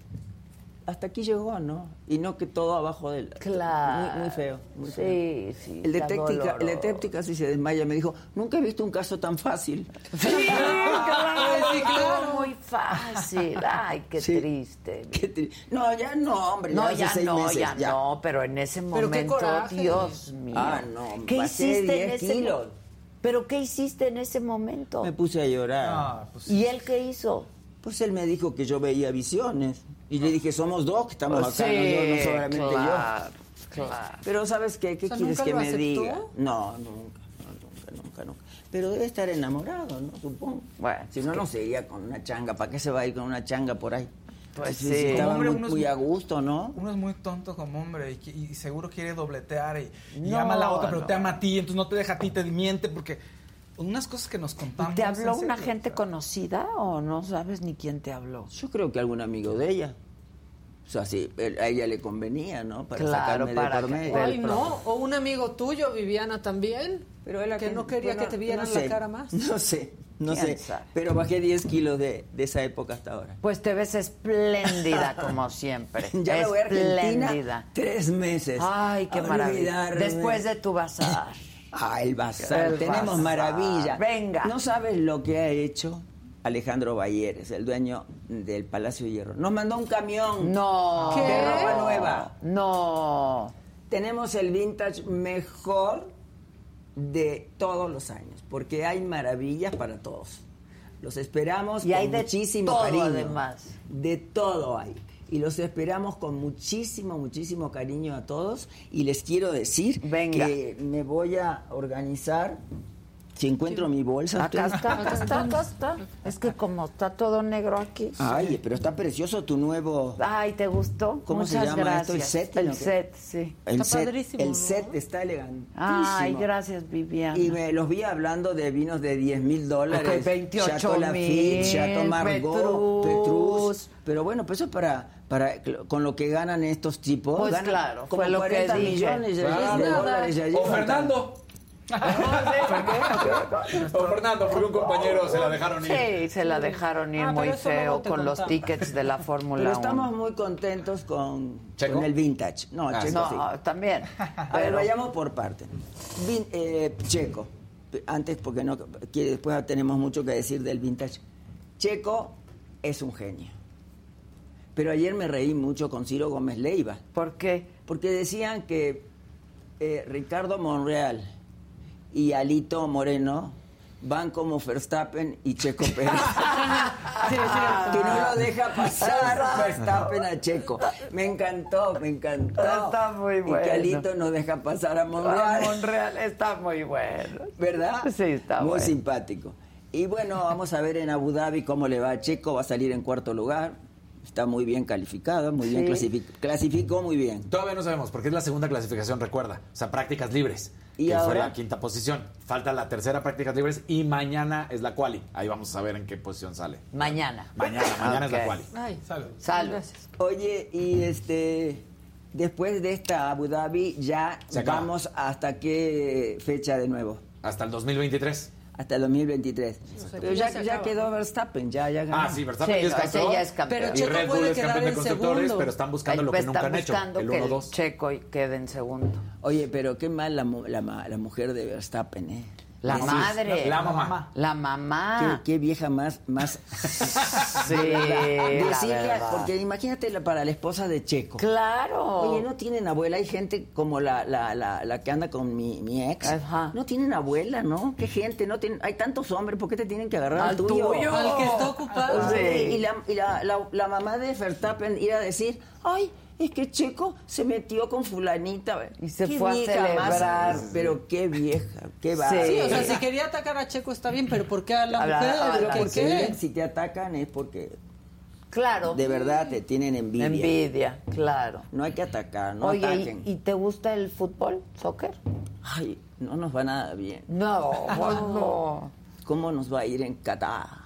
hasta aquí llegó, ¿no? Y no que todo abajo del... Claro. Muy, muy feo. muy Sí, feo. sí, El de, Tecti, el de. Tecti casi se desmaya. Me dijo, nunca he visto un caso tan fácil. Sí, claro, Sí, claro. muy fácil. Ay, qué Sí. triste. Qué tri- No, ya no, hombre. No, hace ya seis no, meses, ya, no, pero en ese Pero qué momento, coraje. Dios mío. Ah, no, ¿Qué pasé hiciste 10 en ese kilos. momento? ¿Pero qué hiciste en ese momento? Me puse a llorar. Ah, pues ¿Y él qué hizo? Pues él me dijo que yo veía visiones. Y le dije, somos dos que estamos acá, no, Sí, yo, no solamente claro, yo. claro. Pero ¿sabes qué? ¿Qué O sea, quieres ¿nunca que lo me aceptó? diga? No, nunca, no, nunca, nunca, nunca. Pero debe estar enamorado, ¿no? Supongo. Bueno, si no, no sería con una changa. ¿Para qué se va a ir con una changa por ahí? Pues sí. estaba Hombre, muy, uno es muy muy- a gusto, ¿no? Uno es muy tonto como hombre y, seguro quiere dobletear y, y No, ama a la otra, pero no. te ama a ti, entonces no te deja a ti, te miente porque unas cosas que nos contamos. ¿Te habló una serio, gente o sea. conocida o no sabes ni quién te habló? Yo creo que algún amigo de ella. O sea, sí, a ella le convenía, ¿no? Para Claro, sacarme para de por que- medio. Ay, no. O un amigo tuyo, Viviana, también. Pero él que no quería que te vieran no sé, la cara más. No sé, no ¿Quién sé. sabe? Pero bajé 10 kilos de, de esa época hasta ahora. Pues te ves espléndida como siempre. Ya me voy a Argentina Espléndida. tres meses. Ay, qué maravilla. Después de tu bazar. Ah, el bazar. El Tenemos bazar. maravilla. Venga. No sabes lo que ha hecho Alejandro Balleres, el dueño del Palacio de Hierro. Nos mandó un camión No. de ropa nueva. No. Tenemos el vintage mejor de todos los años, porque hay maravillas para todos. Los esperamos Y con hay de muchísimo todo, cariño. además. De todo hay. Y los esperamos con muchísimo, muchísimo cariño a todos. Y les quiero decir Venga. que me voy a organizar. Si encuentro mi bolsa. Acá está, acá está, acá está. Es que como está todo negro aquí. Ay, pero está precioso tu nuevo. Ay, ¿te gustó? ¿Cómo se Muchas llama esto? gracias. ¿El set? El set, sí. El Está set, padrísimo, el ¿no? set está elegantísimo. Ay, gracias, Viviana. Y me los vi hablando de vinos de 10 mil dólares. Ok, 28 Chateau Lafite, mil, Chateau Margaux, Petrus. Petrus. Pero bueno, pues eso para, para con lo que ganan estos tipos. Pues ganan claro, como fue lo que 40 dije. millones de, Claro. de dólares. O. Fernando. O Fernando, porque un compañero se la dejaron ir. Sí, se la dejaron ir Ah, muy pero eso luego feo te con los tickets de la Fórmula Pero 1. estamos muy contentos con, ¿Checo? con el vintage. No, Ah, Checo sí. No, también. A ver, vayamos por parte. Vin- eh, Checo. Antes, porque no, que después tenemos mucho que decir del vintage. Checo es un genio. Pero ayer me reí mucho con Ciro Gómez Leiva. ¿Por qué? Porque decían que eh, Ricardo Monreal y Alito Moreno van como Verstappen y Checo Pérez. que no lo deja pasar Verstappen a Checo. Me encantó, me encantó. Está muy Y bueno. que Alito no deja pasar a Monreal. Monreal está muy bueno. ¿Verdad? Sí, está Muy bueno. simpático. Y bueno, vamos a ver en Abu Dhabi cómo le va a Checo. Va a salir en cuarto lugar. Está muy bien calificado, muy bien Sí. clasificó. Clasificó muy bien. Todavía no sabemos, porque es la segunda clasificación, recuerda. O sea, prácticas libres. ¿Y que fue ahora? la quinta posición. Falta la tercera prácticas libres y mañana es la quali. Ahí vamos a ver en qué posición sale. Mañana. Mañana, mañana es la quali. Ay, Salud. Salud. Oye, y este después de esta Abu Dhabi ya vamos hasta qué fecha de nuevo? Hasta el 2023. Hasta el 2023. Pero ya ya, quedó. Verstappen, ya ya ganó. Ah, sí, Verstappen Sí, ya es campeón. ya es campeón. Pero y Checo Red Bull puede es campeón quedar de en constructores, segundo. pero están buscando lo que Ahí nunca han hecho. buscando El que 1-2. Checo y quede en segundo. Oye, pero qué mal la, mu- la, la mujer de Verstappen, ¿eh? La Sí, madre. La mamá. La mamá. Qué, qué vieja más, más. Sí, Decirle- porque imagínate la- para la esposa de Checo. Claro. Oye, no tienen abuela. Hay gente como la, la, la, la que anda con mi, mi ex. Ajá. No tienen abuela, ¿no? Qué gente. no tienen, Hay tantos hombres. ¿Por qué te tienen que agarrar al, Al tuyo. Al que está ocupado. Sí. Y, la, y la, la, la mamá de Verstappen ir a decir, ay, Es que Checo se metió con fulanita. Y se Qué fue a celebrar. más, pero qué vieja, qué va. Sí, o sea, si quería atacar a Checo está bien, pero ¿por qué a la A la- mujer? a la- ¿Por Porque qué? si te atacan es porque Claro. de verdad te tienen envidia. Envidia, claro. No hay que atacar, no Oye, ataquen. ¿y, y te gusta el fútbol, soccer? Ay, no nos va nada bien. No, no. ¿Cómo nos va a ir en Qatar?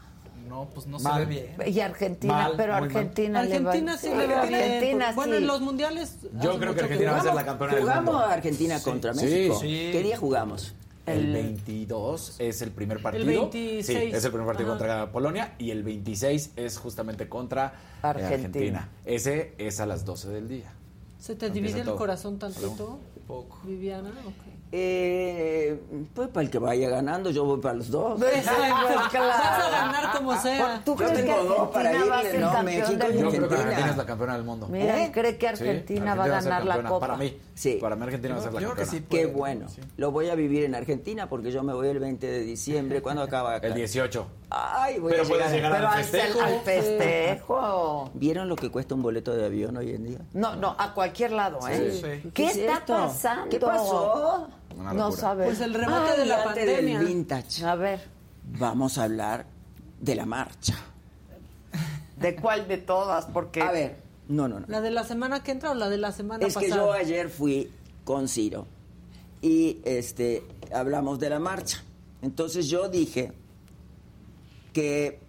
No, pues no Mal. se ve bien. Y Argentina, Mal, pero. Argentina le va Argentina sí le va bien. Argentina Bueno, sí. en los mundiales. Yo creo que Argentina va a ser la campeona del ¿Jugamos mundo. a Argentina contra Sí, México? sí. ¿Qué día jugamos? El 22 es el primer partido. 26. Sí, es el primer partido Ajá. contra Polonia y el 26 es justamente contra eh, Argentina. Argentina. Ese es a las 12 del día. ¿Se te Empieza divide el corazón tantito? Poco. Viviana, ok. Eh, pues para el que vaya ganando, yo voy para los dos. Vas a ganar como sea. ¿Tú Yo crees que tengo dos para Argentina va a irle, ser ¿no? México y Yo creo que Argentina. Argentina es la campeona del mundo. Mira, ¿Eh? cree que Sí, Argentina va a ganar la copa. Para mí. Sí. Para mí Argentina va a ser la Yo que campeona. sí. Qué bueno. sí. Lo voy a vivir en Argentina porque yo me voy el 20 de diciembre. ¿Cuándo acaba acá? El 18. Ay, voy Pero a puedes llegar al festejo. al festejo. ¿Vieron lo que cuesta un boleto de avión hoy en día? No, no, a cualquier lado, ¿eh? Sí. Sí. ¿Qué, ¿Qué es está pasando? ¿Qué pasó? Una No locura. sabes. Pues el rebote Ay, de la pandemia. del vintage. A ver, Vamos a hablar de la marcha. ¿de cuál de todas? Porque A ver, no, no, no. ¿La de la semana que entra o la de la semana Es pasada? que yo ayer fui con Ciro y este hablamos de la marcha. Entonces yo dije que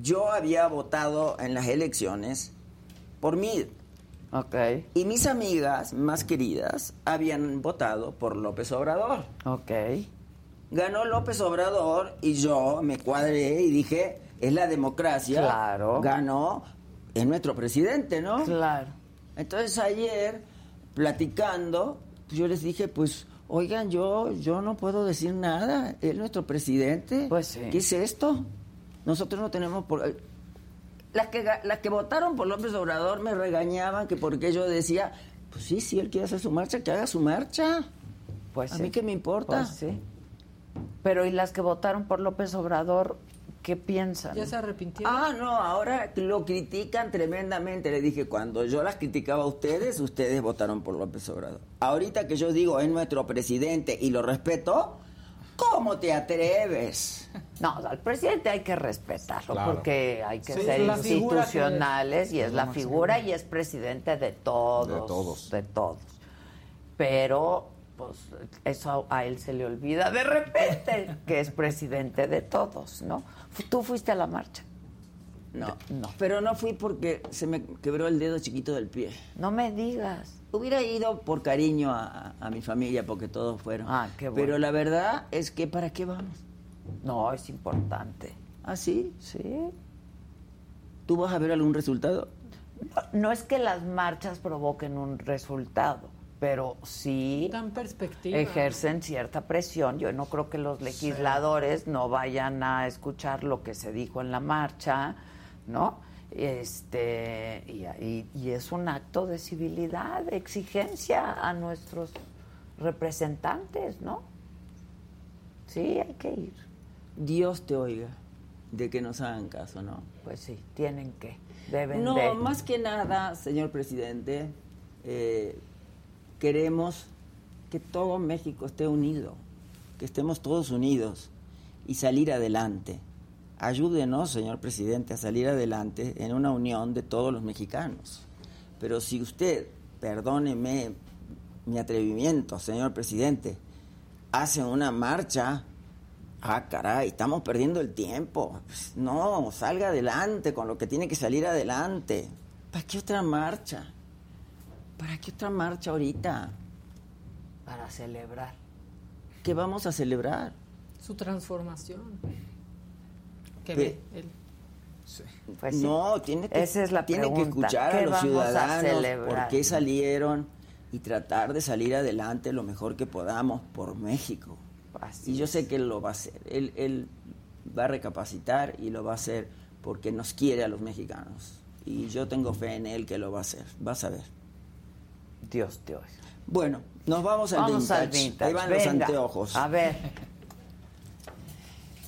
yo había votado en las elecciones por mí Ok, y mis amigas más queridas habían votado por López Obrador. ok. Ganó López Obrador y yo me cuadré y dije, es la democracia. Claro. Ganó, es nuestro presidente, ¿no? Claro. Entonces ayer, platicando, yo les dije, pues, oigan, yo, yo no puedo decir nada, es nuestro presidente. Pues sí. ¿Qué es esto? Nosotros no tenemos por... Las que, ga- las que votaron por López Obrador me regañaban que porque yo decía, pues sí, si él quiere hacer su marcha, que haga su marcha. Pues A sí. mí qué me importa. Pues sí. Pero ¿y las que votaron por López Obrador, qué piensan? ¿Ya se arrepintieron? Ah, no, ahora lo critican tremendamente. Le dije, cuando yo las criticaba a ustedes, ustedes votaron por López Obrador. Ahorita que yo digo, es nuestro presidente y lo respeto, ¿cómo te atreves? No, al presidente hay que respetarlo Claro. porque hay que Sí, ser institucionales y es la figura y es presidente de todos. De todos. De todos. Pero, pues, eso a él se le olvida de repente que es presidente de todos, ¿no? Tú fuiste a la marcha. No, No. Pero no fui porque se me quebró el dedo chiquito del pie. No me digas. Hubiera ido por cariño a, a mi familia porque todos fueron. Ah, qué bueno. Pero la verdad es que ¿para qué vamos? No, es importante. ¿Ah, sí? Sí. ¿Tú vas a ver algún resultado? No es que las marchas provoquen un resultado, pero sí Dan perspectiva. ejercen cierta presión. Yo no creo que los legisladores no vayan a escuchar lo que se dijo en la marcha, ¿no? Este y, y- y es un acto de civilidad, de exigencia a nuestros representantes, ¿no? Sí, hay que ir. Dios te oiga de que nos hagan caso, ¿no? Pues sí, tienen que, deben No, de. más que nada, señor presidente, eh, queremos que todo México esté unido, que estemos todos unidos y salir adelante. Ayúdenos, señor presidente, a salir adelante en una unión de todos los mexicanos. Pero si usted, perdóneme mi atrevimiento, señor presidente, hace una marcha Ah, caray, estamos perdiendo el tiempo. Pues, no, salga adelante con lo que tiene que salir adelante. ¿Para qué otra marcha? ¿Para qué otra marcha ahorita? para celebrar. ¿Qué vamos a celebrar? Su transformación. Que Pe- ve él. Pues sí. no, tiene que, Esa es la tiene que escuchar ¿Qué a los a ciudadanos celebrar? por qué salieron y tratar de salir adelante lo mejor que podamos por México. Así y yo es. sé que él lo va a hacer. Él, él va a recapacitar y lo va a hacer porque nos quiere a los mexicanos. Y yo tengo fe en él que lo va a hacer. Vas a ver. Dios te oiga. Bueno, nos vamos al Vamos vintage. al vintage. Ahí van los anteojos. A ver,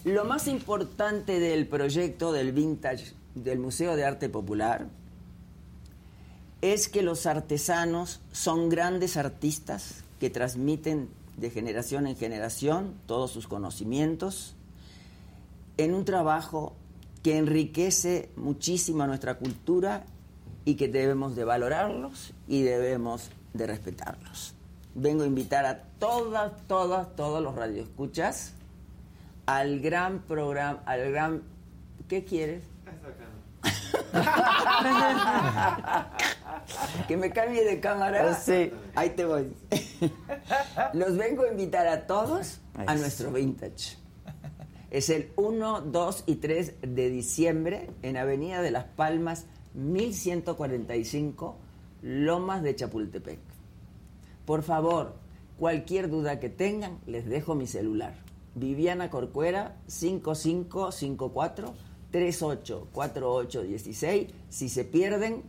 Lo más importante del proyecto del vintage del Museo de Arte Popular es que los artesanos son grandes artistas que transmiten de generación en generación todos sus conocimientos en un trabajo que enriquece muchísimo nuestra cultura y que debemos de valorarlos y debemos de respetarlos. Vengo a invitar a todas, todas, todos los radioescuchas al gran programa, al gran... ¿Qué quieres? que me cambie de cámara. Sí. Ahí te voy. Los vengo a invitar a todos a nuestro vintage. Es el 1, 2 y 3 de diciembre en Avenida de las Palmas, 1145, Lomas de Chapultepec. Por favor, cualquier duda que tengan, les dejo mi celular. Viviana Corcuera, 5554 384816. Si se pierden,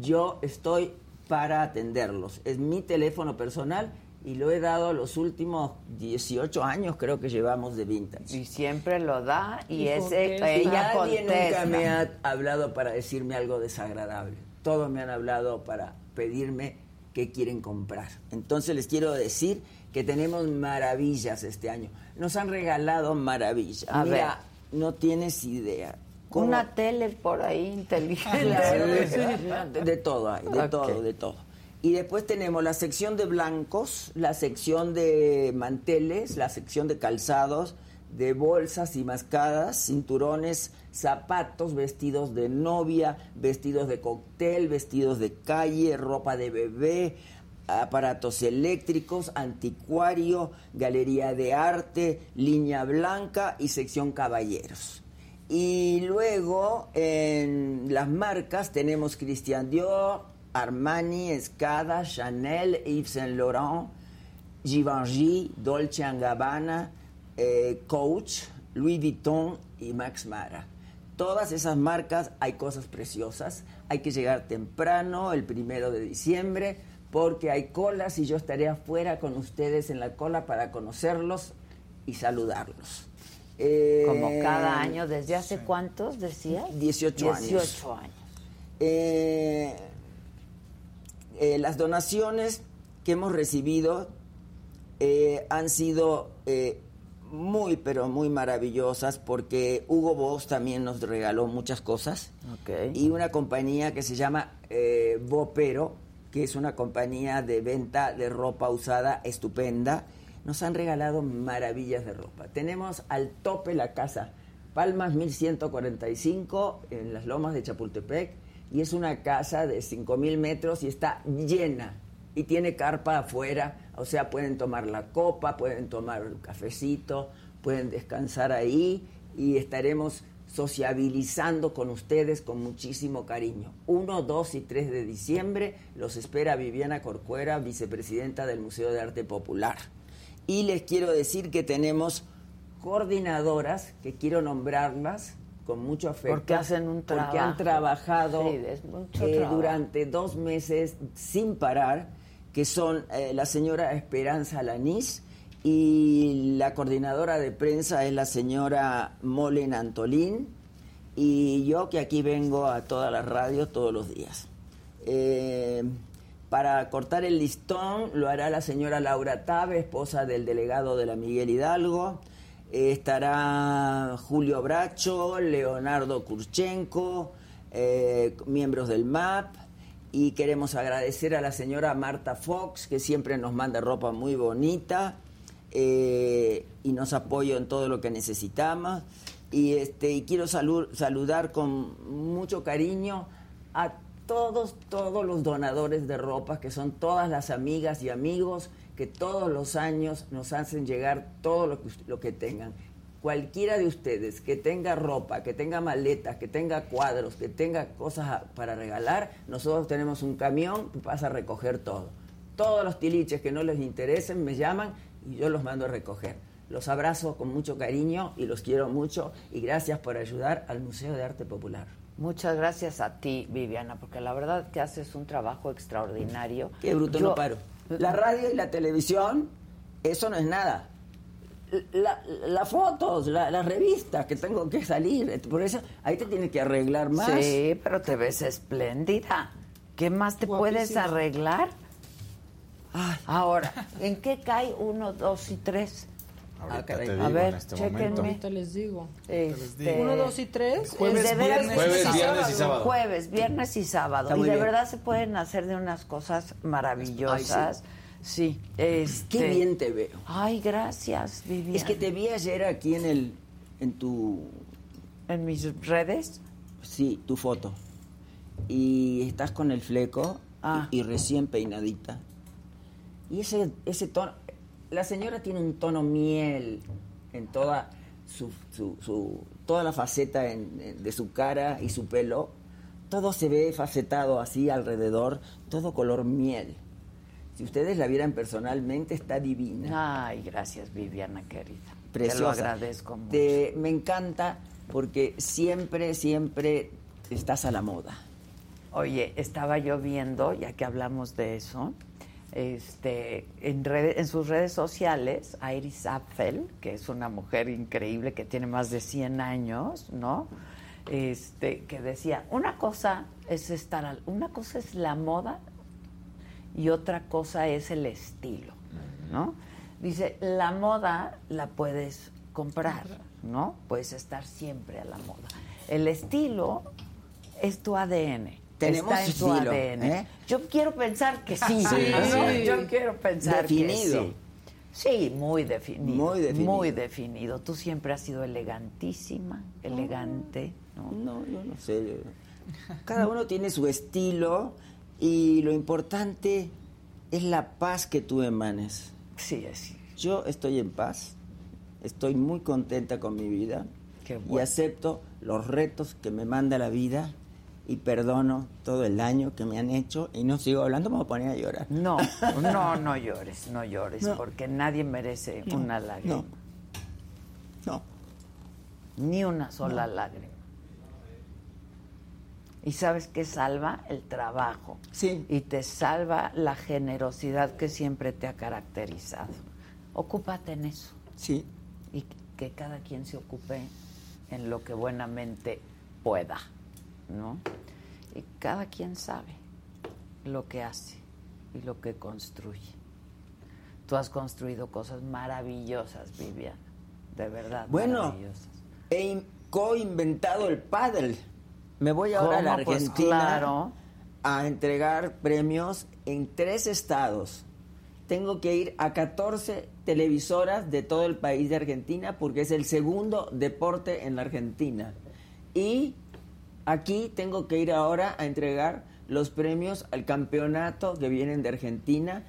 yo estoy para atenderlos. Es mi teléfono personal y lo he dado los últimos 18 años, creo que llevamos de vintage. Y siempre lo da y ¿Y ese por qué? ella Nadie contesta. nunca me ha hablado para decirme algo desagradable. Todos me han hablado para pedirme qué quieren comprar. Entonces les quiero decir que tenemos maravillas este año. Nos han regalado maravillas. A Mira, no tienes idea. ¿Cómo- Una tele por ahí inteligente. De, de todo hay, de todo, de todo. Y después tenemos la sección de blancos, la sección de manteles, la sección de calzados, de bolsas y mascadas, cinturones, zapatos, vestidos de novia, vestidos de cóctel, vestidos de calle, ropa de bebé, aparatos eléctricos, anticuario, galería de arte, línea blanca y sección caballeros. Y luego en las marcas tenemos Christian Dior, Armani, Escada, Chanel, Yves Saint Laurent, Givenchy, Dolce Gabbana, eh, Coach, Louis Vuitton y Max Mara. Todas esas marcas hay cosas preciosas. Hay que llegar temprano, el primero de diciembre, porque hay colas y yo estaré afuera con ustedes en la cola para conocerlos y saludarlos. Eh, Como cada año, ¿desde hace cuántos decía? 18 años. 18 años. Eh, eh, las donaciones que hemos recibido eh, han sido eh, muy, pero muy maravillosas porque Hugo Boss también nos regaló muchas cosas y una compañía que se llama eh, Bopero, que es una compañía de venta de ropa usada estupenda. Nos han regalado maravillas de ropa. Tenemos al tope la casa Palmas 1145 en las lomas de Chapultepec y es una casa de 5000 metros y está llena y tiene carpa afuera, o sea, pueden tomar la copa, pueden tomar un cafecito, pueden descansar ahí y estaremos sociabilizando con ustedes con muchísimo cariño. 1, 2 y 3 de diciembre los espera Viviana Corcuera, vicepresidenta del Museo de Arte Popular. Y les quiero decir que tenemos coordinadoras, que quiero nombrarlas con mucho afecto. Porque hacen un Porque han trabajo. trabajado Sí, eh, trabajo. durante dos meses sin parar, que son eh, la señora Esperanza Lanís y la coordinadora de prensa es la señora Molen Antolín y yo que aquí vengo a todas las radios todos los días. Eh, para cortar el listón lo hará la señora Laura Tabe, esposa del delegado de la Miguel Hidalgo. Eh, estará Julio Bracho, Leonardo Kurchenko, eh, miembros del MAP. Y queremos agradecer a la señora Marta Fox, que siempre nos manda ropa muy bonita eh, y nos apoya en todo lo que necesitamos. Y, este, y quiero salu- saludar con mucho cariño a todos, todos los donadores de ropa, que son todas las amigas y amigos que todos los años nos hacen llegar todo lo que, lo que tengan. Cualquiera de ustedes que tenga ropa, que tenga maletas, que tenga cuadros, que tenga cosas para regalar, nosotros tenemos un camión que pasa a recoger todo. Todos los tiliches que no les interesen me llaman y yo los mando a recoger. Los abrazo con mucho cariño y los quiero mucho y gracias por ayudar al Museo de Arte Popular. Muchas gracias a ti, Viviana, porque la verdad que haces un trabajo extraordinario. Qué bruto, Yo- no paro. La radio y la televisión, eso no es nada. La- las fotos, la- las revistas que tengo que salir, por eso ahí te tienes que arreglar más. Sí, pero te ves espléndida. ¿Qué más te puedes arreglar? Ahora, ¿en qué cae uno, dos y tres? Ahorita Ah, te a ver, en este chéquenme. momento. Ahorita les digo. Este, Uno, dos y tres. Jueves, ¿Es de veras viernes, Jueves, y viernes y sábado. Jueves, viernes y sábado. Y de bien. verdad se pueden hacer de unas cosas maravillosas. sí. este... Qué bien te veo. Ay, gracias, Vivian. Es que te vi ayer aquí en el en tu ¿En mis redes? sí, tu foto. Y estás con el fleco Ah. y, y recién peinadita. Y ese ese tono la señora tiene un tono miel en toda su, su- su- toda la faceta en- de su cara y su pelo. Todo se ve facetado así alrededor, todo color miel. Si ustedes la vieran personalmente, está divina. Ay, gracias, Viviana querida. preciosa. Te lo agradezco mucho. Te- me encanta porque siempre, siempre estás a la moda. Oye, estaba yo viendo, ya que hablamos de eso, este, en, sus redes sociales, Iris Apfel, que es una mujer increíble que tiene más de 100 años, ¿no? Este, que decía, una cosa es estar, al- una cosa es la moda y otra cosa es el estilo, ¿no? Dice, la moda la puedes comprar, ¿no? Puedes estar siempre a la moda. El estilo es tu ADN. Tenemos está en estilo, ADN. ¿eh? Yo quiero pensar que sí. Sí, ¿no? sí. Yo quiero pensar Definido. que sí. Sí, muy definido. Muy definido. Muy definido. Tú siempre has sido elegantísima, elegante, ¿no? No, yo no sé. Cada uno tiene su estilo y lo importante es la paz que tú emanes. Sí, sí. Yo estoy en paz, estoy muy contenta con mi vida Qué y acepto los retos que me manda la vida y perdono todo el daño que me han hecho y no sigo hablando, me voy a poner a llorar. No, no, no llores, no llores, No. porque nadie merece una lágrima. No. No. Ni una sola lágrima. ¿Y sabes qué salva? El trabajo. Sí. Y te salva la generosidad que siempre te ha caracterizado. Ocúpate en eso. Sí. Y que cada quien se ocupe en lo que buenamente pueda, ¿no? Y cada quien sabe lo que hace y lo que construye. Tú has construido cosas maravillosas, Viviana, de verdad. Bueno, maravillosas. he in- co-inventado el paddle. Me voy ahora a la. Pues Argentina claro. a entregar premios en tres estados. Tengo que ir a 14 televisoras de todo el país de Argentina porque es el segundo deporte en la Argentina. Y aquí tengo que ir ahora a entregar los premios al campeonato que vienen de Argentina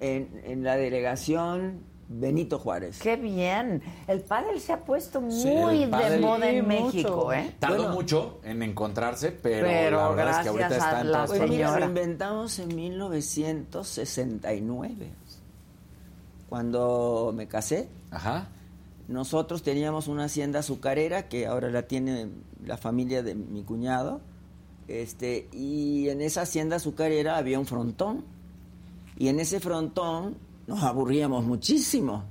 en, en la delegación Benito Juárez. Qué bien. El pádel se ha puesto muy de moda en Sí, mucho. México, ¿eh? Tardó Bueno. mucho en encontrarse, pero, Pero la verdad es que ahorita gracias a está en la todas Pues partes. lo inventamos en 1969. Cuando me casé, Ajá. Nosotros teníamos una hacienda azucarera que ahora la tiene la familia de mi cuñado. Este, y en esa hacienda azucarera había un frontón. Y en ese frontón nos aburríamos muchísimo.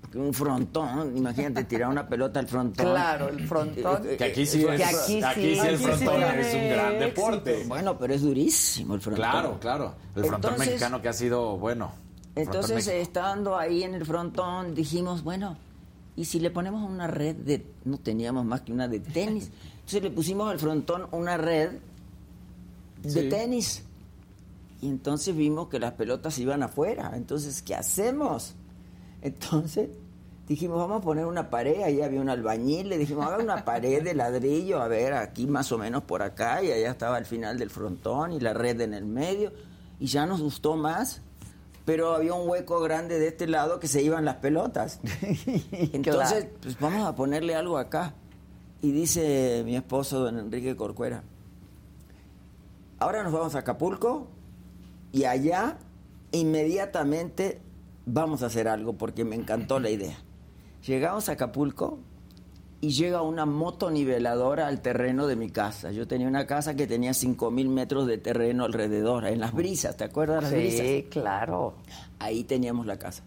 Porque un frontón, imagínate tirar una pelota al frontón. Claro, el frontón. Eh, eh, Que aquí sí, Que es, aquí aquí sí. sí el sí frontón es un gran éxito. deporte. Bueno, pero es durísimo el frontón. Claro, claro. El frontón Entonces- mexicano que ha sido bueno. Entonces, estando ahí en el frontón, dijimos, bueno, ¿y si le ponemos una red de... No teníamos más que una de tenis. Entonces le pusimos al frontón una red de Sí. tenis. Y entonces vimos que las pelotas iban afuera. Entonces, ¿qué hacemos? Entonces dijimos, vamos a poner una pared. Ahí había un albañil. Le dijimos, haga una pared de ladrillo. A ver, aquí más o menos por acá. Y allá estaba el final del frontón y la red en el medio. Y ya nos gustó más. Pero había un hueco grande de este lado que se iban las pelotas. Entonces, pues vamos a ponerle algo acá. Y dice mi esposo, don Enrique Corcuera, ahora nos vamos a Acapulco y allá inmediatamente vamos a hacer algo porque me encantó la idea. Llegamos a Acapulco y llega una motoniveladora al terreno de mi casa. Yo tenía una casa que tenía 5.000 metros de terreno alrededor, en las brisas, ¿te acuerdas de las brisas? Sí, claro. Ahí teníamos la casa.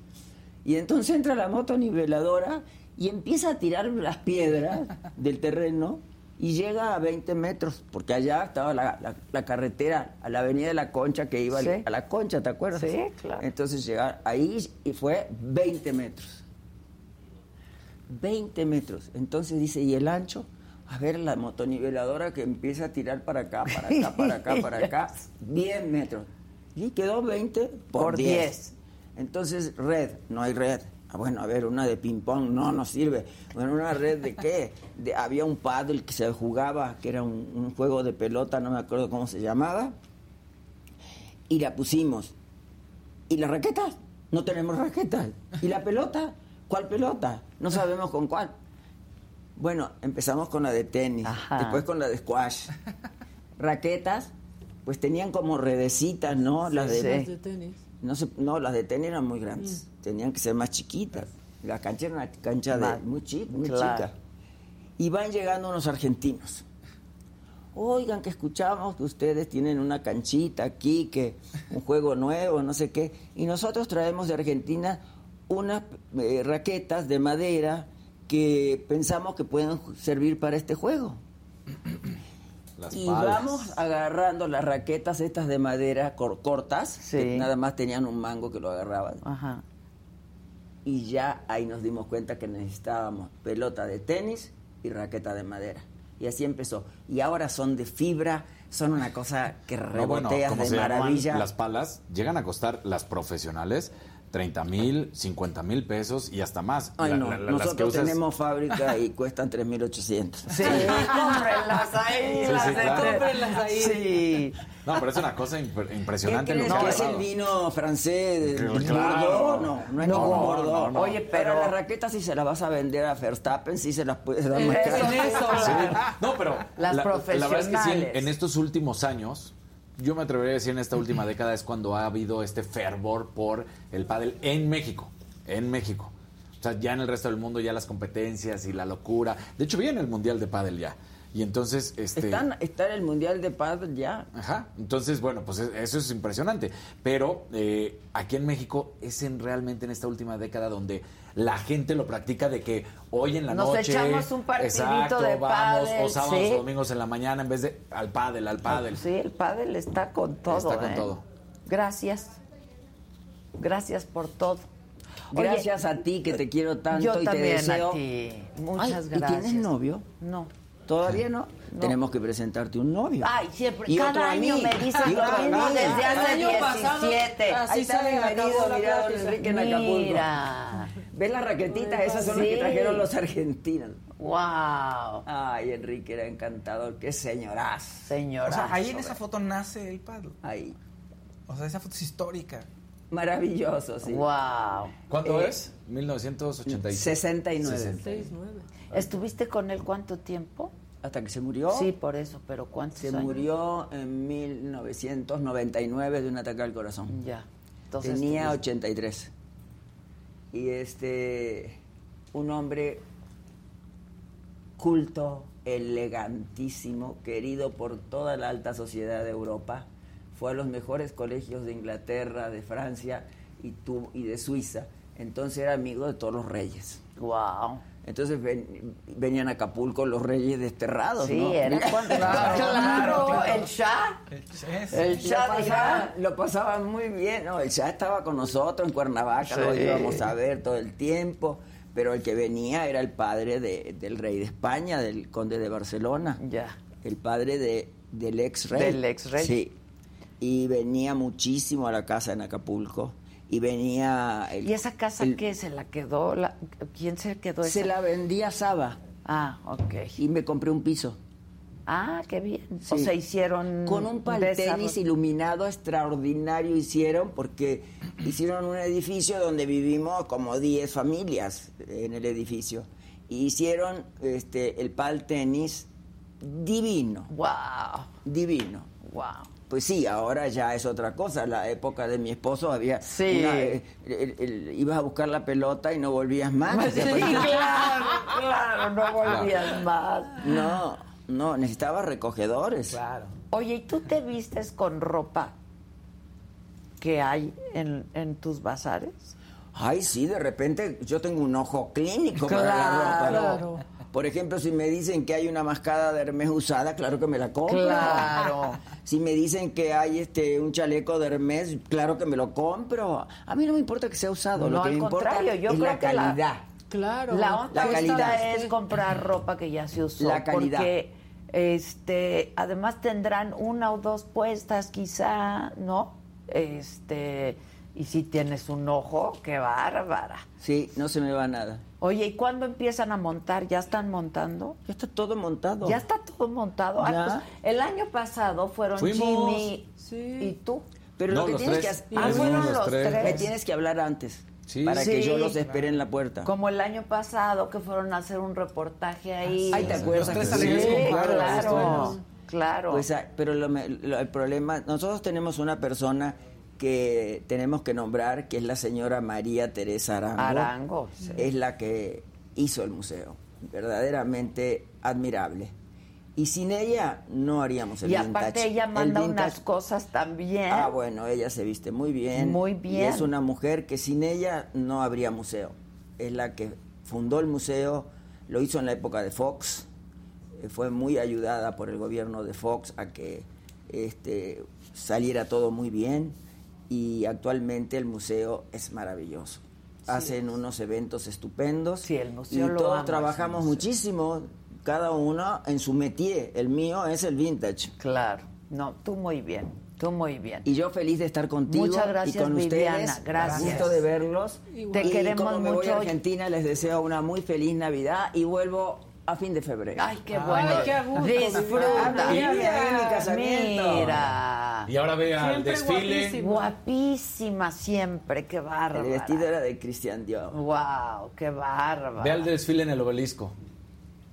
Y entonces entra la moto niveladora y empieza a tirar las piedras del terreno y llega a 20 metros, porque allá estaba la, la- la carretera a la avenida de la Concha que iba Sí. a la Concha, ¿te acuerdas? Sí, claro. Entonces llegar ahí y fue 20 metros. 20 metros. Entonces dice, ¿y el ancho? A ver, la motoniveladora que empieza a tirar para acá, para acá, para acá, para acá. 10 metros. Y quedó 20 por, Por 10. 10. Entonces, red, no hay red. Ah, bueno, a ver, una de ping-pong, no, no sirve. Bueno, ¿una red de qué? De, había un paddle que se jugaba, que era un, un juego de pelota, no me acuerdo cómo se llamaba. Y la pusimos. ¿Y las raquetas? No tenemos raquetas. ¿Y la pelota? ¿Cuál pelota? No sabemos con cuál. Bueno, empezamos con la de tenis, después con la de squash. Raquetas, pues tenían como redecitas, ¿no? las de, Las de tenis. no, se- no, las de tenis eran muy grandes. Tenían que ser más chiquitas. La cancha era una cancha de, Más- muy chica, muy claro. chica. Y van llegando unos argentinos. Oigan, que escuchamos que ustedes tienen una canchita aquí, que un juego nuevo, no sé qué. Y nosotros traemos de Argentina unas eh, raquetas de madera que pensamos que pueden servir para este juego. Las y palas. vamos agarrando las raquetas estas de madera cor- cortas, que nada más tenían un mango que lo agarraban. Ajá. Y ya ahí nos dimos cuenta que necesitábamos pelota de tenis y raqueta de madera. Y así empezó. Y ahora son de fibra, son una cosa que No, bueno, reboteas como de se maravilla. las palas llegan a costar las profesionales 30 mil, 50 mil pesos y hasta más. Ay, La- no, la- la- las que nosotros usas- tenemos fábrica y cuestan 3.800. Sí, cómprenlas ahí, Sí, las sí, de- claro. cómprenlas ahí. Sí. No, pero es una cosa impre- impresionante. ¿Qué ha es el vino francés? Claro. ¿El Bordeaux? No, no es No, ningún no, Bordeaux. no, no. Oye, pero las raquetas si se las vas a vender a Verstappen, sí se las puedes dar más eso, caras. eso, Sí. No, pero Las la, la verdad es que sí, en, profesionales. en estos últimos años, yo me atrevería a decir en esta última década es cuando ha habido este fervor por el pádel en México, en México. O sea, ya en el resto del mundo ya las competencias y la locura. De hecho, viene el Mundial de Pádel ya. Y entonces, este... Están, está en el Mundial de Pádel ya. Ajá, entonces, bueno, pues e- eso es impresionante. Pero eh, aquí en México es en realmente en esta última década donde la gente lo practica de que hoy en la Nos noche... echamos un partidito exacto, de vamos, pádel, o sábados sí. o domingos en la mañana en vez de al pádel, al pádel. Sí, el pádel está con todo. Está con ¿eh? todo. Gracias. Gracias por todo. Oye, Gracias a ti que te quiero tanto yo y también te deseo. a ti. Muchas Ay, gracias. ¿Y tienes novio? No. ¿Todavía no? No. Tenemos que presentarte un novio. Ay, siempre. Y cada año mí. me dices Y lo mismo desde El hace año pasado, 17. así Ahí está la mira, don. Enrique en Acapulco. Mira. ¿Ves las raquetitas? Esas son las que trajeron los argentinos. Wow. Ay, Enrique era encantador. Qué señoraz. Señora. O sea, ahí en esa foto nace el paddle. Ahí. O sea, esa foto es histórica. Maravilloso, sí. Wow. ¿Cuánto Eh, es? 1986. 69. 69. ¿Estuviste con él cuánto tiempo? Hasta que se murió. Sí, por eso, pero ¿cuántos Se años? murió en 1999 de un ataque al corazón. Ya. Entonces Tenía estuviste- 83. Y este, un hombre culto, elegantísimo, querido por toda la alta sociedad de Europa. Fue a los mejores colegios de Inglaterra, de Francia y, tu- y de Suiza. Entonces era amigo de todos los reyes. Wow. Entonces ven- venían a Acapulco los reyes desterrados, Sí, ¿no? era cuando... Claro, el Shah. El Lo Shah de pasaban, lo pasaban muy bien, ¿no? El Shah estaba con nosotros en Cuernavaca, lo íbamos a ver todo el tiempo, pero el que venía era el padre de- del rey de España, del conde de Barcelona. Ya. El padre de, del ex rey. Del ex rey. Sí. Y venía muchísimo a la casa en Acapulco. Y venía... el- ¿Y esa casa el- qué? ¿Se la quedó? La... ¿Quién se quedó esa? Se la vendía a Saba. Ah, ok. Y me compré un piso. Ah, qué bien. O Sí. se hicieron... Con un paltenis iluminado extraordinario hicieron porque hicieron un edificio donde vivimos como 10 familias en el edificio. Y hicieron este, el pal tenis divino, Wow. divino. Wow. Pues sí, ahora ya es otra cosa. La época de mi esposo había... Sí. una- el- el- ibas a buscar la pelota y no volvías más. Sí, claro, claro, no volvías más. No, no, necesitaba recogedores. Claro. Oye, ¿y tú te vistes con ropa que hay en, en tus bazares? Ay, sí, de repente yo tengo un ojo clínico para la ropa. Claro. Por ejemplo, si me dicen que hay una mascada de Hermes usada, claro que me la compro. Claro. Si me dicen que hay este un chaleco de Hermes, claro que me lo compro. A mí no me importa que sea usado, No, lo que al me importa contrario, yo es creo la que la- calidad. Claro. La onda La calidad. es comprar ropa que ya se usó. La calidad. Porque este, además tendrán una o dos puestas quizá, ¿no? Este, y si tienes un ojo, qué bárbara. Sí, no se me va nada. Oye, ¿y cuándo empiezan a montar? ¿Ya están montando? Ya está todo montado. Ya está todo montado. Ya. pues, el año pasado fueron Fuimos. Jimmy y tú. Pero No, lo que los tienes tres. que hacer. Ah, fueron los tres. Me tienes que hablar antes. Sí. Para que yo los espere en la puerta. Como el año pasado que fueron a hacer un reportaje ahí. Ay, ¿te acuerdas? Los tres sí? claro, claro. Pues, ah, pero lo me- lo- el problema, nosotros tenemos una persona que tenemos que nombrar, que es la señora María Teresa Arango. Arango, sí. Es la que hizo el museo. Verdaderamente admirable. Y sin ella no haríamos el y vintage. aparte ella El manda unas cosas también. Ah, bueno, ella se viste muy bien. Muy Y bien. es una mujer que sin ella no habría museo. Es la que fundó el museo, lo hizo en la época de Fox, eh, fue muy ayudada por el gobierno de Fox a que este, saliera todo muy bien y actualmente el museo es maravilloso. Hacen unos eventos estupendos Sí, el museo y lo todos amo, trabajamos muchísimo, cada uno en su métier. El mío es el vintage. Claro. No, tú muy bien. Tú muy bien. Y yo feliz de estar contigo Muchas gracias, y con Viviana, ustedes. gracias. Gusto de verlos. Te y queremos como me voy a Argentina, les deseo una muy feliz Navidad y vuelvo a fin de febrero. Ay, qué bueno. qué a gusto, Disfruta. Mira. Y ahora ve al desfile. guapísimo. Guapísima siempre, qué bárbara. El vestido era de Cristian Dior. Wow, qué bárbara. Ve al desfile en el obelisco.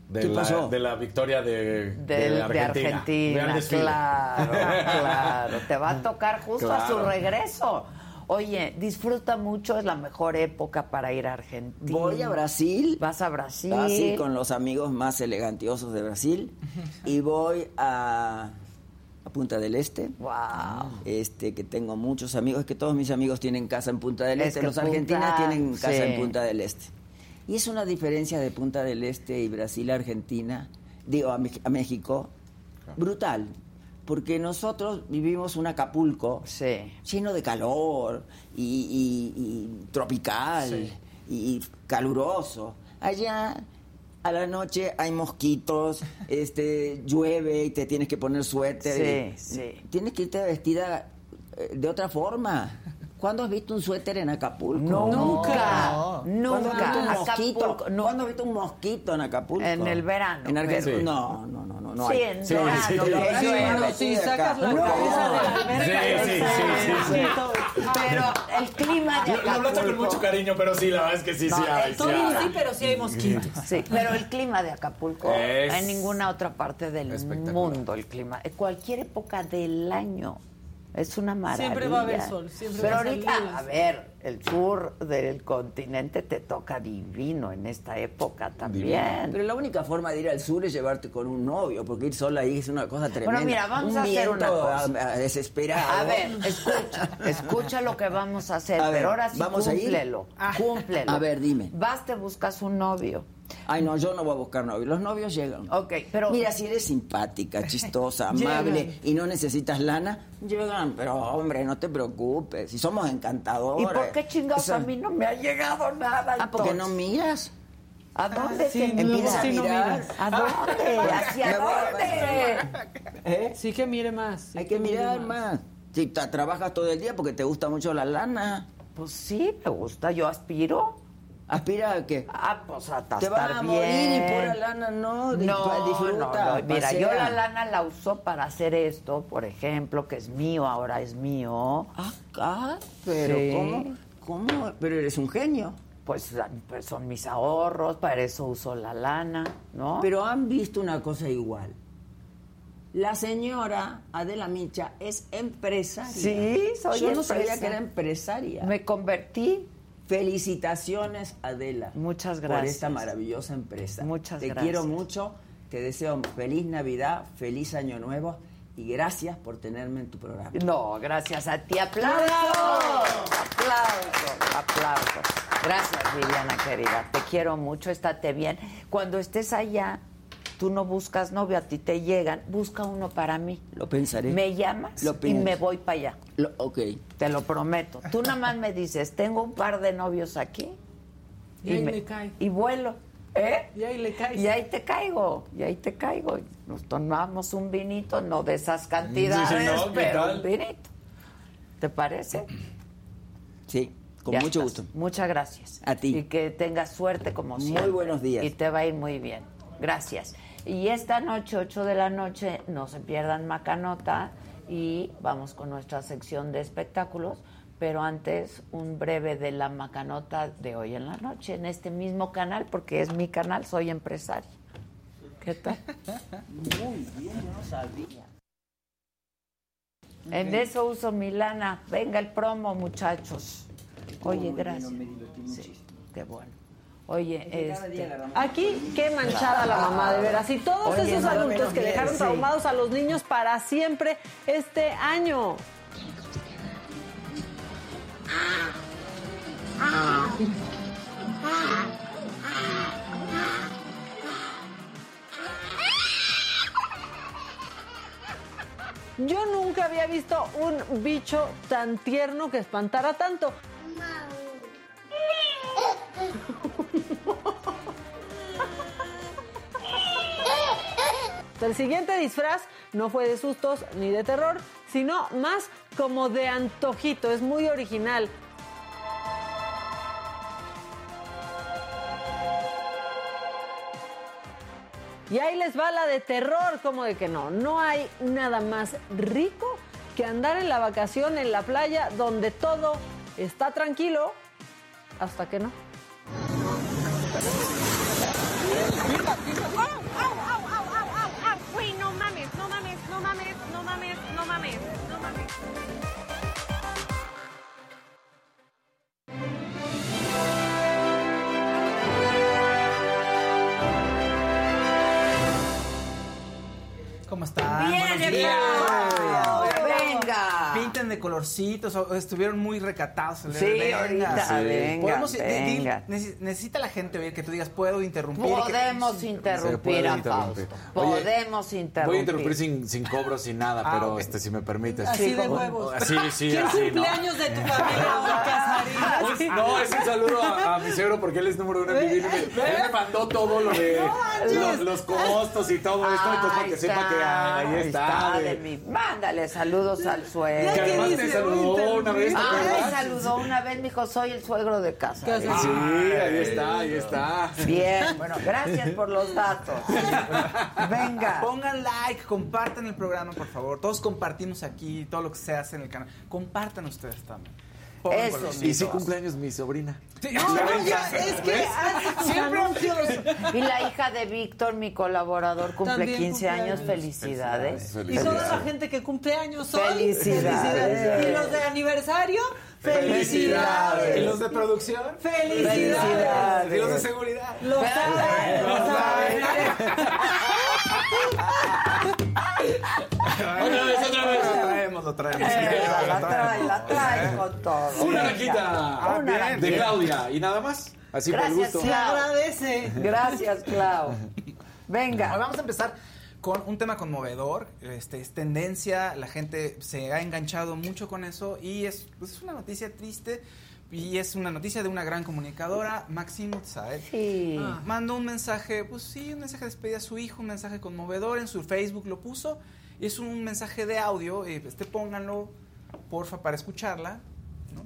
De, ¿Qué la, pasó? de la victoria de, Del- de de Argentina. Claro, claro. Te va a tocar justo a su Claro. regreso. Oye, disfruta mucho, es la mejor época para ir a Argentina. Voy a Brasil. Vas a Brasil. Así con los amigos más elegantiosos de Brasil. y voy a, a Punta del Este. Wow. Este, que tengo muchos amigos, es que todos mis amigos tienen casa en Punta del Es Este, que los argentinos tienen casa sí. en Punta del Este. Y es una diferencia de Punta del Este y Brasil a Argentina, digo, a, a México, brutal. Porque nosotros vivimos un Acapulco Sí. lleno de calor y, y- y tropical y caluroso. Allá a la noche hay mosquitos, este llueve y te tienes que poner suéter. Sí, y- sí. Tienes que irte vestida eh, de otra forma. ¿Cuándo has visto un suéter en Acapulco? Nunca, ¿Cuándo has nunca. visto un mosquito? Acapulco, no. ¿Cuándo has visto un mosquito en Acapulco? En el verano, En Argentina. pero- No, no, no, no, no Sí, en Sí, verano, sí, sí, Bueno, si sacas la cabeza de la alberca. Sí, sí, sí, sí, sí. Pero el clima de Lo lo hablaste con Acapulco. mucho cariño, pero sí, la verdad es que sí, sí hay. sí Tú sí, pero sí hay mosquitos. Sí, pero el clima de Acapulco, Es en ninguna otra parte del mundo el clima, en cualquier época del año. Es una maravilla. Siempre va a haber sol, siempre Pero va a salir ahorita, el a sol. ver, el sur del continente te toca divino en esta época también. Pero la única forma de ir al sur es llevarte con un novio, porque ir sola ahí es una cosa tremenda. mira, vamos un a hacer una cosa. a- a- desesperado. A ver, escucha, escucha lo que vamos a hacer, A ver, pero ahora sí ¿vamos a ir? cúmplelo, cúmplelo. A ver, dime. Vas, te buscas un novio. Ay, no, yo no voy a buscar novio. Los novios llegan. Ok, pero... Mira, si eres simpática, chistosa, amable y no necesitas lana, llegan. Pero, hombre, no te preocupes. Si somos encantadores. ¿Y por qué chingados Esa- a mí no me ha llegado nada? Ah, porque no entonces? miras. ¿A dónde Sí, te no, Empieza a sí, mirar. miras. ¿A dónde? ¿Hacia a- dónde? ¿Eh? Sí que mire más. sí Hay que mire mirar más. Si tra- trabajas todo el día porque te gusta mucho la lana, Pues sí, me gusta, yo aspiro. Aspira a que Ah, pues a te vas a bien. morir y pura lana no, No, disfruta, no, no. Mira, yo la lana la uso para hacer esto, por ejemplo, que es mío, ahora es mío. Ah, ah, pero Sí. ¿cómo? ¿Cómo? Pero eres un genio. Pues, pues son mis ahorros, para eso uso la lana, ¿no? Pero han visto una cosa igual. La señora Adela Micha es empresaria. Sí, soy Yo no sabía que era empresaria. me convertí. Felicitaciones, Adela. Muchas Por gracias. esta maravillosa empresa. Muchas Te gracias. quiero mucho. Te deseo feliz Navidad, feliz Año Nuevo y gracias por tenerme en tu programa. No, gracias a ti. ¡Aplausos! ¡Aplausos! ¡Aplausos! Gracias, Viviana querida. Te quiero mucho, estate bien. Cuando estés allá, tú no buscas novio, a ti te llegan. Busca uno para mí. Lo pensaré. Me llamas Lo y me voy para allá. Lo- ok. Te lo prometo. Tú nada más me dices, tengo un par de novios aquí. Y ahí me- cae. Y vuelo. ¿Eh? Y ahí le caes. Y ahí te caigo, y ahí te caigo. Nos tomamos un vinito, no de esas cantidades, no, ¿qué pero tal? un vinito. ¿Te parece? Sí, con Ya mucho estás. gusto. Muchas gracias. A ti. Y que tengas suerte como Muy siempre. buenos días. Y te va a ir muy bien. Gracias. Y esta noche, 8 de la noche, no se pierdan Macanota y vamos con nuestra sección de espectáculos. Pero antes, un breve de la Macanota de hoy en la noche, en este mismo canal, porque es mi canal, soy empresario. ¿Qué tal? Muy bien, yo no sabía. En eso uso mi lana. Venga el promo, muchachos. Oye, gracias. Sí, qué bueno. Oye, este... Aquí, qué manchada la mamá, de veras. Y todos Oye, esos no, adultos que bien, dejaron sí. traumados a los niños para siempre este año. Yo nunca había visto un bicho tan tierno que espantara tanto. El siguiente disfraz no fue de sustos ni de terror, sino más como de antojito. Es muy original. Y ahí les va la de terror, como de que no. No hay nada más rico que andar en la vacación en la playa donde todo está tranquilo hasta que no. No mames, no mames, no mames, no mames. ¿Cómo están? Bien, Buenos días. Venga. Colorcitos, o- estuvieron muy recatados. Sí, hoy. ahorita, Sí. venga, Podemos- venga. necesita la gente oír que tú digas, puedo interrumpir. que- Podemos interrumpir a interrumpir. Fausto. Oye, Podemos interrumpir. Voy a interrumpir sin, sin cobro, sin nada, Ah, pero este, si me permites. Así de huevos. Así, sí, ¿Quién así, ¿no? cumpleaños de tu familia hoy, Casarín? No, es un saludo a, a mi suegro porque él es número uno en mi vida. Él me mandó todo lo de los, los costos y todo esto, entonces para Ahí que sepa que ahí está. Mándale saludos al suegro. Te saludó una vez. ¿te Ah, me saludó una vez, me dijo, soy el suegro de casa. Sí, ahí está, ahí está. Bien, bueno, gracias por los datos. Venga. Pongan like, compartan el programa, por favor. Todos compartimos aquí todo lo que se hace en el canal. Compartan ustedes también. Pongan Eso, colorcitos. Y sí cumpleaños mi sobrina. Sí. No, no, ya, es que hace anuncios. Y la hija de Víctor, mi colaborador, cumple También 15 años. cumpleaños. Felicidades. Y toda la gente que cumple años hoy. Felicidades. Y los de aniversario. Felicidades. Felicidades. ¿Y los de producción? Felicidades. ¿Y los de seguridad? Lo saben, lo saben. Otra vez, otra vez. Lo traemos. Eh, la trae, traemos. la trae con todo. Una Venga. raquita Ah, de Claudia. Y nada más. Así por Gracias, gusto. Se Clau. agradece. Gracias, Clau. Venga. vamos a empezar con un tema conmovedor, este es tendencia, la gente se ha enganchado mucho con eso y es, pues, es una noticia triste y es una noticia de una gran comunicadora, Maxine Utsaid. Sí. Ah, Mandó un mensaje, pues sí, un mensaje de despedida a su hijo, un mensaje conmovedor, en su Facebook lo puso, es un mensaje de audio, eh, este pónganlo, porfa, para escucharla, ¿no?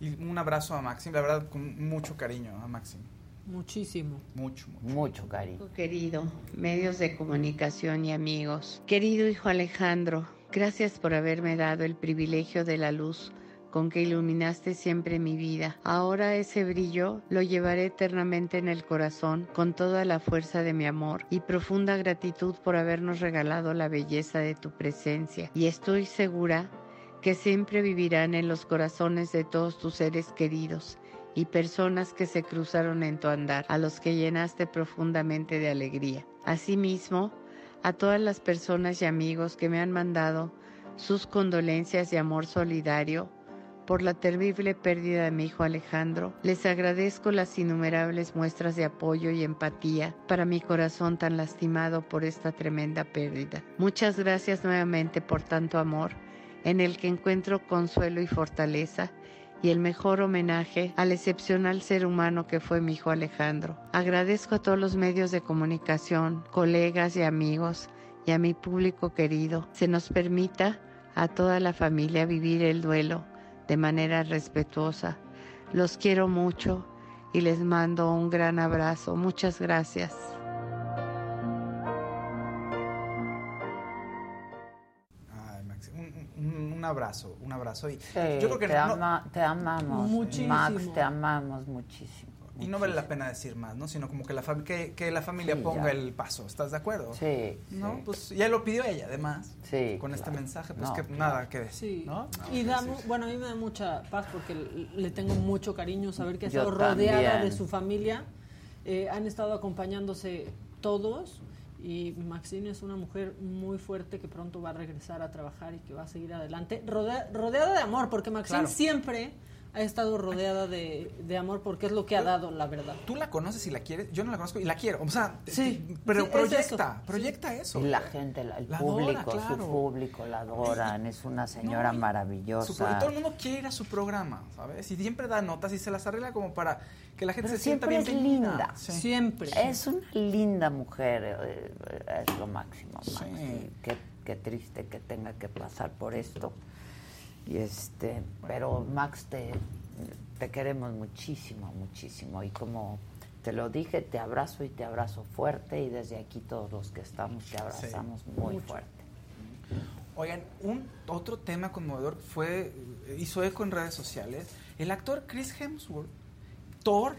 Y un abrazo a Maxine, la verdad, con mucho cariño a Maxine, Muchísimo. mucho, mucho. Mucho cariño. Querido, medios de comunicación y amigos. Querido hijo Alejandro, gracias por haberme dado el privilegio de la luz con que iluminaste siempre mi vida. Ahora ese brillo lo llevaré eternamente en el corazón con toda la fuerza de mi amor y profunda gratitud por habernos regalado la belleza de tu presencia. Y estoy segura que siempre vivirán en los corazones de todos tus seres queridos y personas que se cruzaron en tu andar, a los que llenaste profundamente de alegría. Asimismo, A todas las personas y amigos que me han mandado sus condolencias y amor solidario por la terrible pérdida de mi hijo Alejandro, les agradezco las innumerables muestras de apoyo y empatía para mi corazón tan lastimado por esta tremenda pérdida. Muchas gracias nuevamente por tanto amor, en el que encuentro consuelo y fortaleza y el mejor homenaje al excepcional ser humano que fue mi hijo Alejandro. Agradezco a todos los medios de comunicación, colegas y amigos y a mi público querido. Se nos permita a toda la familia vivir el duelo de manera respetuosa. Los quiero mucho y les mando un gran abrazo. Muchas gracias. Ay, un, un- un abrazo, un abrazo. Y Sí, yo creo que te, no, ama- te amamos, Muchísimo. Max, te amamos muchísimo. Y no vale la pena decir más, ¿no? Sino como que la, fam- que, que la familia Sí, ponga ya. el paso. ¿Estás de acuerdo? Sí, ¿No? sí. Pues ya lo pidió ella, además. Sí, Con este claro. mensaje, pues No, que claro. nada que decir. Sí. ¿no? Y da, mu- bueno, a mí me da mucha paz porque le tengo mucho cariño saber que ha estado rodeada también. de su familia. Eh, han estado acompañándose todos y Maxine es una mujer muy fuerte que pronto va a regresar a trabajar y que va a seguir adelante. Rodea- rodeada de amor, porque Maxine Claro. siempre ha estado rodeada de, de amor porque es lo que ha dado, la verdad. Tú la conoces y la quieres. Yo no la conozco y la quiero. O sea, Sí, pero sí, es proyecta, eso. proyecta eso. Y la gente, la- el La adora, público, claro. su público la adoran, es una señora No, maravillosa. Su- y todo el mundo quiere ir a su programa, ¿sabes? Y siempre da notas y se las arregla como para que la gente Pero se sienta siempre es linda. Sí. Siempre. Es una linda mujer, eh, eh, es lo máximo. Max, y qué, qué triste que tenga que pasar por esto. Y este, pero Max te, te queremos muchísimo, muchísimo. Y como te lo dije, te abrazo y te abrazo fuerte. Y desde aquí todos los que estamos te abrazamos muy Mucho. fuerte. Oigan, un otro tema conmovedor fue, hizo eco en redes sociales. El actor Chris Hemsworth, Thor,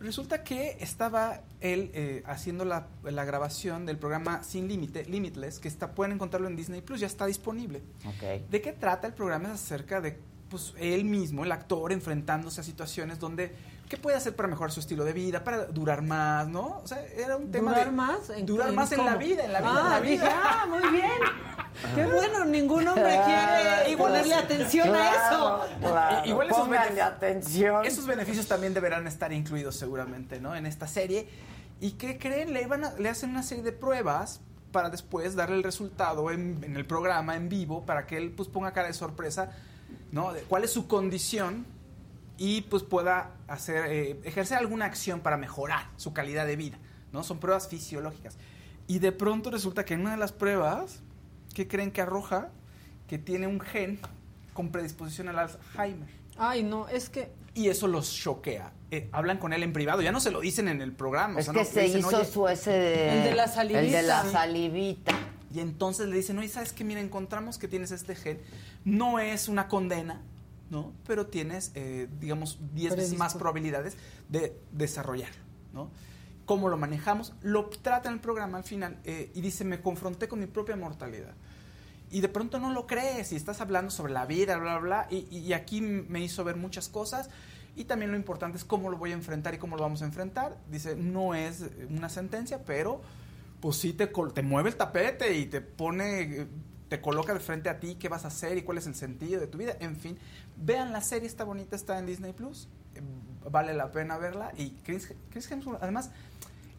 resulta que estaba él eh, haciendo la, la grabación del programa Sin Límite, Limitless, que está, pueden encontrarlo en Disney Plus, ya está disponible. Ok. ¿De qué trata el programa? Es acerca de pues, él mismo, el actor, enfrentándose a situaciones donde, ¿qué puede hacer para mejorar su estilo de vida, para durar más, ¿no? O sea, era un tema ¿Durar de... más? ¿En durar más en la vida, en la vida, Ah, en la dije, vida. ah, muy bien. Qué bueno, ningún hombre quiere Y ponerle atención a eso. I- Igual esos, pónganle atención. esos beneficios también deberán estar incluidos seguramente, ¿no? En esta serie. ¿Y qué creen? Le, iban a- le hacen una serie de pruebas para después darle el resultado en, en el programa, en vivo, para que él pues ponga cara de sorpresa, ¿no? De cuál es su condición y pues pueda hacer, eh, ejercer alguna acción para mejorar su calidad de vida, ¿no? Son pruebas fisiológicas. Y de pronto resulta que en una de las pruebas, ¿qué creen que arroja? Que tiene un gen con predisposición al Alzheimer. Ay, no, es que Y eso los choquea. Eh, hablan con él en privado, ya no se lo dicen en el programa. o Es sea, que no, se dicen, hizo su ese de, El de la salivita. El de la salivita. Y entonces le dicen, oye, ¿sabes qué? Mira, encontramos que tienes este gen. No es una condena, ¿no? Pero tienes, eh, digamos, 10 veces más probabilidades de desarrollarlo, ¿no? ¿Cómo lo manejamos? Lo trata en el programa al final eh, y dice, me confronté con mi propia mortalidad. Y de pronto no lo crees y estás hablando sobre la vida, bla, bla, bla. Y, y aquí me hizo ver muchas cosas. Y también lo importante es cómo lo voy a enfrentar y cómo lo vamos a enfrentar. Dice, no es una sentencia, pero pues sí te, te mueve el tapete y te pone, eh, te coloca de frente a ti qué vas a hacer y cuál es el sentido de tu vida. En fin, vean la serie, está bonita, está en Disney Plus. Eh, Vale la pena verla. Y Chris, Chris Hemsworth, además,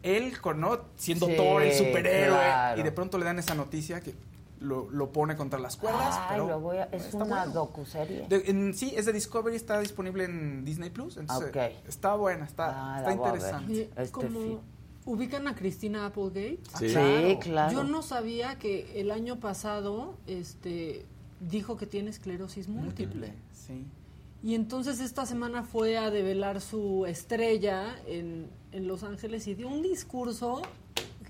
él, con- ¿no? siendo Sí, Thor, el superhéroe, claro. y de pronto le dan esa noticia que lo, lo pone contra las cuerdas. Ay, pero lo voy a- es está una bueno. docuserie. De- en- sí, es de Discovery, está disponible en Disney Plus. Entonces. Está buena, está, Ah, está interesante. Oye, Este como ubican a Cristina Applegate. Sí. Sí, claro. Yo no sabía que el año pasado este dijo que tiene esclerosis múltiple. Sí. Y entonces esta semana fue a develar su estrella en, en Los Ángeles y dio un discurso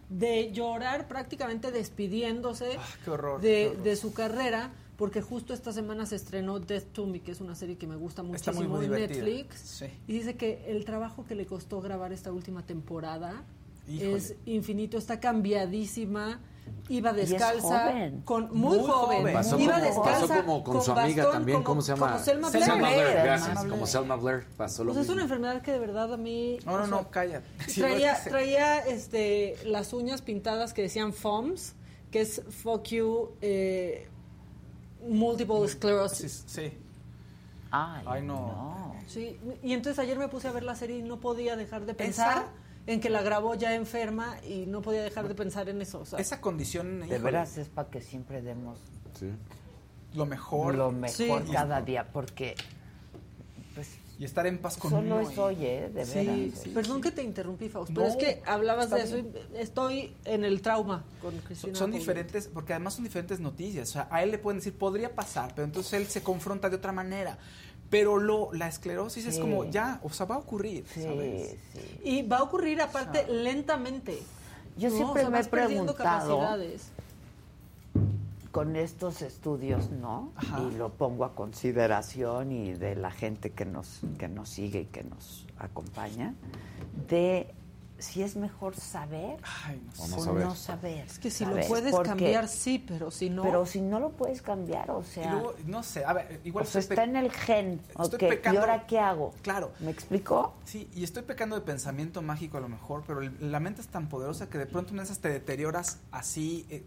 de llorar prácticamente despidiéndose Ah, qué horror, de, qué horror. de su carrera, porque justo esta semana se estrenó Death to Me, que es una serie que me gusta muchísimo muy, muy en. Netflix. Sí. Y dice que el trabajo que le costó grabar esta última temporada Híjole. es infinito, está cambiadísima. Iba Y es descalza, joven. con muy, Muy joven. joven. Pasó Iba como, descalza pasó como con, su amiga bastón, también, como- ¿cómo se llama? como Selma Blair. gracias, Selma como Blair. Selma Blair, pasó lo Pues es mismo. una enfermedad que de verdad a mí... No, no, no, calla. Traía, es traía este, las uñas pintadas que decían FOMS, que es Fuck You eh, Multiple Sclerosis. Sí. Ay, no. Sí, y entonces ayer me puse a ver la serie y no podía dejar de pensar Esa- en que la grabó ya enferma y no podía dejar de pensar en eso. o sea. Esa condición, De híjole, veras es para que siempre demos lo mejor. lo mejor Sí. cada día, porque pues, Y estar en paz con solo es hoy, ¿eh? De Sí, veras. sí. Perdón que te interrumpí, Fausto, No, pero es que hablabas de eso y estoy en el trauma con Son, Cristina. son Paulino. diferentes, porque además son diferentes noticias. O sea, a él le pueden decir, podría pasar, pero entonces él se confronta de otra manera. Pero lo, la esclerosis es como, ya, o sea, va a ocurrir, ¿sabes? Y va a ocurrir aparte lentamente. Yo ¿no? siempre O sea, me he preguntado- capacidades. con estos estudios, ¿no? Y lo pongo a consideración y de la gente que nos, que nos sigue y que nos acompaña, de si es mejor saber O no o saber. no saber. Es que si ¿sabes? lo puedes Porque- cambiar, sí, pero si no... Pero si no lo puedes cambiar, o Y sea... luego, no sé, a ver, igual o sea, está en el gen. estoy ok, ¿Y pecando- ahora qué hago? Claro. ¿Me explicó? Sí, y estoy pecando de pensamiento mágico a lo mejor, pero el- la mente es tan poderosa que de pronto una esas te deterioras así. eh,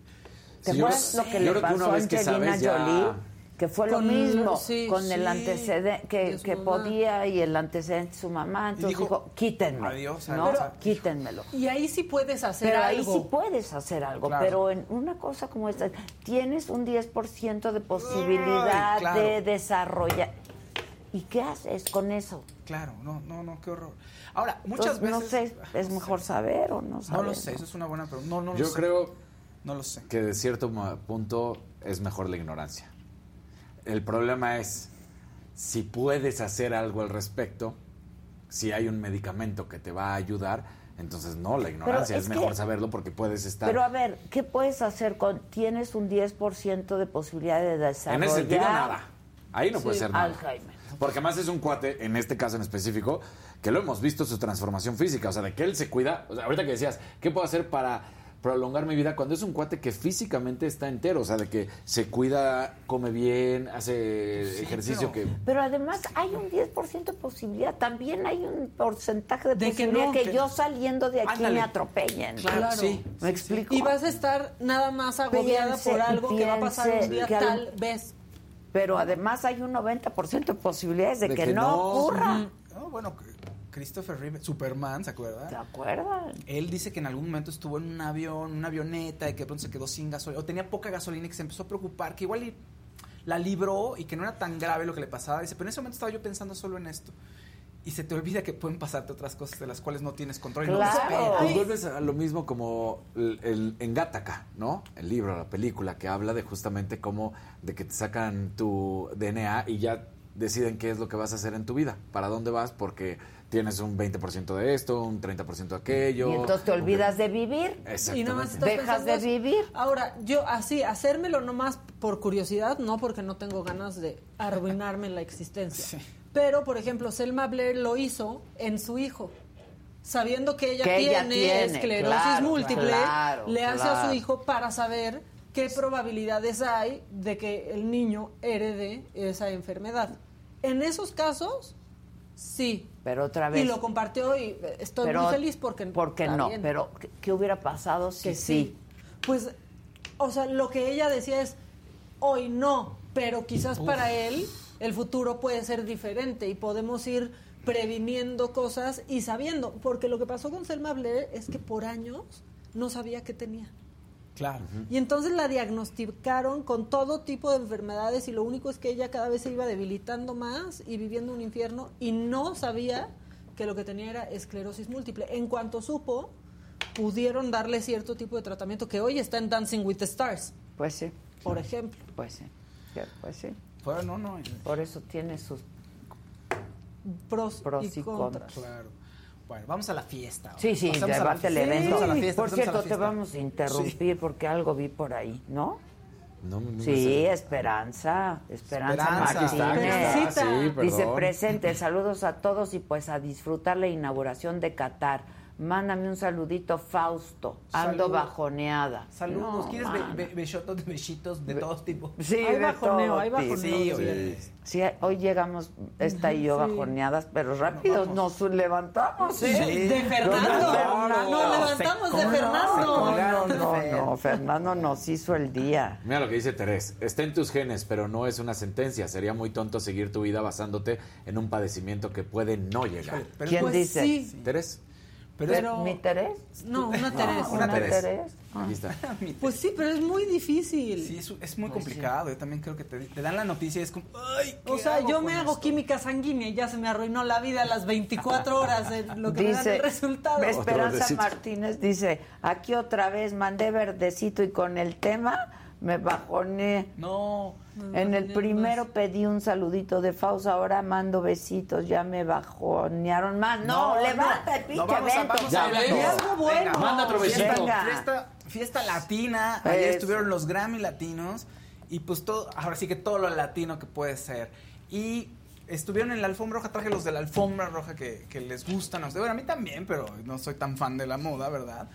¿Te acuerdas lo que le pasó a Angelina Jolie? Que fue lo mismo, sí, con el antecedente, que, podía y el antecedente de su mamá. Entonces dijo, dijo, quítenme. adiós, ¿no? adiós. Quítenmelo. Y ahí sí puedes hacer Pero algo. ahí sí puedes hacer algo, Claro. pero en una cosa como esta, tienes un 10% de posibilidad Ay, claro. de desarrollar. ¿Y qué haces con eso? Claro, no, no, no, qué horror. Ahora, muchas Entonces, veces. No sé, es mejor saber o no saber. No lo sé, eso es una buena pregunta. No, no lo Yo sé. creo No lo sé. que de cierto punto es mejor la ignorancia. El problema es si puedes hacer algo al respecto, si hay un medicamento que te va a ayudar, entonces no, la ignorancia es es, mejor que- saberlo porque puedes estar Pero a ver, ¿qué puedes hacer con tienes un 10% de posibilidad de en desarrollar? ese sentido nada. Ahí no puede ser nada. Alzheimer. Porque además es un cuate, en este caso en específico, que lo hemos visto su transformación física, o sea, de que él se cuida, o sea, ahorita que decías, ¿qué puedo hacer para prolongar mi vida? Cuando es un cuate que físicamente está entero, o sea, de que se cuida, come bien, hace ejercicio que... Pero además hay un 10% de posibilidad. También hay un porcentaje de, De que posibilidad no, que, que- yo saliendo de aquí Ándale. me atropellen. Claro. Sí, ¿Me explico? Y vas a estar nada más agobiada Piense, por algo que va a pasar un día al- tal vez. Pero además hay un 90% de posibilidades de, De que, que no, no. ocurra. No, bueno, Christopher Reeve, Superman, ¿se acuerda? ¿Te acuerdas? Él dice que en algún momento estuvo en un avión, una avioneta y que de pronto se quedó sin gasolina, o tenía poca gasolina y que se empezó a preocupar, que igual la libró y que no era tan grave lo que le pasaba. Dice, pero en ese momento estaba yo pensando solo en esto. Y se te olvida que pueden pasarte otras cosas de las cuales no tienes control. y no Claro. esperas. Pues vuelves a lo mismo como el, el- en Gattaca, ¿no? El libro, la película que habla de justamente cómo de que te sacan tu DNA y ya deciden qué es lo que vas a hacer en tu vida, para dónde vas, porque tienes un 20% de esto, un 30% de aquello. Y entonces te olvidas de vivir. Y nada más Exactamente. estás Dejas de vivir. Ahora, yo así, hacérmelo nomás por curiosidad, no porque no tengo ganas de arruinarme la existencia. Pero, por ejemplo, Selma Blair lo hizo en su hijo. Sabiendo que ella, Que ella tiene, esclerosis claro, múltiple, claro, le hace a su hijo para saber qué probabilidades hay de que el niño herede esa enfermedad. En esos casos, sí. Pero otra vez. Y lo compartió y estoy pero, muy feliz porque Porque no, bien. pero ¿qué, qué hubiera pasado si que sí? sí. Pues, o sea, lo que ella decía es, hoy no, pero quizás Uf. para él el futuro puede ser diferente y podemos ir previniendo cosas y sabiendo, porque lo que pasó con Selma Blair es que por años no sabía qué tenía. Claro. Y entonces la diagnosticaron con todo tipo de enfermedades y lo único es que ella cada vez se iba debilitando más y viviendo un infierno y no sabía que lo que tenía era esclerosis múltiple. En cuanto supo, pudieron darle cierto tipo de tratamiento que hoy está en Dancing with the Stars, Pues sí, por ejemplo. pues sí. Pues sí. Bueno, no, no. Por eso tiene sus Pros, pros y, y contras. Claro. Bueno, vamos a la fiesta. ahora. Sí, sí, Pasamos a la levante el evento. Pasamos a la fiesta, por pasamos a la cierto, te vamos a interrumpir porque algo vi por ahí, ¿no? No, no me Sí. Esperanza, Esperanza, Esperanza. Martínez. Sí, Dice presente, saludos a todos y pues a disfrutar la inauguración de Qatar. Mándame un saludito, Fausto. Ando Salud. bajoneada. Saludos. No, ¿Quieres be- be- besotos de besitos de todos tipos? Sí, Hay de bajoneo, todo hay bajoneo, Sí, sí. oye. Sí, hoy llegamos, esta y yo Sí. bajoneadas, pero rápido nos levantamos, ¿eh? Sí. De Fernando. Nos levantamos de Fernando. No, no, no, Fer. no, Fernando nos hizo el día. Mira lo que dice Terés. Está en tus genes, pero no es una sentencia. Sería muy tonto seguir tu vida basándote en un padecimiento que puede no llegar. Pero ¿Quién Pues dice? sí. ¿Terés? Pero, Pero- ¿Mi Terés? No, una Teresa. ¿Una Terés. Terés? Ah. Aquí está. Pues sí, pero es muy difícil. Sí, es, es muy Pues complicado. Yo también creo que te, te dan la noticia y es como, ay, ¿qué O sea, hago yo con me hago esto? química sanguínea y ya se me arruinó la vida a las 24 horas en lo que me dan Dice, el resultado. Esperanza. Martínez dice, aquí otra vez mandé verdecito y con el tema me bajoné. No. En el primero más. pedí un saludito de Faust, ahora mando besitos, ya me bajonearon más. No, levanta el pinche No, vamos a- evento. vamos Ya a- ves. Y algo bueno. Manda otro besito. Fiesta, Venga. fiesta, fiesta latina. Ayer Eso. estuvieron los Grammy latinos. Y pues todo, ahora sí que todo lo latino que puede ser. Y estuvieron en la alfombra roja. Traje los de la alfombra roja que, que les gustan a ustedes. Bueno, a mí también, pero no soy tan fan de la moda, ¿verdad?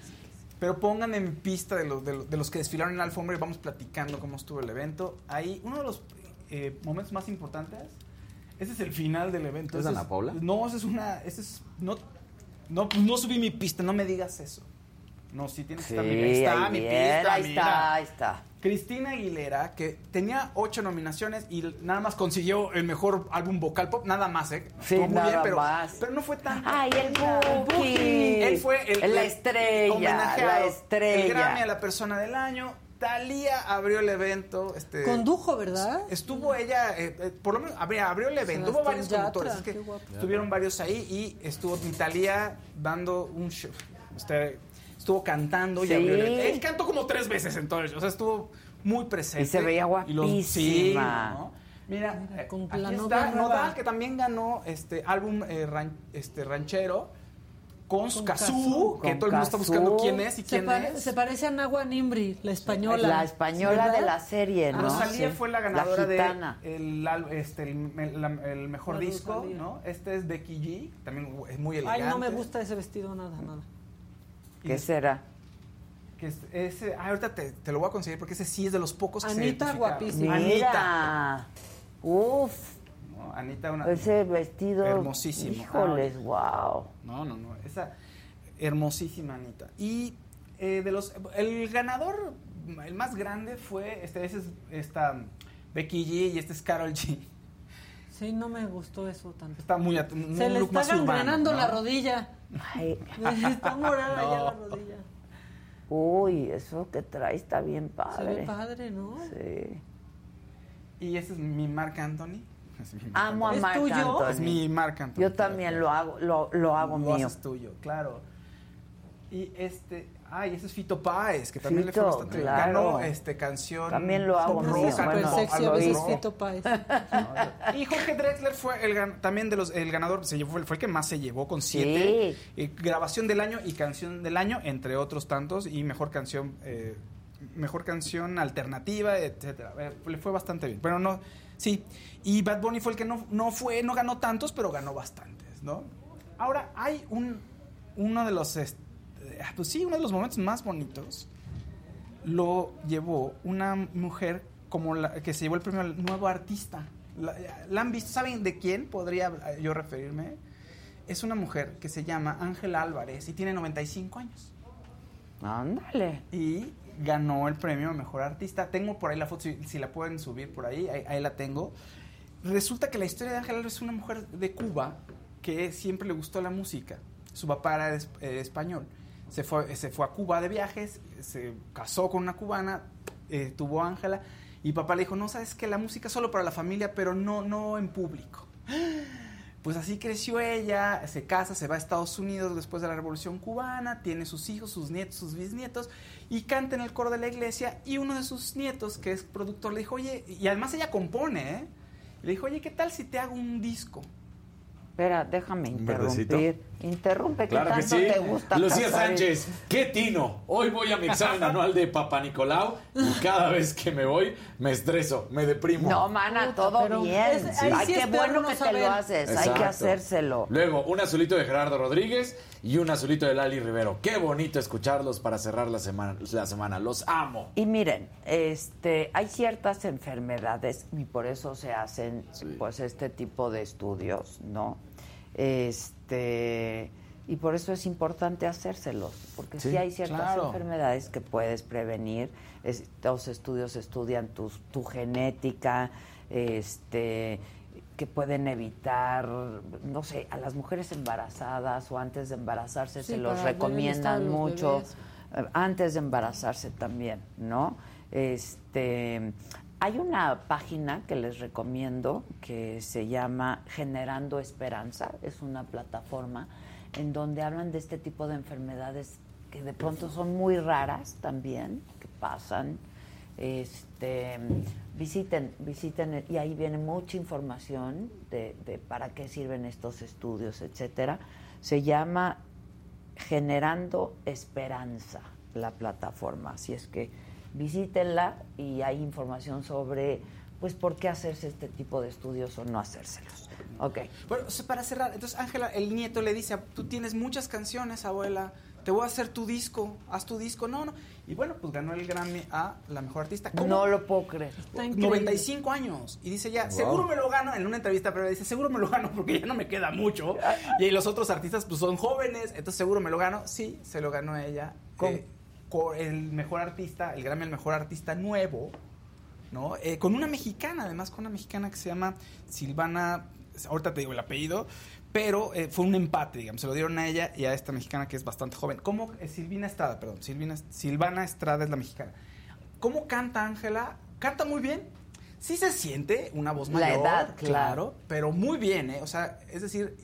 Pero pongan en pista de los, de los, de los que desfilaron en la alfombra y vamos platicando cómo estuvo el evento. Ahí, uno de los eh, momentos más importantes. Ese es el final del evento. ¿Es Ese Ana Paula? No, ese es una. Ese es. No, no, no subí mi pista, no me digas eso. No, sí tienes que Sí, estar ahí está ahí mi pista, ahí mira. está, ahí está. Cristina Aguilera, que tenía ocho nominaciones y nada más consiguió el mejor álbum vocal pop, nada más, ¿eh? Sí, Estuvo muy nada bien, pero, más. pero no fue tan. Ay, el Buki. Él fue el, La el estrella, la El estrella. Grammy a la persona del año. Talía abrió el evento. Este, Condujo, ¿verdad? Estuvo ella, eh, eh, por lo menos abrió, abrió el evento. Hubo varios conductores. Es que estuvieron varios ahí y estuvo Talía dando un show. Este, estuvo cantando y Sí. abrió el. Él cantó como tres veces en todo el show. O sea, estuvo muy presente. Y se veía Y los- sí, guapísima. ¿no? Mira, Mira, con aquí la está. Nodal, que también ganó este álbum eh, ran- este, ranchero con, Con Cazú, que Con todo el mundo está buscando quién es y Se, quién pare- es. se parece a Nagua Nimbri, la española. La española ¿Verdad? de la serie, ¿no? Rosalía Sí. fue la ganadora de gitana. el, al- este, el, el- la- el mejor La disco, Rosalía. ¿no? Este es Becky G, también es muy elegante. Ay, no me gusta ese vestido, nada, nada. ¿Qué es- será? Que es- ese, ah, ahorita te, te lo voy a conseguir porque ese sí es de los pocos que se Anita, identificaron. guapísima. Anita. Uf, ¿no? Anita, una... ese vestido. Hermosísimo. Híjoles, wow. No, no, no. Esa hermosísima Anita. Y eh, de los. El ganador, el más grande fue. Este, ese es esta Becky G y este es Carol G. Sí, no me gustó eso tanto. Está muy. un Se le está gangrenando ¿no? la rodilla. Ay, Está morada ya No. la rodilla. uy, eso que trae está bien Se padre. ve padre, ¿no? Sí. Y este es mi Marc Anthony. Es mi Amo a ¿Es Marc tuyo? Anthony. Es mi Marc Anthony. Yo también lo hago, lo, lo hago Lo mío. haces tuyo, claro. Y este, ay, ese es Fito Páez, que también le fue bastante bien. claro. Ganó este canción. También lo hago rock, Súper bueno, sexy a veces. Fito Páez. Y Jorge Drexler fue el gan- también de los el ganador, se llevó, fue el que más se llevó con siete. Eh, grabación del año y canción del año, entre otros tantos, y mejor canción, eh, mejor canción alternativa, etcétera. Eh, le fue bastante bien. Pero no, sí. Y Bad Bunny fue el que no, no fue, no ganó tantos, pero ganó bastantes, ¿no? Ahora, hay un uno de los este, pues sí, uno de los momentos más bonitos lo llevó una mujer como la que se llevó el premio al nuevo artista. La, la han visto, ¿saben de quién podría yo referirme? Es una mujer que se llama Ángela Álvarez y tiene 95 años. Ándale. Y ganó el premio a Mejor Artista. Tengo por ahí la foto, si, si la pueden subir por ahí, ahí, ahí la tengo. Resulta que la historia de Ángela Álvarez es una mujer de Cuba que siempre le gustó la música. Su papá era es- eh, español. Se fue, se fue a Cuba de viajes, se casó con una cubana, eh, tuvo Ángela, y papá le dijo, no, sabes que la música es solo para la familia, pero no, no en público. Pues así creció ella, se casa, se va a Estados Unidos después de la Revolución Cubana, tiene sus hijos, sus nietos, sus bisnietos, y canta en el coro de la iglesia, y uno de sus nietos, que es productor, le dijo, oye, y además ella compone, ¿eh? Le dijo, oye, ¿qué tal si te hago un disco? Espera, déjame interrumpir. Interrumpe, que Claro que tanto sí. te gusta. Lucía. Sánchez, qué tino. Hoy voy a mi examen anual de Papa Nicolau y cada vez que me voy me estreso, me deprimo. No, mana, todo pero bien. es- Ay, sí qué bueno que no te lo saber. haces. Hay que hacérselo. Luego, un azulito de Gerardo Rodríguez y un azulito de Lali Rivero. Qué bonito escucharlos para cerrar la semana. La semana. Los amo. Y miren, este, hay ciertas enfermedades y por eso se hacen pues este tipo de estudios, ¿no? Este, y por eso es importante hacérselos, porque sí, Sí, hay ciertas claro. enfermedades que puedes prevenir. Estos estudios estudian tu, tu genética, este que pueden evitar, no sé, a las mujeres embarazadas o antes de embarazarse Sí, se los recomiendan los mucho bebés. eh, antes de embarazarse también, ¿no? Este, hay una página que les recomiendo que se llama Generando Esperanza, es una plataforma en donde hablan de este tipo de enfermedades que de pronto son muy raras también, que pasan. Este, visiten, visiten y ahí viene mucha información de, de para qué sirven estos estudios, etcétera. Se llama Generando Esperanza, la plataforma. Así es que visítenla y hay información sobre pues por qué hacerse este tipo de estudios o no hacérselos. Ok. Bueno, para cerrar, entonces Ángela, el nieto le dice, tú tienes muchas canciones, abuela, te voy a hacer tu disco, haz tu disco. No, no. Y bueno, pues ganó el Grammy a la mejor artista. ¿Cómo? No lo puedo creer. 95 años. Y dice ya, Wow. seguro me lo gano. En una entrevista previa dice, seguro me lo gano porque ya no me queda mucho. Y los otros artistas pues son jóvenes, entonces seguro me lo gano. Sí, se lo ganó ella. Eh, el mejor artista, el Grammy al mejor artista nuevo, ¿no? Eh, con una mexicana, además con una mexicana que se llama Silvana, ahorita te digo el apellido, pero eh, fue un empate, digamos, se lo dieron a ella y a esta mexicana que es bastante joven. ¿Cómo? eh, Silvina Estrada, perdón, Silvina, Silvana Estrada es la mexicana. ¿Cómo canta Ángela? Canta muy bien. Sí se siente una voz La mayor, edad, claro. pero muy bien, ¿eh? O sea, es decir,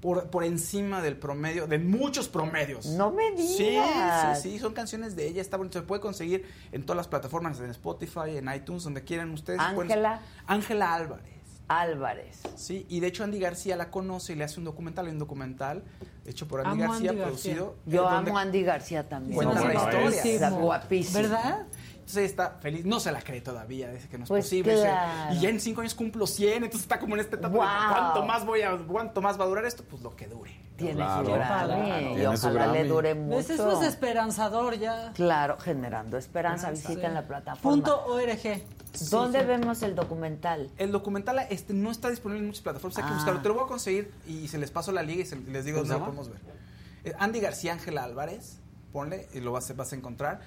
por, por encima del promedio, de muchos promedios. No me digas. sí, sí, son canciones de ella, está bonito, se puede conseguir en todas las plataformas, en Spotify, en iTunes, donde quieran ustedes. Ángela. Ángela Álvarez. Álvarez. Sí, y de hecho Andy García la conoce y le hace un documental, hay un documental hecho por Andy Amo García, Andy producido. García. Yo eh, amo a Andy García también. Cuenta la historia. Está guapísimo. ¿Verdad? Entonces ella está feliz, no se la cree todavía, dice que no es Pues posible. claro. y ya en cinco años cumplo 100, entonces está como en esta etapa de cuánto más voy a, cuánto más va a durar esto, pues lo que dure. Tiene Claro, su Grammy y ojalá le dure ¿Ves? Eso mucho. es esperanzador ya. Claro, generando esperanza. Esperanza. Visiten Sí. la plataforma. Punto ORG. ¿Dónde Sí, sí. vemos el documental? El documental este, no está disponible en muchas plataformas, hay que Ah. buscarlo. Te lo voy a conseguir y se les paso la liga y se- les digo ¿Cómo se dónde lo podemos ver. Eh, Andy García Ángela Álvarez, ponle y lo vas, a- vas a encontrar.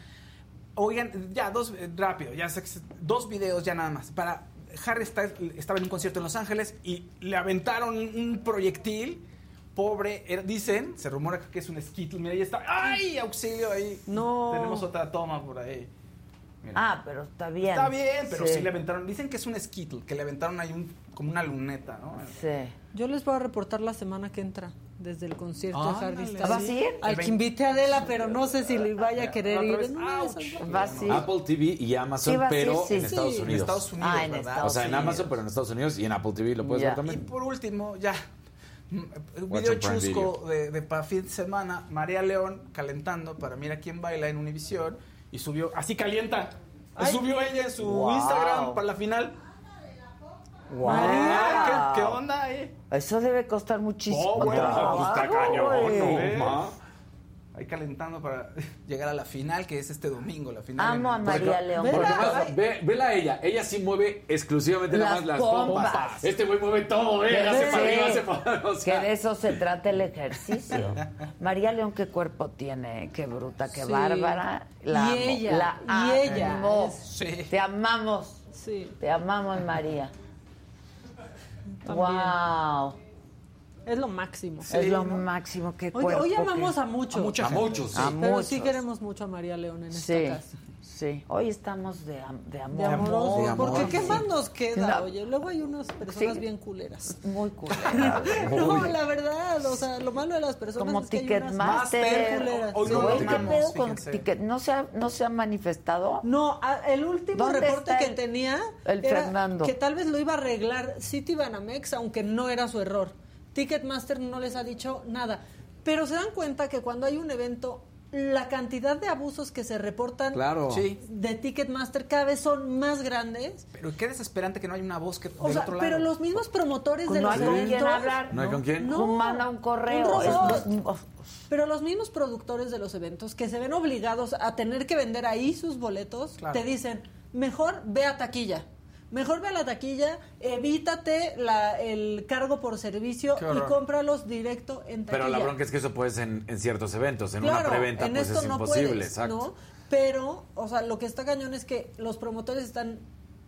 Oigan, ya, dos, eh, rápido, ya sé que se- dos videos ya nada más. Para Harry Styles estaba en un concierto en Los Ángeles y le aventaron un proyectil. Pobre, era- dicen, se rumora que es un skittle. Mira, ahí está. ¡Ay! Auxilio ahí. No. Tenemos otra toma por ahí. Mira. Ah, pero está bien. Está bien, pero sí. Sí. le aventaron. Dicen que es un skittle, que le aventaron ahí un, como una luneta, ¿no? Sí. Yo les voy a reportar la semana que entra desde el concierto de Harry Styles. ¿Vas a ir? Al que invite a Adela, pero no sé si le vaya a querer ir. No. ¿Vas a ir? Apple TV y Amazon, Sí, pero sí. en Sí. Estados En Unidos. Estados Unidos, Ah, en ¿verdad? Estados O sea, en Unidos. Amazon, pero en Estados Unidos y en Apple TV lo puedes ver Y también. por último, ya. mm, Un Watch video chusco de, de para fin de semana. María León calentando para Mira quién baila en Univisión. Y subió, así calienta. Ay. Subió ella en su Wow. Instagram para la final. Wow. ¿qué, qué onda ahí? Eso debe costar muchísimo. Oh, bueno, trabajo, pues está cañón. ¿no? ma? Ahí calentando para llegar a la final, que es este domingo, la final. Amo a María León. Vela. Ve, a ella. Ella sí mueve exclusivamente nada Las más las pompas. pompas. Este güey mueve todo, ve. Que Hace para sí, arriba, hace para o que de eso se trata el ejercicio. María León, qué cuerpo tiene, qué bruta, qué Sí. bárbara. La Y amo, ella, la y ella amo. Sí. Te amamos, Sí, te amamos, María. También. Wow. Es lo máximo. es lo máximo que Hoy, hoy amamos que- a muchos. A mucha A gente. muchos, sí. A Pero muchos. sí queremos mucho a María León en esta casa. Sí. Hoy estamos de, am- de amor. De amorosos. de amor, porque ¿qué sí. más nos queda? No. Oye, luego hay unas personas Sí. bien culeras. Muy cool. No, la verdad, o sea, lo malo de las personas Como es que hay unas Ticketmaster. culeras. Hoy Güey, ¿Qué pedo con. Ticket? ¿No se ha, no se ha manifestado? No, a- el último ¿Dónde reporte que el- tenía el era Fernando? que tal vez lo iba a arreglar City Banamex, aunque no era su error. Ticketmaster no les ha dicho nada. Pero se dan cuenta que cuando hay un evento, la cantidad de abusos que se reportan Claro. Sí. de Ticketmaster cada vez son más grandes. Pero qué desesperante que no hay una voz que O del sea, otro lado. pero los mismos promotores de no los hay con eventos... quién hablar. ¿No hay con quién? No. Manda un correo. Un Pero los mismos productores de los eventos que se ven obligados a tener que vender ahí sus boletos, Claro. te dicen, mejor ve a taquilla. Mejor ve a la taquilla, evítate la- el cargo por servicio y cómpralos directo en taquilla. Pero la bronca es que eso puede ser en, en ciertos eventos. En una preventa, en pues esto es no imposible. puedes, exacto. ¿no? Pero, o sea, lo que está cañón es que los promotores están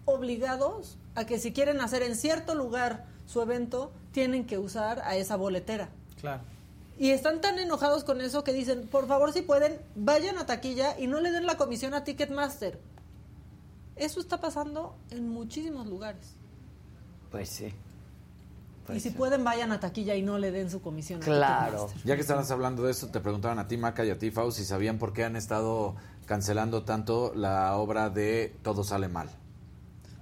obligados a que si quieren hacer en cierto lugar su evento, tienen que usar a esa boletera. Claro. Y están tan enojados con eso que dicen, por favor, si pueden, vayan a taquilla y no le den la comisión a Ticketmaster. Eso está pasando en muchísimos lugares. Pues sí. y si pueden, vayan a taquilla y no le den su comisión a Claro. Ticketmaster. Ya que estabas hablando de eso, te preguntaban a ti, Maca, y a ti, Fau, si sabían por qué han estado cancelando tanto la obra de Todo sale mal.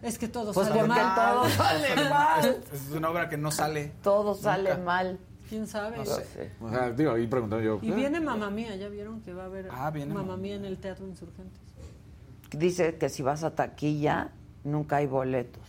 Es que todo Pues sale porque mal. todo sale mal. Es, es una obra que no sale. Todo sale Nunca. mal. ¿Quién sabe? No sé. O sea, digo, ahí preguntando yo. Y ¿eh? viene Mamá Mía, ¿ya vieron que va a haber Ah, Mamá Mía en el Teatro Insurgentes? Dice que si vas a taquilla, nunca hay boletos.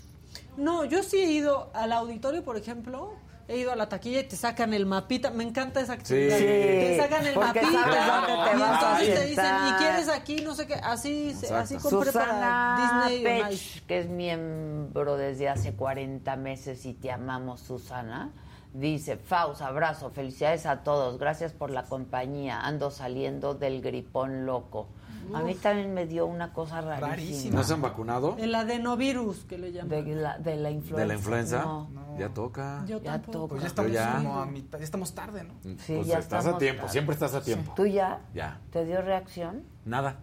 No, yo sí he ido al auditorio, por ejemplo, he ido a la taquilla y te sacan el mapita. Me encanta esa actividad. Sí. Te sacan el mapita sabes dónde te y entonces te dicen. ¿y quieres aquí? No sé qué. Así, compré Susana para Disney. Pech, que es miembro desde hace 40 meses y te amamos, Susana, dice, Faust, abrazo, felicidades a todos, gracias por la compañía, ando saliendo del gripón loco. A mí también me dio una cosa rarísima. ¿No se han vacunado? El adenovirus, que le llaman. De la, de la influenza. ¿De la influenza? No. Ya toca. Yo Ya tampoco. toca. Pues ya estamos, ya. como a mitad, ya estamos tarde, ¿no? Sí, pues ya estás a tiempo, tarde. siempre estás a tiempo. ¿Tú ya? Ya. ¿Te dio reacción? Nada.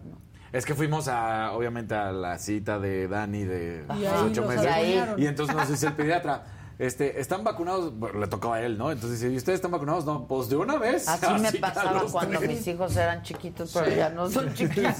Es que fuimos a, obviamente, a la cita de Dani de ahí ocho los meses. Y entonces nos dice el pediatra, este, ¿están vacunados? Bueno, le tocaba a él, ¿no? Entonces dice, ¿y ustedes están vacunados? No, pues de una vez. Así me pasaba cuando tres. mis hijos eran chiquitos, pero Sí. ya no son chiquitos.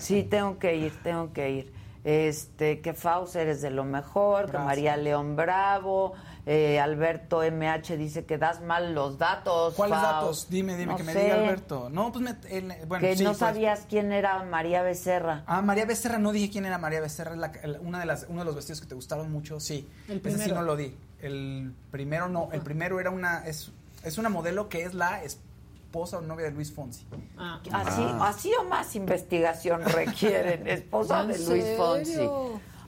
Sí, tengo que ir, tengo que ir. Este, que Faust eres de lo mejor, que. María León Bravo, eh, Alberto MH dice que das mal los datos. ¿Cuáles datos? Dime, dime, No que me sé, diga Alberto. No, pues me, el- bueno, que sí, no pues. sabías quién era María Becerra. Ah, María Becerra, no dije quién era María Becerra, es la- el- una de las, uno de los vestidos que te gustaron mucho, sí. El Ese sí primero. no lo di. El primero no, el primero era una, es, es una modelo que es la esposa o novia de Luis Fonsi. Ah. Así, así o más investigación requieren. Esposa ¿En de Luis Fonsi.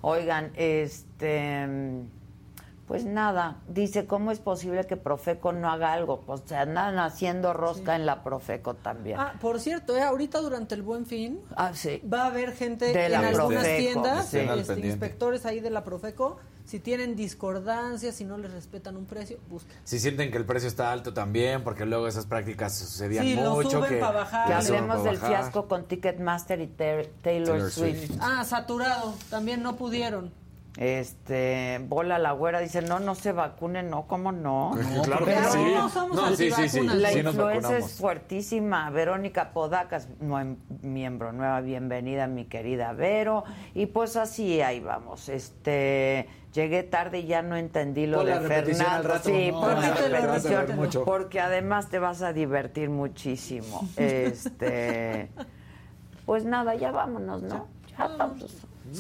Oigan, este. Pues nada, dice, ¿cómo es posible que Profeco no haga algo? Pues se andan haciendo rosca en la Profeco también. Ah, por cierto, eh, ahorita durante el Buen Fin Ah, sí. va a haber gente De en la algunas Profeco, tiendas, sí. Este, inspectores ahí de la Profeco, si tienen discordancias, si no les respetan un precio, busquen. Si sienten que el precio está alto también, porque luego esas prácticas sucedían Sí, lo mucho. suben que, pa' bajar. Que hablemos del bajar. fiasco con Ticketmaster y Taylor, Taylor Swift. Swift. Ah, saturado, también no pudieron. Este, Bola la güera dice, no, no se vacunen, no, ¿cómo no? claro porque que no sí. somos No, sí, sí, sí. antivacunas. La vacunamos. es fuertísima. Verónica Podacas, miembro nueva, bienvenida, mi querida Vero. Y pues así, ahí vamos. Este, llegué tarde y ya no entendí lo de Fernando. rato. Sí, No, la repetición, mucho. porque además te vas a divertir muchísimo. Este, pues nada, ya vámonos, ¿no? Ya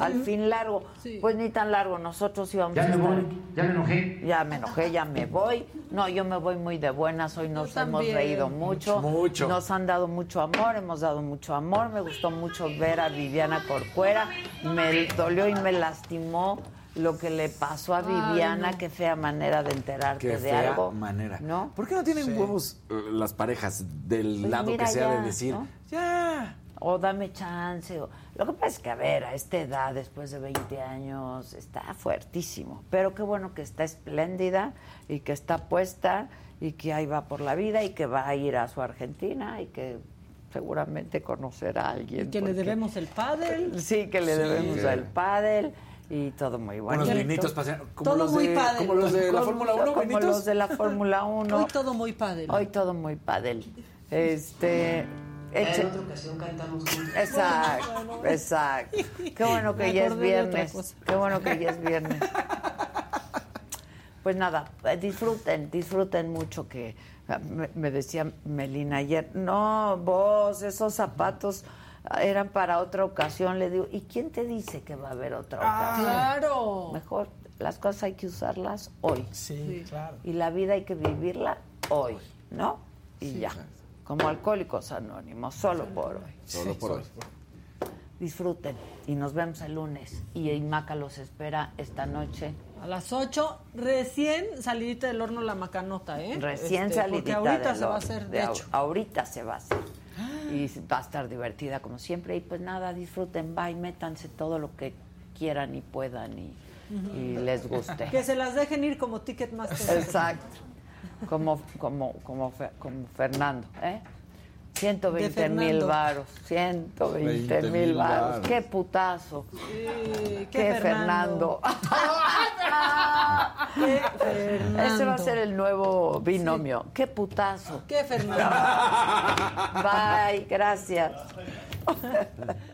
Al fin largo. Sí. Pues ni tan largo, nosotros íbamos Ya a me estar- voy, ya me enojé. ya me enojé, ya me voy. No, yo me voy muy de buenas. Hoy nos Yo hemos también. reído mucho. Mucho. Nos han dado mucho amor, hemos dado mucho amor. Me gustó mucho ver a Viviana Corcuera. Me dolió y me lastimó lo que le pasó a Ay, Viviana. no. Qué fea manera de enterarte Qué de fea algo. manera. ¿No? ¿Por qué no tienen Sí. huevos eh, las parejas del Pues lado que sea ya, de decir, ¿no? ya? O dame chance. o- Lo que pasa es que, a ver, a esta edad, después de 20 años, está fuertísimo. Pero qué bueno que está espléndida y que está puesta y que ahí va por la vida y que va a ir a su Argentina y que seguramente conocerá a alguien. Y que le debemos el pádel. Sí, que le Sí. debemos el pádel y todo muy bueno. Unos vinitos pasean, como Todo los muy de, padre. como los de la Fórmula 1, Como vinitos. los de la Fórmula 1. Hoy todo muy pádel. Hoy todo muy pádel. Este... eche- En otra ocasión cantamos juntos. Exacto, exacto. Qué bueno que Me ya es viernes. Qué bueno que ya es viernes. Pues nada, eh, disfruten, disfruten mucho que ah, me, me decía Melina ayer, no, vos, esos zapatos eran para otra ocasión. Le digo, ¿y quién te dice que va a haber otra Ah, ocasión? claro. Mejor las cosas hay que usarlas hoy. Sí, claro. Y la vida hay que vivirla hoy, ¿no? Y Sí, ya. claro. Como alcohólicos anónimos, solo por hoy. Solo por hoy. Disfruten y nos vemos el lunes. Y Maca los espera esta noche. A las 8, recién salidita del horno la macanota, ¿eh? Recién Este, salidita Porque ahorita del se va a horno. hacer, De de hecho. Ahorita se va a hacer. Y va a estar divertida como siempre. Y pues nada, disfruten, bye, métanse todo lo que quieran y puedan y, y les guste. Que se las dejen ir como Ticketmaster. Exacto. Como, como, como, como Fernando, ¿eh? 120 De mil varos, 120 20 mil varos. Qué putazo. Sí, Qué, Fernando. Qué Fernando. Ese va a ser el nuevo binomio. Qué putazo. Qué Fernando. Bye, gracias.